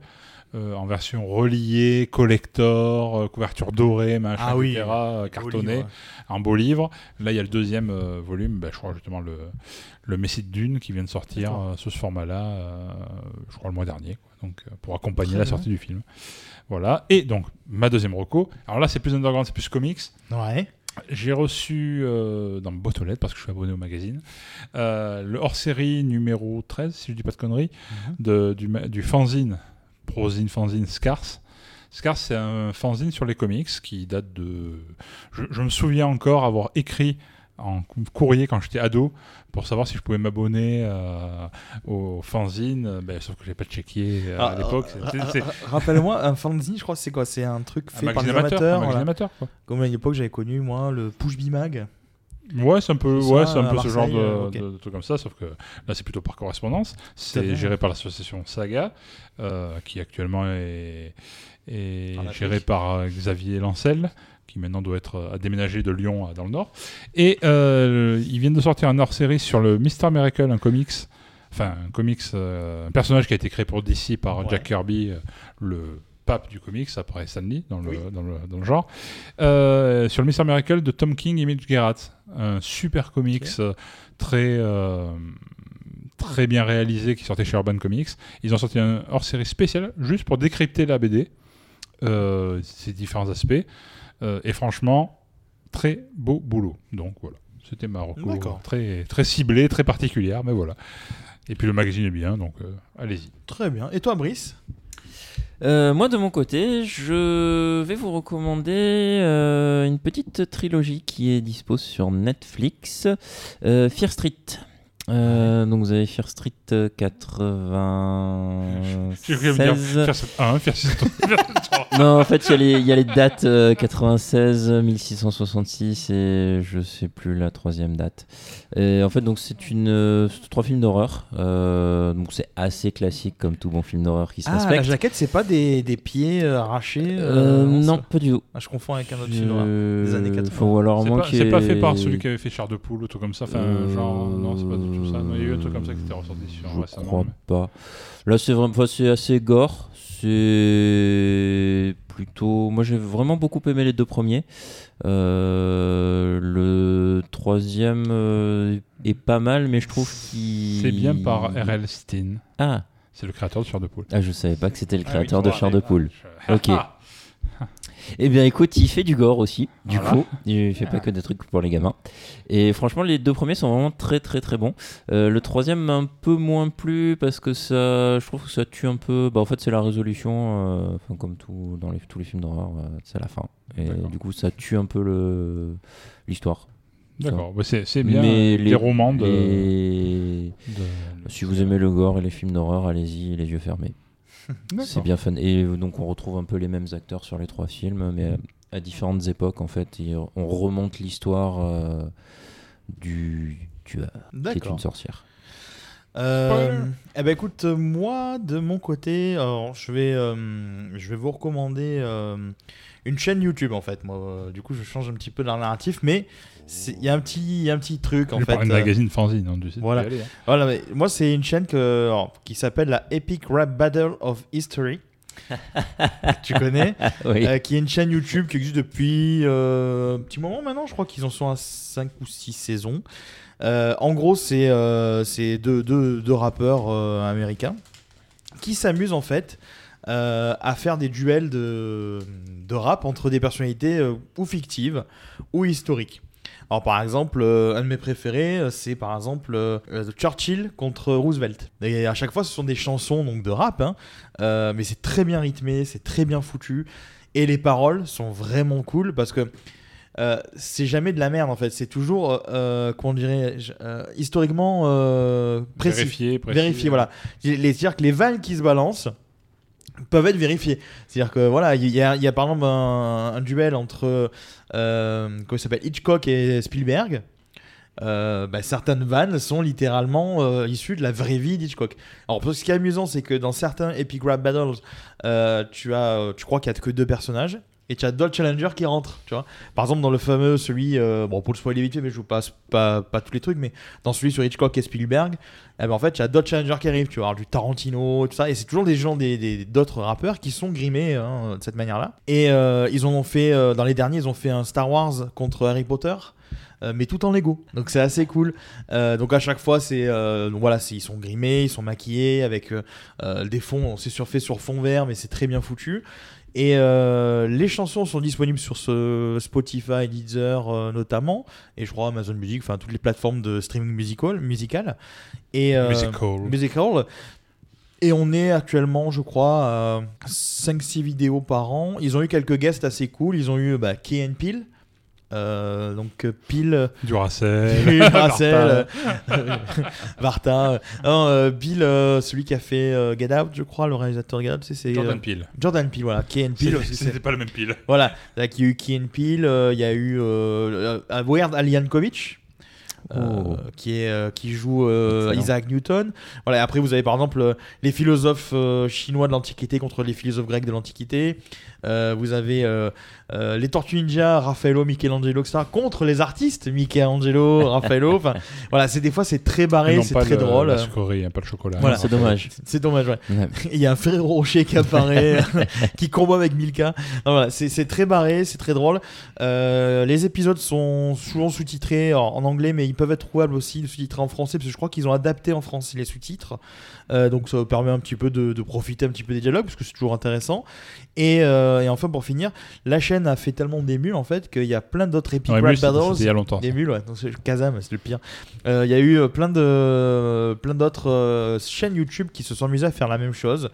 euh, en version reliée, collector, euh, couverture dorée, machin, Ah oui. etc., euh, cartonné, livre. un beau livre. Là il y a le deuxième euh, volume, ben, je crois justement le, le Messie de Dune qui vient de sortir sous ce format-là, je crois le mois dernier, quoi. donc pour accompagner Très la bien. sortie du film. Voilà, et donc ma deuxième reco, alors là c'est plus underground, c'est plus comics, Ouais. J'ai reçu euh, dans ma boîte aux lettres, parce que je suis abonné au magazine, euh, le hors-série numéro 13, si je dis pas de conneries, Mhm. de, du, du fanzine, prosine fanzine Scars. Scars, c'est un fanzine sur les comics qui date de... Je, je me souviens encore avoir écrit en cou- courrier quand j'étais ado pour savoir si je pouvais m'abonner euh, au fanzine, euh, ben, sauf que j'ai pas checké euh, à Ah, l'époque. ah, ah, ah, Rappelle-moi, un fanzine, je crois c'est quoi? C'est un truc un fait par des amateur, un amateurs. voilà. amateur, quoi. Comme à une époque, j'avais connu, moi, le Push Mag? Ouais, c'est un peu, ouais, c'est un à peu ce genre de, euh, de- de truc comme ça, sauf que là c'est plutôt par correspondance. à. C'est géré par l'association Saga, euh, qui actuellement est, est En Afrique. géré par Xavier Lancel, qui maintenant doit être euh, à déménager de Lyon à- dans le Nord. Et euh, ils viennent de sortir un hors-série sur le Mister Miracle, un comics. Enfin, un comics, euh, un personnage qui a été créé pour DC par Ouais. Jack Kirby, euh, le pape du comics après Stan Lee dans le, Oui. dans le, dans le genre. Euh, sur le Mister Miracle de Tom King et Mitch Gerrard. Un super comics très, très bien réalisé qui sortait chez Urban Comics. Ils ont sorti un hors-série spécial juste pour décrypter la BD, ses différents aspects. Euh, et franchement, très beau boulot. Donc voilà, c'était ma reco D'accord. très, très ciblée, très particulière, mais voilà. Et puis le magazine est bien, donc euh, allez-y. Très bien. Et toi, Brice? Euh, moi, de mon côté, je vais vous recommander euh, une petite trilogie qui est dispo sur Netflix, euh, Fear Street. Euh, donc vous avez Fear Street euh, 96. J'ai cru me dire faire cette 1, faire cette [laughs] Non, en fait, il y a les- il y, a les dates euh, 96, 1666 et je sais plus la troisième date. Et en fait, donc c'est une euh, trois films d'horreur. Euh, donc c'est assez classique comme tout bon film d'horreur qui se Ah, la respecte. jaquette, c'est pas des, des pieds euh, arrachés Euh, non, pas du tout. Ah, je confonds avec un autre film d'horreur. Des années 80. Faut alors C'est moi pas, qui c'est pas ai- fait par celui qui avait fait Char de Poule ou tout comme ça. Enfin, Euh, genre, non, c'est pas du tout ça. Non, il y a eu un truc comme ça qui était ressorti sur Je récemment. crois mais- pas. Là, c'est vraiment, enfin, c'est assez gore. C'est plutôt. Moi, j'ai vraiment beaucoup aimé les deux premiers. Euh, le troisième euh, est pas mal, mais je trouve qu'il. C'est bien par R.L. Steen. Ah. C'est le créateur de Char de Poule. Ah, je savais pas que c'était le Ah oui, créateur de Chair de Poule. Ok. [laughs] Eh bien, écoute, il fait du gore aussi, du Voilà. coup. Il fait pas que des trucs pour les gamins. Et franchement, les deux premiers sont vraiment très, très, très bons. Euh, le troisième un peu moins plu parce que ça, je trouve que ça tue un peu. Bah, en fait, c'est la résolution, euh, comme tout dans les, tous les films d'horreur, euh, c'est la fin. Et du coup, ça tue un peu le l'histoire. D'accord, bah, c'est bien. Mais les romans de. les- de- Si vous aimez le gore et les films d'horreur, allez-y, les yeux fermés. C'est bien fun. Et donc on retrouve un peu les mêmes acteurs sur les trois films, mais à, à différentes époques en fait. Et on remonte l'histoire euh, du tueur, qui est une sorcière. Euh, eh ben écoute, euh, moi de mon côté, alors, je vais, euh, je vais vous recommander euh, une chaîne YouTube en fait. Moi, euh, du coup, je change un petit peu de la narratif, mais il y a un petit, il y a un petit truc en fait. parle de euh, magazine fanzine, hein, tu sais, tu voilà. aller, hein. Voilà, mais moi c'est une chaîne que, alors, qui s'appelle la Epic Rap Battle of History. [laughs] tu connais [laughs] Oui. Euh, Qui est une chaîne YouTube qui existe depuis euh, un petit moment maintenant. Je crois qu'ils en sont à 5 ou 6 saisons. Euh, en gros, c'est euh, c'est deux, deux, deux rappeurs euh, américains qui s'amusent en fait euh, à faire des duels de, de rap entre des personnalités euh, ou fictives ou historiques. Alors par exemple, euh, un de mes préférés, euh, c'est par exemple euh, Churchill contre Roosevelt. Et à chaque fois, ce sont des chansons donc de rap, hein, euh, mais c'est très bien rythmé, c'est très bien foutu, et les paroles sont vraiment cool parce que c'est jamais de la merde en fait, c'est toujours, comment dirais-je, euh, historiquement précis. Vérifié, précis. Vérifié, voilà. C'est-à-dire que les vannes qui se balancent peuvent être vérifiées. C'est-à-dire que voilà, il y, a- par exemple un, duel entre euh, s'appelle Hitchcock et Spielberg. Euh, bah, certaines vannes sont littéralement euh, issues de la vraie vie d'Hitchcock. Alors, ce qui est amusant, c'est que dans certains Epic Rap Battles, euh, tu as, tu crois qu'il y a que deux personnages. Et tu as d'autres challengers qui rentrent, tu vois. Par exemple, dans le fameux, celui, euh, bon, pour le spoiler vite fait, mais je vous passe pas, pas tous les trucs, mais dans celui sur Hitchcock et Spielberg, eh ben, en fait, tu as d'autres challengers qui arrivent, tu vois, du Tarantino, tout ça, et c'est toujours des gens, des, d'autres rappeurs qui sont grimés hein, de cette manière-là. Et euh, ils ont fait, euh, dans les derniers, ils ont fait un Star Wars contre Harry Potter. mais tout en Lego. Donc c'est assez cool. Donc à chaque fois, c'est voilà, ils sont grimés, ils sont maquillés avec des fonds, c'est surfait sur fond vert, mais c'est très bien foutu. Et euh, les chansons sont disponibles sur ce Spotify, Deezer euh, notamment, et je crois Amazon Music, enfin toutes les plateformes de streaming musical, musical. Et, euh, Musical. musical. Et on est actuellement, je crois, à 5-6 vidéos par an. Ils ont eu quelques guests assez cool. Ils ont eu bah, Key and Peele. Euh, donc euh, Peele, Duracell. [laughs] Euh, [laughs] Varta. euh, non, euh, Bill, euh, celui qui a fait euh, Get Out, je crois, le réalisateur de Get Out, c'est- Jordan euh, Peele. Jordan Peele, voilà. Key and Peele C'était- pas le même pile. voilà, il y a eu Key and Peele, euh, il y a eu euh, euh, Weird Al Yankovic, Oh. qui est euh, qui joue euh. Isaac Newton. Voilà. et après, vous avez par exemple euh, les philosophes euh, chinois de l'Antiquité contre les philosophes grecs de l'Antiquité. Euh, vous avez euh, euh, les Tortues Ninja, Raffaello, Michelangelo, etc. contre les artistes, Michelangelo, [laughs] Raffaello. Enfin, voilà, c'est des fois c'est très barré, non c'est pas très le- drôle. La sucrerie, hein, pas le chocolat. Voilà. C'est dommage. [laughs] C'est dommage, ouais. Ouais. Il y a un Ferrero Rocher qui apparaît, [laughs] qui combat avec Milka. Non, voilà, c'est c'est très barré, c'est très drôle. Euh, les épisodes sont souvent sous-titrés en, en anglais, mais ils peuvent être trouvables aussi sous-titrés en français, parce que je crois qu'ils ont adapté en français les sous-titres. Euh, donc ça permet un petit peu de, de profiter un petit peu des dialogues, parce que c'est toujours intéressant. Et, euh, et enfin, pour finir, la chaîne a fait tellement d'émules en fait qu'il y a plein d'autres Epic Non, Rap Battles. il y a longtemps. Des mules, ouais. Non, Kazam, c'est le pire. Euh, Il y a eu plein de plein d'autres chaînes YouTube qui se sont amusées à faire la même chose.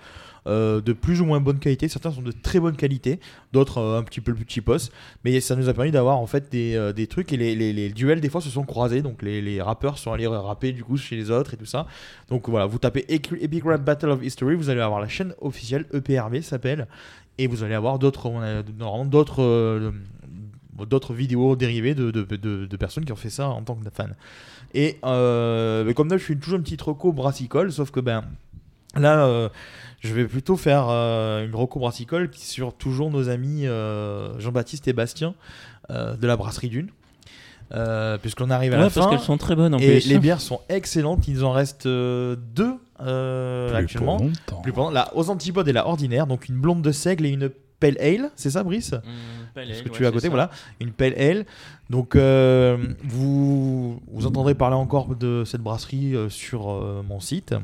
Euh, de plus ou moins bonne qualité, certains sont de très bonne qualité, d'autres euh, un petit peu plus cheapos, mais ça nous a permis d'avoir en fait des, euh, des trucs. Et les, les- les duels des fois se sont croisés, donc les, les rappeurs sont allés rapper du coup chez les autres et tout ça. Donc voilà, vous tapez Epic Rap Battle of History, vous allez avoir la chaîne officielle E EPRB s'appelle, et vous allez avoir d'autres d'autres d'autres vidéos dérivées de, de, de- personnes qui ont fait ça en tant que fans. Et comme d'hab, je suis toujours une petite reco brassicole, sauf que ben là, je vais plutôt faire euh, une reco brassicole qui sur toujours nos amis euh, Jean-Baptiste et Bastien euh, de la brasserie Dune. Euh, puisqu'on arrive à Ouais, la parce fin. qu'elles sont très bonnes en et plus. les bières sont excellentes. Il en reste euh, deux euh, Plus actuellement. pour longtemps. Plus pendant la aux antipodes et la ordinaire, donc une blonde de seigle et une pale ale, c'est ça, Brice ce que tu as à côté, voilà, une pale ale. Donc, euh, vous, vous entendrez parler encore de cette brasserie euh, sur euh, mon site.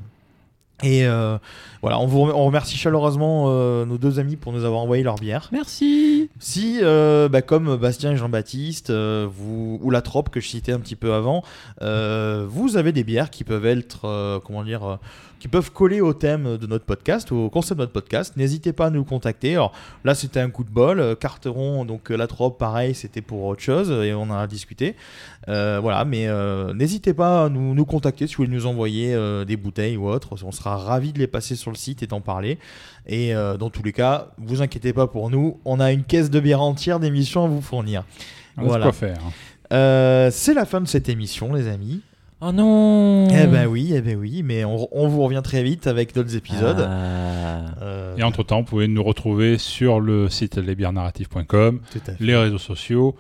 Et euh, voilà, on vous on remercie chaleureusement euh, nos deux amis pour nous avoir envoyé leur bière. Merci. Si, euh, bah, comme Bastien et Jean-Baptiste, vous, ou la Trope que je citais un petit peu avant, vous avez des bières qui peuvent être, comment dire, qui peuvent coller au thème de notre podcast, au concept de notre podcast. N'hésitez pas à nous contacter. Alors là, c'était un coup de bol. Euh, Carteron, donc euh, la Trope, pareil, c'était pour autre chose et on en a discuté. Euh, voilà, mais euh, n'hésitez pas à nous, nous contacter si vous voulez nous envoyer euh, des bouteilles ou autre. On sera ravis de les passer sur le site et d'en parler. Et dans tous les cas, vous inquiétez pas pour nous, on a une caisse de bière entière d'émissions à vous fournir. On Voilà. quoi faire. c'est la fin de cette émission, les amis. Oh non. Eh ben oui, eh ben oui, mais on, on vous revient très vite avec d'autres épisodes. Ah. Euh, Et entre-temps, vous pouvez nous retrouver sur le site lesbiernarratifs.com, les réseaux sociaux,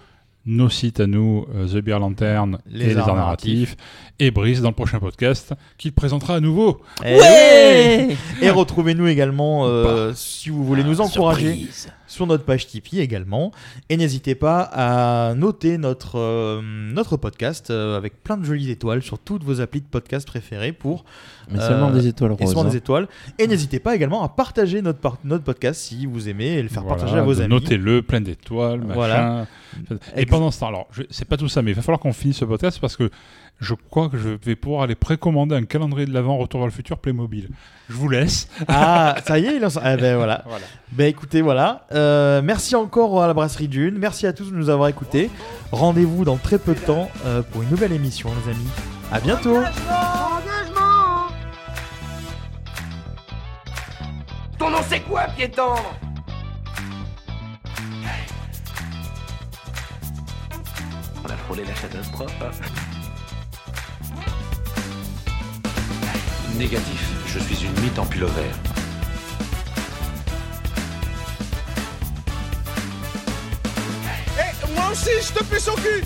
nos sites à nous, euh, The Beer Lantern Les et les Arts Arts Narratifs, et Brice dans le prochain podcast, qu'il présentera à nouveau. Eh Ouais. Et retrouvez-nous également euh, si vous voulez nous encourager Surprise. sur notre page Tipeee également. Et n'hésitez pas à noter notre, euh, notre podcast euh, avec plein de jolies étoiles sur toutes vos applis de podcast préférées pour Mais seulement Euh, des étoiles et roses. souvent hein. des étoiles. Et n'hésitez pas également à partager notre, par- notre podcast si vous aimez et le faire Voilà, partager à vos amis. Notez-le, plein d'étoiles, machin. Voilà. Et pendant ce temps, alors, c'est pas tout ça, mais il va falloir qu'on finisse ce podcast parce que je crois que je vais pouvoir aller précommander un calendrier de l'avant Retour vers le futur Playmobil. Je vous laisse. Ah, ça y est, il en... ah, ben voilà. [laughs] Voilà. Ben écoutez, voilà. Euh, merci encore à la brasserie Dune. Merci à tous de nous avoir écoutés. Rendez-vous dans très peu de temps euh, pour une nouvelle émission, les amis. À bientôt. Ton nom c'est quoi, piéton? On a frôlé la catastrophe. Négatif, je suis une mythe en pullover. Moi aussi, je te pue son cul.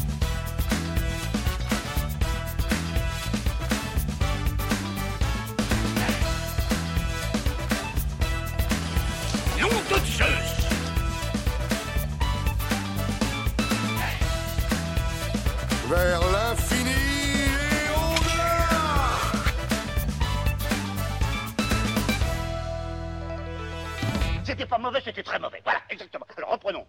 Vers pas mauvais, c'était très mauvais. Voilà, exactement. Alors reprenons.